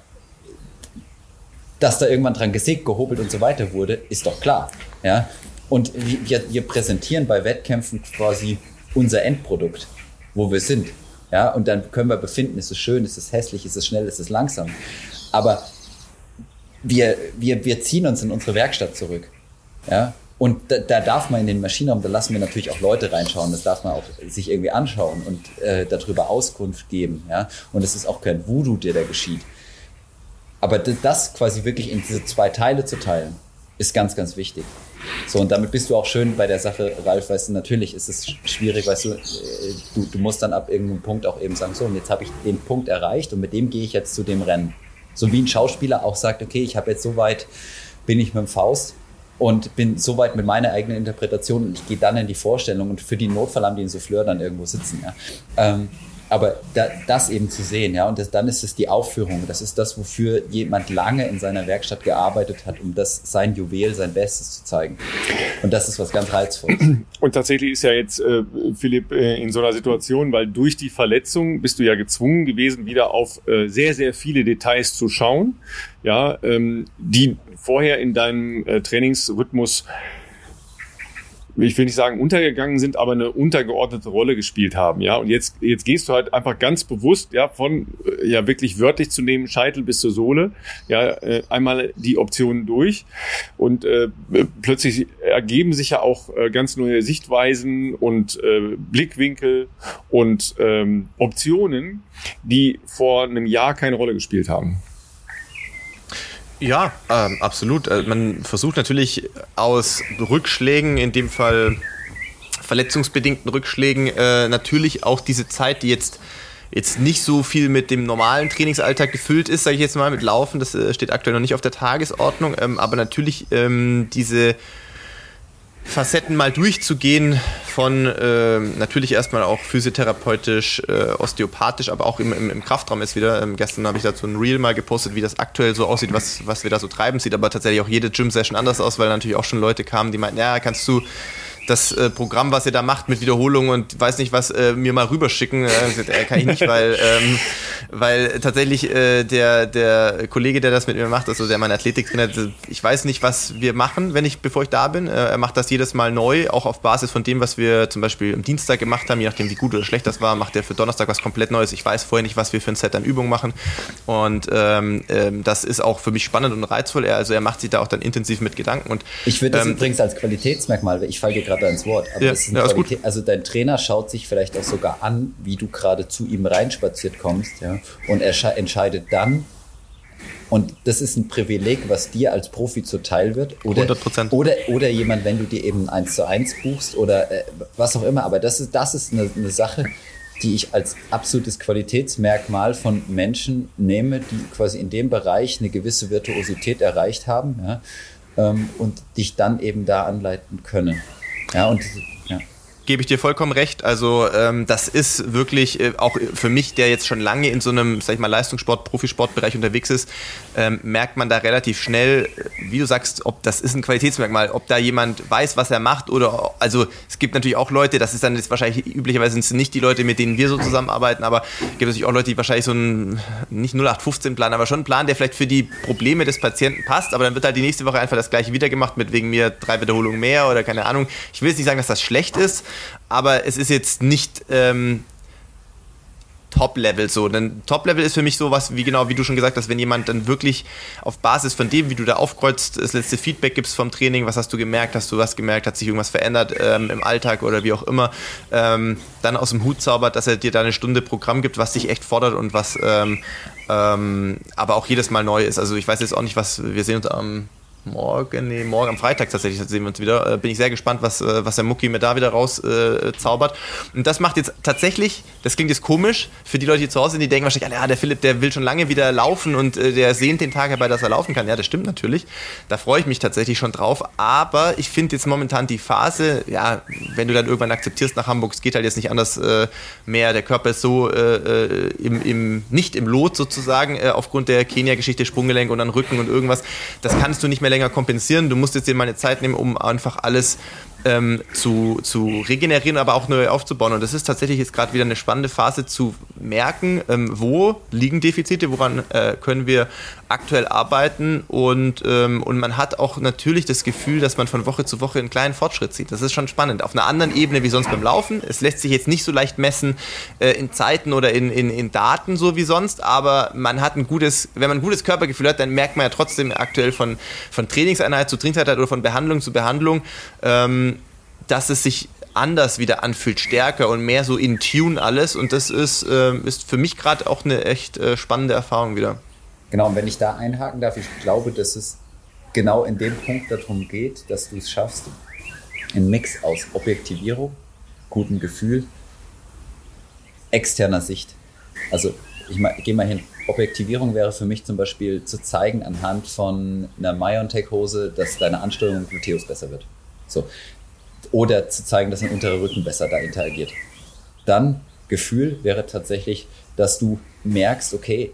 Speaker 3: dass da irgendwann dran gesägt, gehobelt und so weiter wurde, ist doch klar, ja. Und wir, wir präsentieren bei Wettkämpfen quasi unser Endprodukt, wo wir sind. Ja, und dann können wir befinden, ist es schön, ist es hässlich, ist es schnell, ist es langsam. Aber wir, wir, wir ziehen uns in unsere Werkstatt zurück. Ja, und da, da, darf man in den Maschinenraum, da lassen wir natürlich auch Leute reinschauen, das darf man auch sich irgendwie anschauen und äh, darüber Auskunft geben. Ja? Und es ist auch kein Voodoo, der da geschieht. Aber das quasi wirklich in diese zwei Teile zu teilen, ist ganz, ganz wichtig. So, und damit bist du auch schön bei der Sache, Ralf, weißt du, natürlich ist es schwierig, weißt du, äh, du, du musst dann ab irgendeinem Punkt auch eben sagen, so, und jetzt habe ich den Punkt erreicht und mit dem gehe ich jetzt zu dem Rennen. So wie ein Schauspieler auch sagt, okay, ich habe jetzt so weit, bin ich mit dem Faust, und bin soweit mit meiner eigenen Interpretation und ich gehe dann in die Vorstellung und für die Notfall haben die einen Souffleur dann irgendwo sitzen. Ja. Ähm, aber da, das eben zu sehen, ja, und das, dann ist es die Aufführung. Das ist das, wofür jemand lange in seiner Werkstatt gearbeitet hat, um das sein Juwel, sein Bestes zu zeigen. Und das ist was ganz reizvolles.
Speaker 1: Und tatsächlich ist ja jetzt äh, Philipp äh, in so einer Situation, weil durch die Verletzung bist du ja gezwungen gewesen, wieder auf äh, sehr, sehr viele Details zu schauen, ja, ähm, die vorher in deinem äh, Trainingsrhythmus ich will nicht sagen untergegangen sind, aber eine untergeordnete Rolle gespielt haben, ja. Und jetzt, jetzt gehst du halt einfach ganz bewusst, ja, von, äh, ja, wirklich wörtlich zu nehmen, Scheitel bis zur Sohle, ja, äh, einmal die Optionen durch und äh, plötzlich ergeben sich ja auch äh, ganz neue Sichtweisen und äh, Blickwinkel und ähm, Optionen, die vor einem Jahr keine Rolle gespielt haben.
Speaker 2: Ja, ähm, absolut. Also man versucht natürlich aus Rückschlägen, in dem Fall verletzungsbedingten Rückschlägen, äh, natürlich auch diese Zeit, die jetzt jetzt nicht so viel mit dem normalen Trainingsalltag gefüllt ist, sage ich jetzt mal, mit Laufen, das äh, steht aktuell noch nicht auf der Tagesordnung, ähm, aber natürlich ähm, diese Facetten mal durchzugehen von äh, natürlich erstmal auch physiotherapeutisch, äh, osteopathisch, aber auch im, im, im Kraftraum ist wieder. Ähm, gestern habe ich dazu ein Reel mal gepostet, wie das aktuell so aussieht, was, was wir da so treiben. Sieht aber tatsächlich auch jede Gym-Session anders aus, weil natürlich auch schon Leute kamen, die meinten, ja, kannst du das äh, Programm, was ihr da macht mit Wiederholungen und weiß nicht was, äh, mir mal rüberschicken. Äh, kann ich nicht, weil, ähm, weil tatsächlich äh, der, der Kollege, der das mit mir macht, also der mein Athletiktrainer, ich weiß nicht, was wir machen, wenn ich, bevor ich da bin. Äh, er macht das jedes Mal neu, auch auf Basis von dem, was wir zum Beispiel am Dienstag gemacht haben, je nachdem wie gut oder schlecht das war, macht er für Donnerstag was komplett Neues. Ich weiß vorher nicht, was wir für ein Set an Übungen machen. Und ähm, ähm, das ist auch für mich spannend und reizvoll. Er, also er macht sich da auch dann intensiv mit Gedanken. Und,
Speaker 3: ich würde das ähm, übrigens als Qualitätsmerkmal, ich falle dir gerade ins Wort, aber ja, ja, Qualität, also dein Trainer schaut sich vielleicht auch sogar an, wie du gerade zu ihm reinspaziert kommst, ja, und er entscheidet dann, und das ist ein Privileg, was dir als Profi zuteil wird. Oder, 100%. Oder, oder jemand, wenn du dir eben eins zu eins buchst oder äh, was auch immer. Aber das ist, das ist eine, eine Sache, die ich als absolutes Qualitätsmerkmal von Menschen nehme, die quasi in dem Bereich eine gewisse Virtuosität erreicht haben ja, ähm, und dich dann eben da anleiten können. Ja, und
Speaker 2: gebe ich dir vollkommen recht. Also ähm, das ist wirklich äh, auch für mich, der jetzt schon lange in so einem, sag ich mal, Leistungssport, Profisportbereich unterwegs ist, ähm, merkt man da relativ schnell, wie du sagst, ob das ist ein Qualitätsmerkmal, ob da jemand weiß, was er macht oder also es gibt natürlich auch Leute, das ist dann jetzt wahrscheinlich üblicherweise sind es nicht die Leute, mit denen wir so zusammenarbeiten, aber es gibt natürlich auch Leute, die wahrscheinlich so einen nicht 0815 Plan, aber schon einen Plan, der vielleicht für die Probleme des Patienten passt, aber dann wird halt die nächste Woche einfach das gleiche wieder gemacht mit wegen mir drei Wiederholungen mehr oder keine Ahnung. Ich will jetzt nicht sagen, dass das schlecht ist, aber es ist jetzt nicht ähm, Top-Level so. Denn Top-Level ist für mich sowas, wie genau, wie du schon gesagt hast, wenn jemand dann wirklich auf Basis von dem, wie du da aufkreuzt, das letzte Feedback gibst vom Training, was hast du gemerkt, hast du was gemerkt, hat sich irgendwas verändert ähm, im Alltag oder wie auch immer, ähm, dann aus dem Hut zaubert, dass er dir da eine Stunde Programm gibt, was dich echt fordert und was ähm, ähm aber auch jedes Mal neu ist. Also ich weiß jetzt auch nicht, was, wir sehen uns am morgen, nee, morgen am Freitag tatsächlich sehen wir uns wieder. Äh, bin ich sehr gespannt, was, äh, was der Mucki mir da wieder rauszaubert. Äh, und das macht jetzt tatsächlich, das klingt jetzt komisch, für die Leute, die zu Hause sind, die denken wahrscheinlich, ja, der Philipp, der will schon lange wieder laufen und äh, der sehnt den Tag herbei, dass er laufen kann. Ja, das stimmt natürlich. Da freue ich mich tatsächlich schon drauf. Aber ich finde jetzt momentan die Phase, ja, wenn du dann irgendwann akzeptierst nach Hamburg, es geht halt jetzt nicht anders äh, mehr. Der Körper ist so äh, im, im, nicht im Lot sozusagen, aufgrund der Kenia-Geschichte, Sprunggelenk und dann Rücken und irgendwas. Das kannst du nicht mehr länger kompensieren. Du musst jetzt dir mal eine Zeit nehmen, um einfach alles ähm, zu, zu regenerieren, aber auch neu aufzubauen. Und das ist tatsächlich jetzt gerade wieder eine spannende Phase zu merken, ähm, wo liegen Defizite, woran äh, können wir aktuell arbeiten und, ähm, und man hat auch natürlich das Gefühl, dass man von Woche zu Woche einen kleinen Fortschritt sieht. Das ist schon spannend. Auf einer anderen Ebene wie sonst beim Laufen. Es lässt sich jetzt nicht so leicht messen äh, in Zeiten oder in, in, in Daten so wie sonst, aber man hat ein gutes, wenn man ein gutes Körpergefühl hat, dann merkt man ja trotzdem aktuell von, von Trainingseinheit zu Trainingseinheit oder von Behandlung zu Behandlung, ähm, dass es sich anders wieder anfühlt, stärker und mehr so in Tune alles. Und das ist, äh, ist für mich gerade auch eine echt äh, spannende Erfahrung wieder.
Speaker 3: Genau, und wenn ich da einhaken darf, ich glaube, dass es genau in dem Punkt darum geht, dass du es schaffst, einen Mix aus Objektivierung, gutem Gefühl, externer Sicht. Also ich, gehe mal hin. Objektivierung wäre für mich zum Beispiel zu zeigen anhand von einer Myontech-Hose, dass deine Ansteuerung im Gluteus besser wird. So. Oder zu zeigen, dass ein unterer Rücken besser da interagiert. Dann Gefühl wäre tatsächlich, dass du merkst, okay,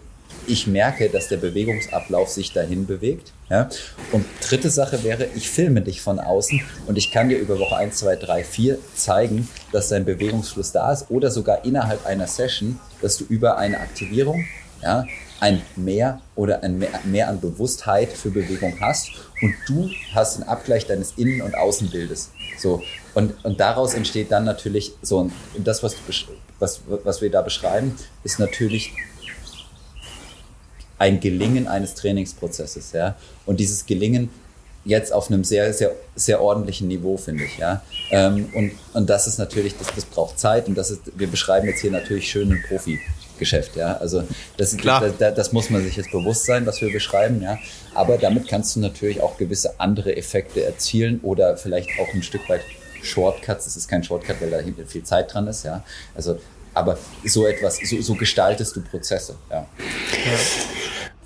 Speaker 3: ich merke, dass der Bewegungsablauf sich dahin bewegt. Ja? Und dritte Sache wäre, ich filme dich von außen und ich kann dir über Woche 1, 2, 3, 4 zeigen, dass dein Bewegungsfluss da ist oder sogar innerhalb einer Session, dass du über eine Aktivierung ja, ein Mehr oder ein Mehr, mehr an Bewusstheit für Bewegung hast und du hast einen Abgleich deines Innen- und Außenbildes. So, und, und daraus entsteht dann natürlich so, und das, was, was, was wir da beschreiben, ist natürlich ein Gelingen eines Trainingsprozesses. Ja? Und dieses Gelingen jetzt auf einem sehr, sehr, sehr ordentlichen Niveau, finde ich. Ja? Ähm, und, und das ist natürlich, das, das braucht Zeit und das ist, wir beschreiben jetzt hier natürlich schön ein Profi-Geschäft. Ja? Also das, Klar. Das, das, muss man sich jetzt bewusst sein, was wir beschreiben. Ja? Aber damit kannst du natürlich auch gewisse andere Effekte erzielen oder vielleicht auch ein Stück weit Shortcuts. Es ist kein Shortcut, weil da hinten viel Zeit dran ist. Ja? Also aber so etwas, so, so gestaltest du Prozesse. Ja. ja.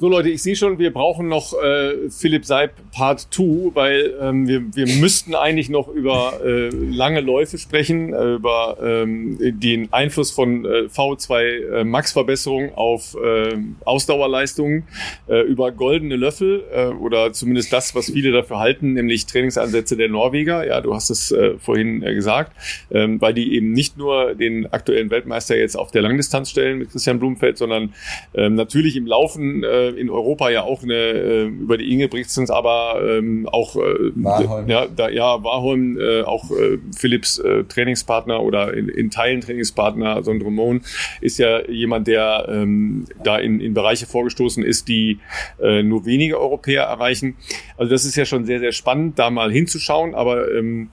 Speaker 1: So Leute, ich sehe schon, wir brauchen noch äh, Philipp Seib Part 2, weil ähm, wir, wir müssten eigentlich noch über äh, lange Läufe sprechen, äh, über ähm, den Einfluss von äh, V2 äh, Max Verbesserung auf äh, Ausdauerleistungen, äh, über goldene Löffel äh, oder zumindest das, was viele dafür halten, nämlich Trainingsansätze der Norweger. Ja, du hast es äh, vorhin äh, gesagt, ähm, weil die eben nicht nur den aktuellen Weltmeister jetzt auf der Langdistanz stellen mit Christian Blumenfeld, sondern ähm, natürlich im Laufen äh, in Europa ja auch eine äh, über die Ingebrigtsens, aber ähm, auch äh, Warholm. ja, da, ja Warholm, äh, auch äh, Philips äh, Trainingspartner oder in, in Teilen Trainingspartner, Sondre Mohn, ist ja jemand, der ähm, da in, in Bereiche vorgestoßen ist, die äh, nur wenige Europäer erreichen. Also das ist ja schon sehr, sehr spannend, da mal hinzuschauen, aber ähm,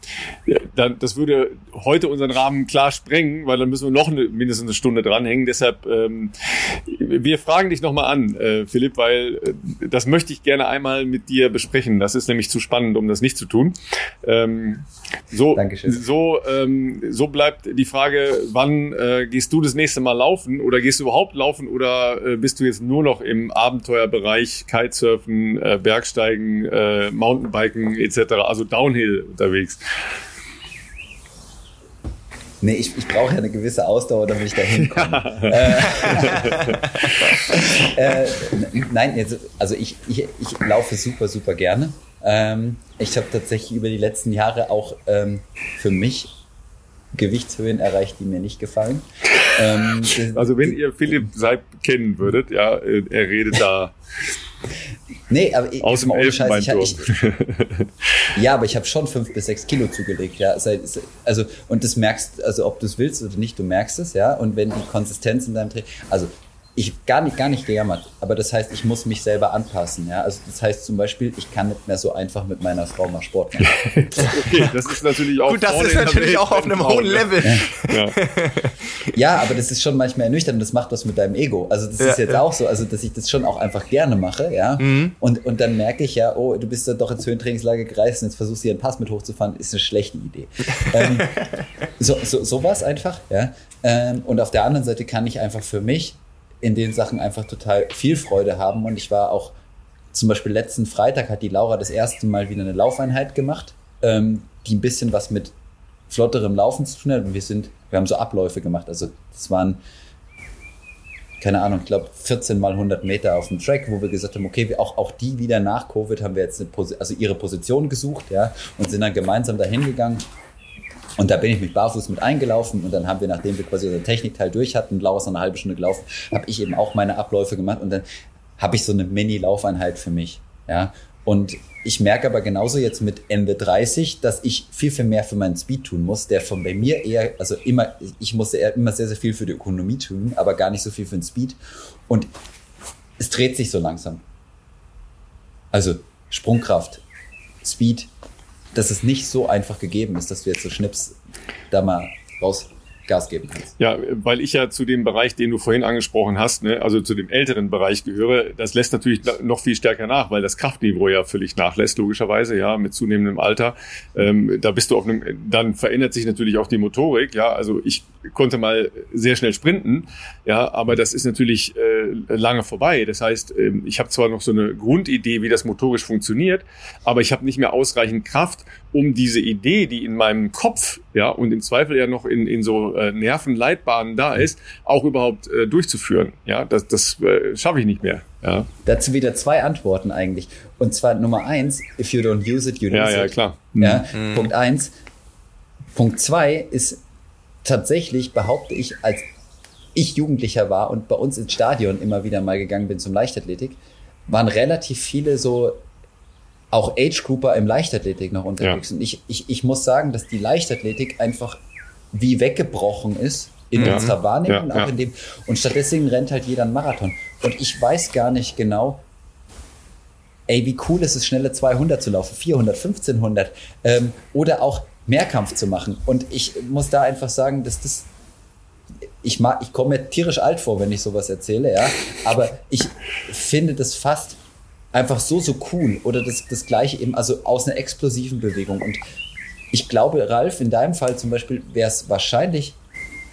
Speaker 1: da, das würde heute unseren Rahmen klar sprengen, weil dann müssen wir noch eine, mindestens eine Stunde dranhängen. Deshalb, ähm, wir fragen dich nochmal an, äh, Philipp, weil äh, das möchte ich gerne einmal mit dir besprechen. Das ist nämlich zu spannend, um das nicht zu tun. Ähm, so, Dankeschön. so, ähm, so bleibt die Frage, wann äh, gehst du das nächste Mal laufen oder gehst du überhaupt laufen oder äh, bist du jetzt nur noch im Abenteuerbereich Kitesurfen, äh, Bergsteigen, äh, Mountainbiken etc., also Downhill unterwegs?
Speaker 3: Nee, ich, ich brauche ja eine gewisse Ausdauer, damit ich da hinkomme. äh, äh, nein, also ich, ich, ich laufe super, super gerne. Ähm, ich habe tatsächlich über die letzten Jahre auch ähm, für mich Gewichtshöhen erreicht, die mir nicht gefallen.
Speaker 1: Ähm, also wenn ihr Philipp Seib kennen würdet, ja, äh, er redet da
Speaker 3: Nee, aber ich,
Speaker 1: aus dem Elfenbeinturm. Ich,
Speaker 3: ich, ja, aber ich habe schon fünf bis sechs Kilo zugelegt, ja. Also und das merkst, also ob du es willst oder nicht, du merkst es, ja. Und wenn die Konsistenz in deinem Training, also ich gar nicht, gar nicht gejammert, aber das heißt, ich muss mich selber anpassen. Ja? Also das heißt zum Beispiel, ich kann nicht mehr so einfach mit meiner Frau mal Sport machen.
Speaker 1: okay, das ist natürlich auch
Speaker 2: Gut, das ist natürlich auch auf einem hohen Level.
Speaker 3: Ja. ja. aber das ist schon manchmal ernüchternd und das macht was mit deinem Ego. Also das ja, ist jetzt ja. auch so, also dass ich das schon auch einfach gerne mache, ja. Mhm. Und, und dann merke ich ja, oh, du bist ja doch ins Höhentrainingslager gereist und jetzt versuchst du hier einen Pass mit hochzufahren, ist eine schlechte Idee. ähm, so, so, so war es einfach, ja. Ähm, und auf der anderen Seite kann ich einfach für mich in den Sachen einfach total viel Freude haben. Und ich war auch, zum Beispiel letzten Freitag hat die Laura das erste Mal wieder eine Laufeinheit gemacht, ähm, die ein bisschen was mit flotterem Laufen zu tun hat. Und wir sind, wir haben so Abläufe gemacht. Also das waren, keine Ahnung, ich glaube 14 mal 100 Meter auf dem Track, wo wir gesagt haben, okay, auch, auch die wieder nach Covid haben wir jetzt eine, also ihre Position gesucht, ja, und sind dann gemeinsam dahin gegangen und da bin ich mit barfuß mit eingelaufen und dann haben wir, nachdem wir quasi unseren Technikteil durch hatten, Laura ist noch eine halbe Stunde gelaufen, habe ich eben auch meine Abläufe gemacht und dann habe ich so eine Mini-Laufeinheit für mich. Ja, und ich merke aber genauso jetzt mit Ende 30, dass ich viel, viel mehr für meinen Speed tun muss, der von bei mir eher, also immer, ich musste eher immer sehr, sehr viel für die Ökonomie tun, aber gar nicht so viel für den Speed. Und es dreht sich so langsam. Also Sprungkraft, Speed, dass es nicht so einfach gegeben ist, dass du jetzt so Schnips da mal raus Gas geben kannst.
Speaker 1: Ja, weil ich ja zu dem Bereich, den du vorhin angesprochen hast, ne, also zu dem älteren Bereich gehöre, das lässt natürlich noch viel stärker nach, weil das Kraftniveau ja völlig nachlässt, logischerweise, ja, mit zunehmendem Alter. Ähm, da bist du auf einem, dann verändert sich natürlich auch die Motorik, ja, also ich konnte mal sehr schnell sprinten, ja, aber das ist natürlich äh, lange vorbei. Das heißt, äh, ich habe zwar noch so eine Grundidee, wie das motorisch funktioniert, aber ich habe nicht mehr ausreichend Kraft, um diese Idee, die in meinem Kopf, ja, und im Zweifel ja noch in, in so äh, Nervenleitbahnen da ist, auch überhaupt äh, durchzuführen. Ja, das, das äh, schaffe ich nicht mehr. Ja.
Speaker 3: Dazu wieder zwei Antworten eigentlich. Und zwar Nummer eins, if you don't use it, you lose
Speaker 1: ja,
Speaker 3: it.
Speaker 1: Ja, klar.
Speaker 3: Ja, mhm. Punkt eins. Punkt zwei ist tatsächlich, behaupte ich, als ich Jugendlicher war und bei uns ins Stadion immer wieder mal gegangen bin zum Leichtathletik, waren relativ viele so auch Age-Grouper im Leichtathletik noch unterwegs. Ja. Und ich, ich, ich muss sagen, dass die Leichtathletik einfach wie weggebrochen ist in ja. unserer Wahrnehmung ja, auch in dem. Und stattdessen rennt halt jeder einen Marathon. Und ich weiß gar nicht genau, ey, wie cool ist es, schnelle 200 zu laufen, 400, 1500 ähm, oder auch Mehrkampf zu machen. Und ich muss da einfach sagen, dass das ich mag, ich komme mir tierisch alt vor, wenn ich sowas erzähle, ja. Aber ich finde das fast einfach so, so cool. Oder das, das gleiche eben, also aus einer explosiven Bewegung. Und ich glaube, Ralf, in deinem Fall zum Beispiel wäre es wahrscheinlich,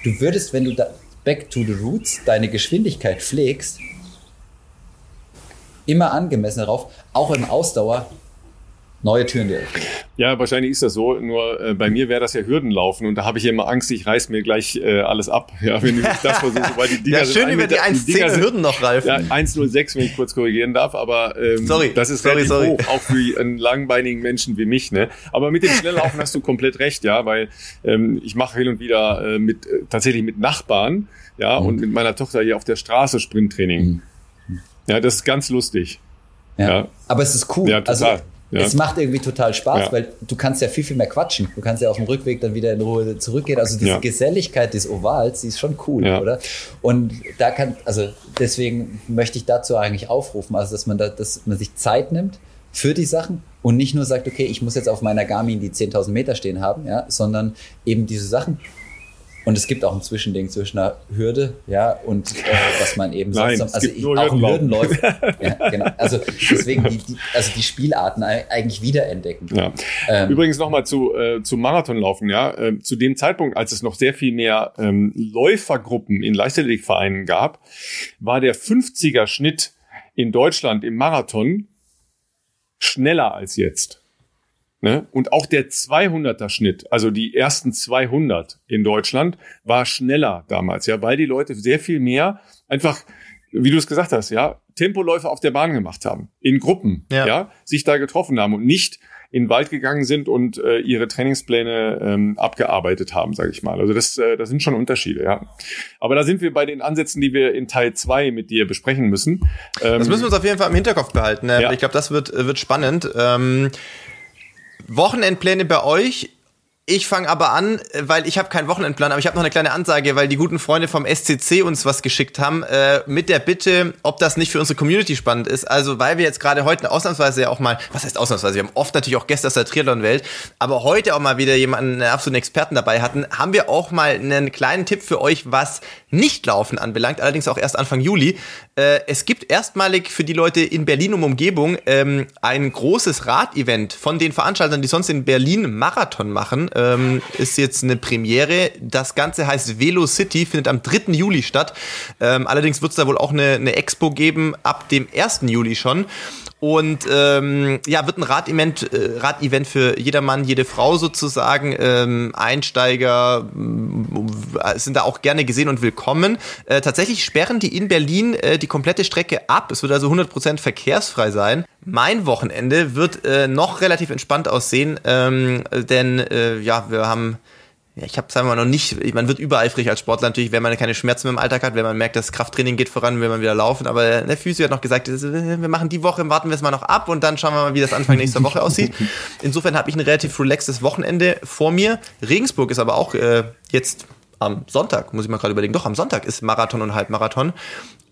Speaker 3: du würdest, wenn du back to the roots deine Geschwindigkeit pflegst, immer angemessen darauf, auch im Ausdauer neue Türen dir
Speaker 1: öffnen. Ja, wahrscheinlich ist das so. Nur äh, bei mir wäre das ja Hürdenlaufen und da habe ich immer Angst, ich reiß mir gleich äh, alles ab. Ja, wenn ich das versuche,
Speaker 2: weil die Dinger ja, schön über die 1,10 Hürden noch, Ralf.
Speaker 1: Ja, 1,06, wenn ich kurz korrigieren darf, aber ähm, sorry, das ist sorry, sorry. hoch, auch für einen langbeinigen Menschen wie mich. Ne? Aber mit dem Schnelllaufen hast du komplett recht, ja, weil ähm, ich mache hin und wieder äh, mit äh, tatsächlich mit Nachbarn, ja, mhm. und mit meiner Tochter hier auf der Straße Sprinttraining. Mhm. Ja, das ist ganz lustig.
Speaker 3: Ja. ja. Aber es ist cool. Ja, total. Also, ja. Es macht irgendwie total Spaß, ja. weil du kannst ja viel, viel mehr quatschen. Du kannst ja auf dem Rückweg dann wieder in Ruhe zurückgehen. Also diese ja. Geselligkeit des Ovals, die ist schon cool, oder? Und da kann, also deswegen möchte ich dazu eigentlich aufrufen, also dass man da, dass man sich Zeit nimmt für die Sachen und nicht nur sagt, okay, ich muss jetzt auf meiner Garmin die 10.000 Meter stehen haben, ja, sondern eben diese Sachen und es gibt auch ein Zwischending zwischen einer Hürde, ja, und äh, was man eben
Speaker 1: Nein,
Speaker 3: sonst,
Speaker 1: also ich, auch ein
Speaker 3: Hürdenläufer. ja, genau. Also deswegen die, die, also die Spielarten eigentlich wiederentdecken.
Speaker 1: Ja. Ähm, Übrigens nochmal zu, äh, zu Marathonlaufen, ja. Äh, zu dem Zeitpunkt, als es noch sehr viel mehr ähm, Läufergruppen in Leichtathletikvereinen gab, war der 50er Schnitt in Deutschland im Marathon schneller als jetzt. Ne? Und auch der 200er Schnitt, also die ersten 200 in Deutschland, war schneller damals, ja, weil die Leute sehr viel mehr einfach, wie du es gesagt hast, ja, Tempoläufe auf der Bahn gemacht haben, in Gruppen, ja, ja sich da getroffen haben und nicht in den Wald gegangen sind und äh, ihre Trainingspläne ähm, abgearbeitet haben, sage ich mal. Also das, äh, das sind schon Unterschiede, ja. Aber da sind wir bei den Ansätzen, die wir in Teil zwei mit dir besprechen müssen.
Speaker 2: Ähm, das müssen wir uns auf jeden Fall im Hinterkopf behalten. Ne? Ja. Ich glaube, das wird, wird spannend. Ähm Wochenendpläne bei euch ich fange aber an, weil ich habe keinen Wochenendplan, aber ich habe noch eine kleine Ansage, weil die guten Freunde vom SCC uns was geschickt haben, äh, mit der Bitte, ob das nicht für unsere Community spannend ist. Also, weil wir jetzt gerade heute ausnahmsweise ja auch mal, was heißt ausnahmsweise, wir haben oft natürlich auch Gäste aus der Triathlon-Welt, aber heute auch mal wieder jemanden, einen absoluten Experten dabei hatten, haben wir auch mal einen kleinen Tipp für euch, was Nichtlaufen anbelangt, allerdings auch erst Anfang Juli. Äh, es gibt erstmalig für die Leute in Berlin um Umgebung ähm, ein großes Radevent von den Veranstaltern, die sonst in Berlin Marathon machen ähm, ist jetzt eine Premiere. Das Ganze heißt Velo City, findet am 3. Juli statt. Ähm, allerdings wird es da wohl auch eine, eine Expo geben ab dem 1. Juli schon. Und ähm, ja, wird ein Radevent, äh, Radevent für jedermann, jede Frau sozusagen. Ähm, Einsteiger äh, sind da auch gerne gesehen und willkommen. Äh, tatsächlich sperren die in Berlin äh, die komplette Strecke ab. Es wird also 100% verkehrsfrei sein. Mein Wochenende wird äh, noch relativ entspannt aussehen, ähm, denn äh, ja, wir haben ja, ich habe sagen wir mal noch nicht, man wird übereifrig als Sportler natürlich, wenn man keine Schmerzen im Alltag hat, wenn man merkt, das Krafttraining geht voran, wenn man wieder laufen, aber der Physio hat noch gesagt, wir machen die Woche, warten wir es mal noch ab und dann schauen wir mal, wie das Anfang nächster Woche aussieht. Insofern habe ich ein relativ relaxtes Wochenende vor mir. Regensburg ist aber auch äh, jetzt am Sonntag, muss ich mal gerade überlegen, doch am Sonntag ist Marathon und Halbmarathon.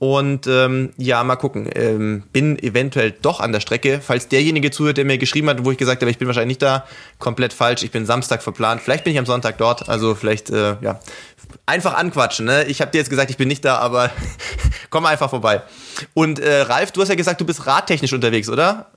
Speaker 2: Und ähm, ja, mal gucken. Ähm, bin eventuell doch an der Strecke. Falls derjenige zuhört, der mir geschrieben hat, wo ich gesagt habe, ich bin wahrscheinlich nicht da, komplett falsch. Ich bin Samstag verplant. Vielleicht bin ich am Sonntag dort. Also vielleicht, äh, ja, einfach anquatschen. Ne? Ich habe dir jetzt gesagt, ich bin nicht da, aber komm einfach vorbei. Und äh, Ralf, du hast ja gesagt, du bist radtechnisch unterwegs, oder?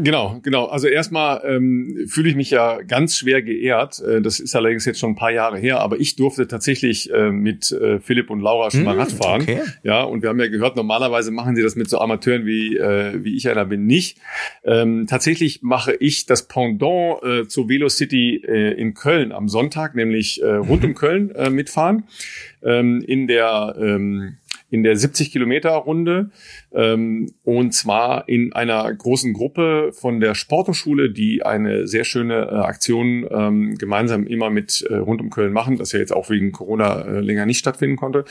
Speaker 1: Genau, genau. Also erstmal ähm, fühle ich mich ja ganz schwer geehrt. Äh, das ist allerdings jetzt schon ein paar Jahre her, aber ich durfte tatsächlich äh, mit äh, Philipp und Laura schon mal hm, Radfahren. Okay. Ja, und wir haben ja gehört, normalerweise machen sie das mit so Amateuren wie äh, wie ich einer bin nicht. Ähm, tatsächlich mache ich das Pendant äh, zur Velocity äh, in Köln am Sonntag, nämlich äh, rund um Köln äh, mitfahren ähm, in der ähm, in der 70 Kilometer Runde ähm, und zwar in einer großen Gruppe von der Sporthochschule, die eine sehr schöne äh, Aktion ähm, gemeinsam immer mit äh, rund um Köln machen, das ja jetzt auch wegen Corona äh, länger nicht stattfinden konnte.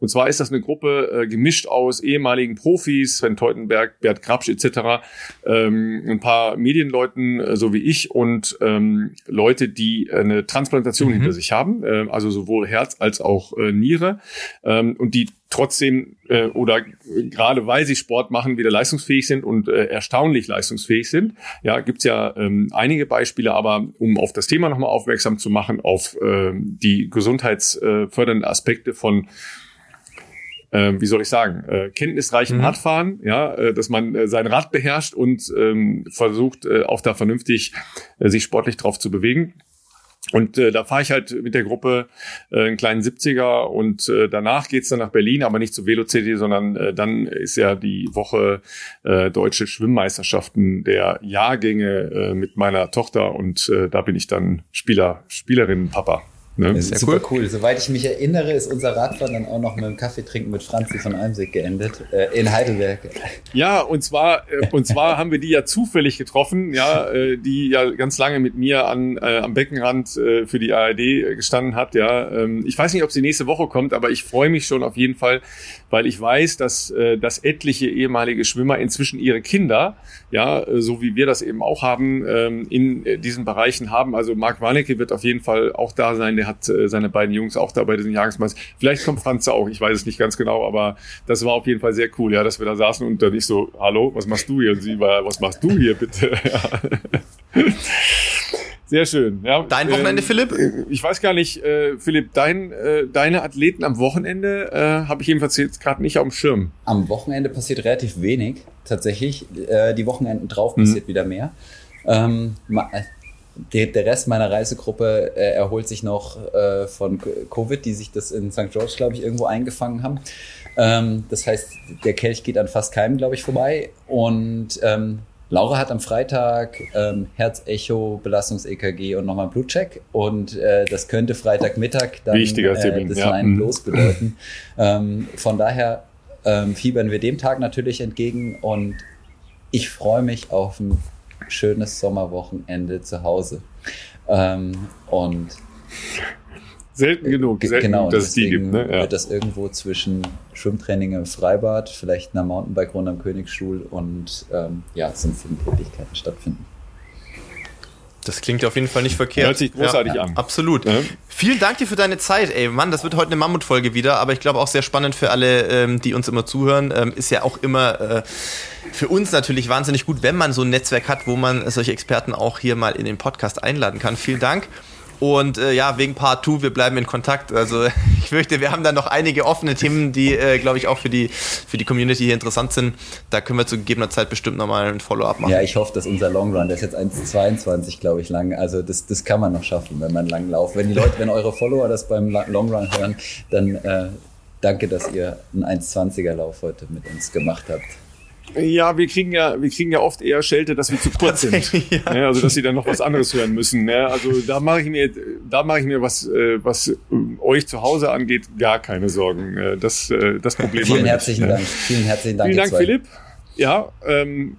Speaker 1: Und zwar ist das eine Gruppe gemischt aus ehemaligen Profis, Sven Teutenberg, Bert Grabsch etc., ähm, ein paar Medienleuten, so wie ich und ähm, Leute, die eine Transplantation mhm. hinter sich haben, also sowohl Herz als auch Niere und die trotzdem oder gerade weil sie Sport machen, wieder leistungsfähig sind und äh, erstaunlich leistungsfähig sind. Ja, gibt's ja ähm, einige Beispiele, aber um auf das Thema nochmal aufmerksam zu machen, auf äh, die gesundheitsfördernden Aspekte von äh, wie soll ich sagen, äh, kenntnisreichem mhm. Radfahren, ja, äh, dass man äh, sein Rad beherrscht und ähm, versucht, äh, auch da vernünftig äh, sich sportlich drauf zu bewegen Und äh, da fahre ich halt mit der Gruppe äh, einen kleinen 70er und äh, danach geht's dann nach Berlin, aber nicht zu Velocity, sondern äh, dann ist ja die Woche äh, deutsche Schwimmmeisterschaften der Jahrgänge äh, mit meiner Tochter und äh, da bin ich dann Spieler, Spielerin, Papa.
Speaker 3: Ne? Das ist super cool. cool. Soweit ich mich erinnere, ist unser Radfahren dann auch noch mit dem Kaffee trinken mit Franzi von Almsig geendet, äh, in Heidelberg.
Speaker 1: Ja, und zwar, äh, und zwar haben wir die ja zufällig getroffen, ja, äh, die ja ganz lange mit mir an, äh, am Beckenrand äh, für die ARD gestanden hat, ja. Ähm, ich weiß nicht, ob sie nächste Woche kommt, aber ich freue mich schon auf jeden Fall, weil ich weiß, dass, äh, dass etliche ehemalige Schwimmer inzwischen ihre Kinder, ja, so wie wir das eben auch haben, ähm, in diesen Bereichen haben. Also Marc Warnecke wird auf jeden Fall auch da sein, der hat äh, seine beiden Jungs auch da bei diesen Jahresmeister. Vielleicht kommt Franz auch, ich weiß es nicht ganz genau, aber das war auf jeden Fall sehr cool, ja, dass wir da saßen und dann ich so, hallo, was machst du hier? Und sie war, was machst du hier bitte? Sehr schön. Ja,
Speaker 2: dein Wochenende, ähm, Philipp?
Speaker 1: Ich weiß gar nicht, äh, Philipp, dein, äh, deine Athleten am Wochenende äh, habe ich jedenfalls jetzt gerade nicht auf dem Schirm.
Speaker 3: Am Wochenende passiert relativ wenig, tatsächlich. Äh, die Wochenenden drauf mhm. passiert wieder mehr. Ähm, der, der Rest meiner Reisegruppe äh, erholt sich noch äh, von Covid, die sich das in St. George, glaube ich, irgendwo eingefangen haben. Ähm, das heißt, der Kelch geht an fast keinem, glaube ich, vorbei. Und ähm, Laura hat am Freitag ähm, Herzecho, Belastungs-EKG und nochmal Blutcheck. Und äh, das könnte Freitagmittag dann
Speaker 1: Wichtiger äh,
Speaker 3: das ja. Line los bedeuten. ähm, von daher ähm, fiebern wir dem Tag natürlich entgegen und ich freue mich auf ein schönes Sommerwochenende zu Hause. Ähm, und
Speaker 1: selten genug, selten
Speaker 3: genau,
Speaker 1: dass es die gibt.
Speaker 3: Ne? Ja. Wird das irgendwo zwischen Schwimmtraining im Freibad, vielleicht einer Mountainbike-Runde am Königsschul und ähm, ja, sonstigen Tätigkeiten stattfinden.
Speaker 2: Das klingt auf jeden Fall nicht verkehrt.
Speaker 1: Hört sich großartig ja, an.
Speaker 2: Absolut. Ja. Vielen Dank dir für deine Zeit, ey. Mann, das wird heute eine Mammutfolge wieder, aber ich glaube auch sehr spannend für alle, ähm, die uns immer zuhören. Ähm, ist ja auch immer äh, für uns natürlich wahnsinnig gut, wenn man so ein Netzwerk hat, wo man solche Experten auch hier mal in den Podcast einladen kann. Vielen Dank. Und äh, ja, wegen Part 2, wir bleiben in Kontakt. Also ich fürchte, wir haben da noch einige offene Themen, die, äh, glaube ich, auch für die, für die Community hier interessant sind. Da können wir zu gegebener Zeit bestimmt nochmal ein Follow-up machen.
Speaker 3: Ja, ich hoffe, dass unser Long Run, der ist jetzt 1,22, glaube ich, lang. Also das, das kann man noch schaffen, wenn man lang lauft. Wenn die Leute, wenn eure Follower das beim Long Run hören, dann äh, danke, dass ihr einen 1,20er Lauf heute mit uns gemacht habt.
Speaker 1: Ja, wir kriegen ja, wir kriegen ja oft eher Schelte, dass wir zu kurz sind. Ja. Ja, also dass sie dann noch was anderes hören müssen. Ja, also da mache ich mir, da mache ich mir was, äh, was äh, euch zu Hause angeht, gar keine Sorgen. Äh, das, das Problem.
Speaker 3: Vielen herzlichen Dank. Vielen herzlichen Dank.
Speaker 1: Vielen Dank, Philipp. Ja, ähm,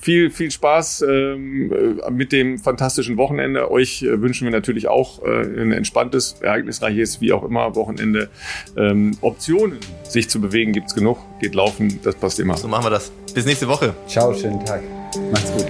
Speaker 1: viel, viel Spaß ähm, mit dem fantastischen Wochenende. Euch wünschen wir natürlich auch äh, ein entspanntes, ereignisreiches, wie auch immer, Wochenende. Ähm, Optionen, sich zu bewegen, gibt's genug. Geht laufen, das passt immer.
Speaker 2: So machen wir das. Bis nächste Woche.
Speaker 3: Ciao, schönen Tag. Macht's gut.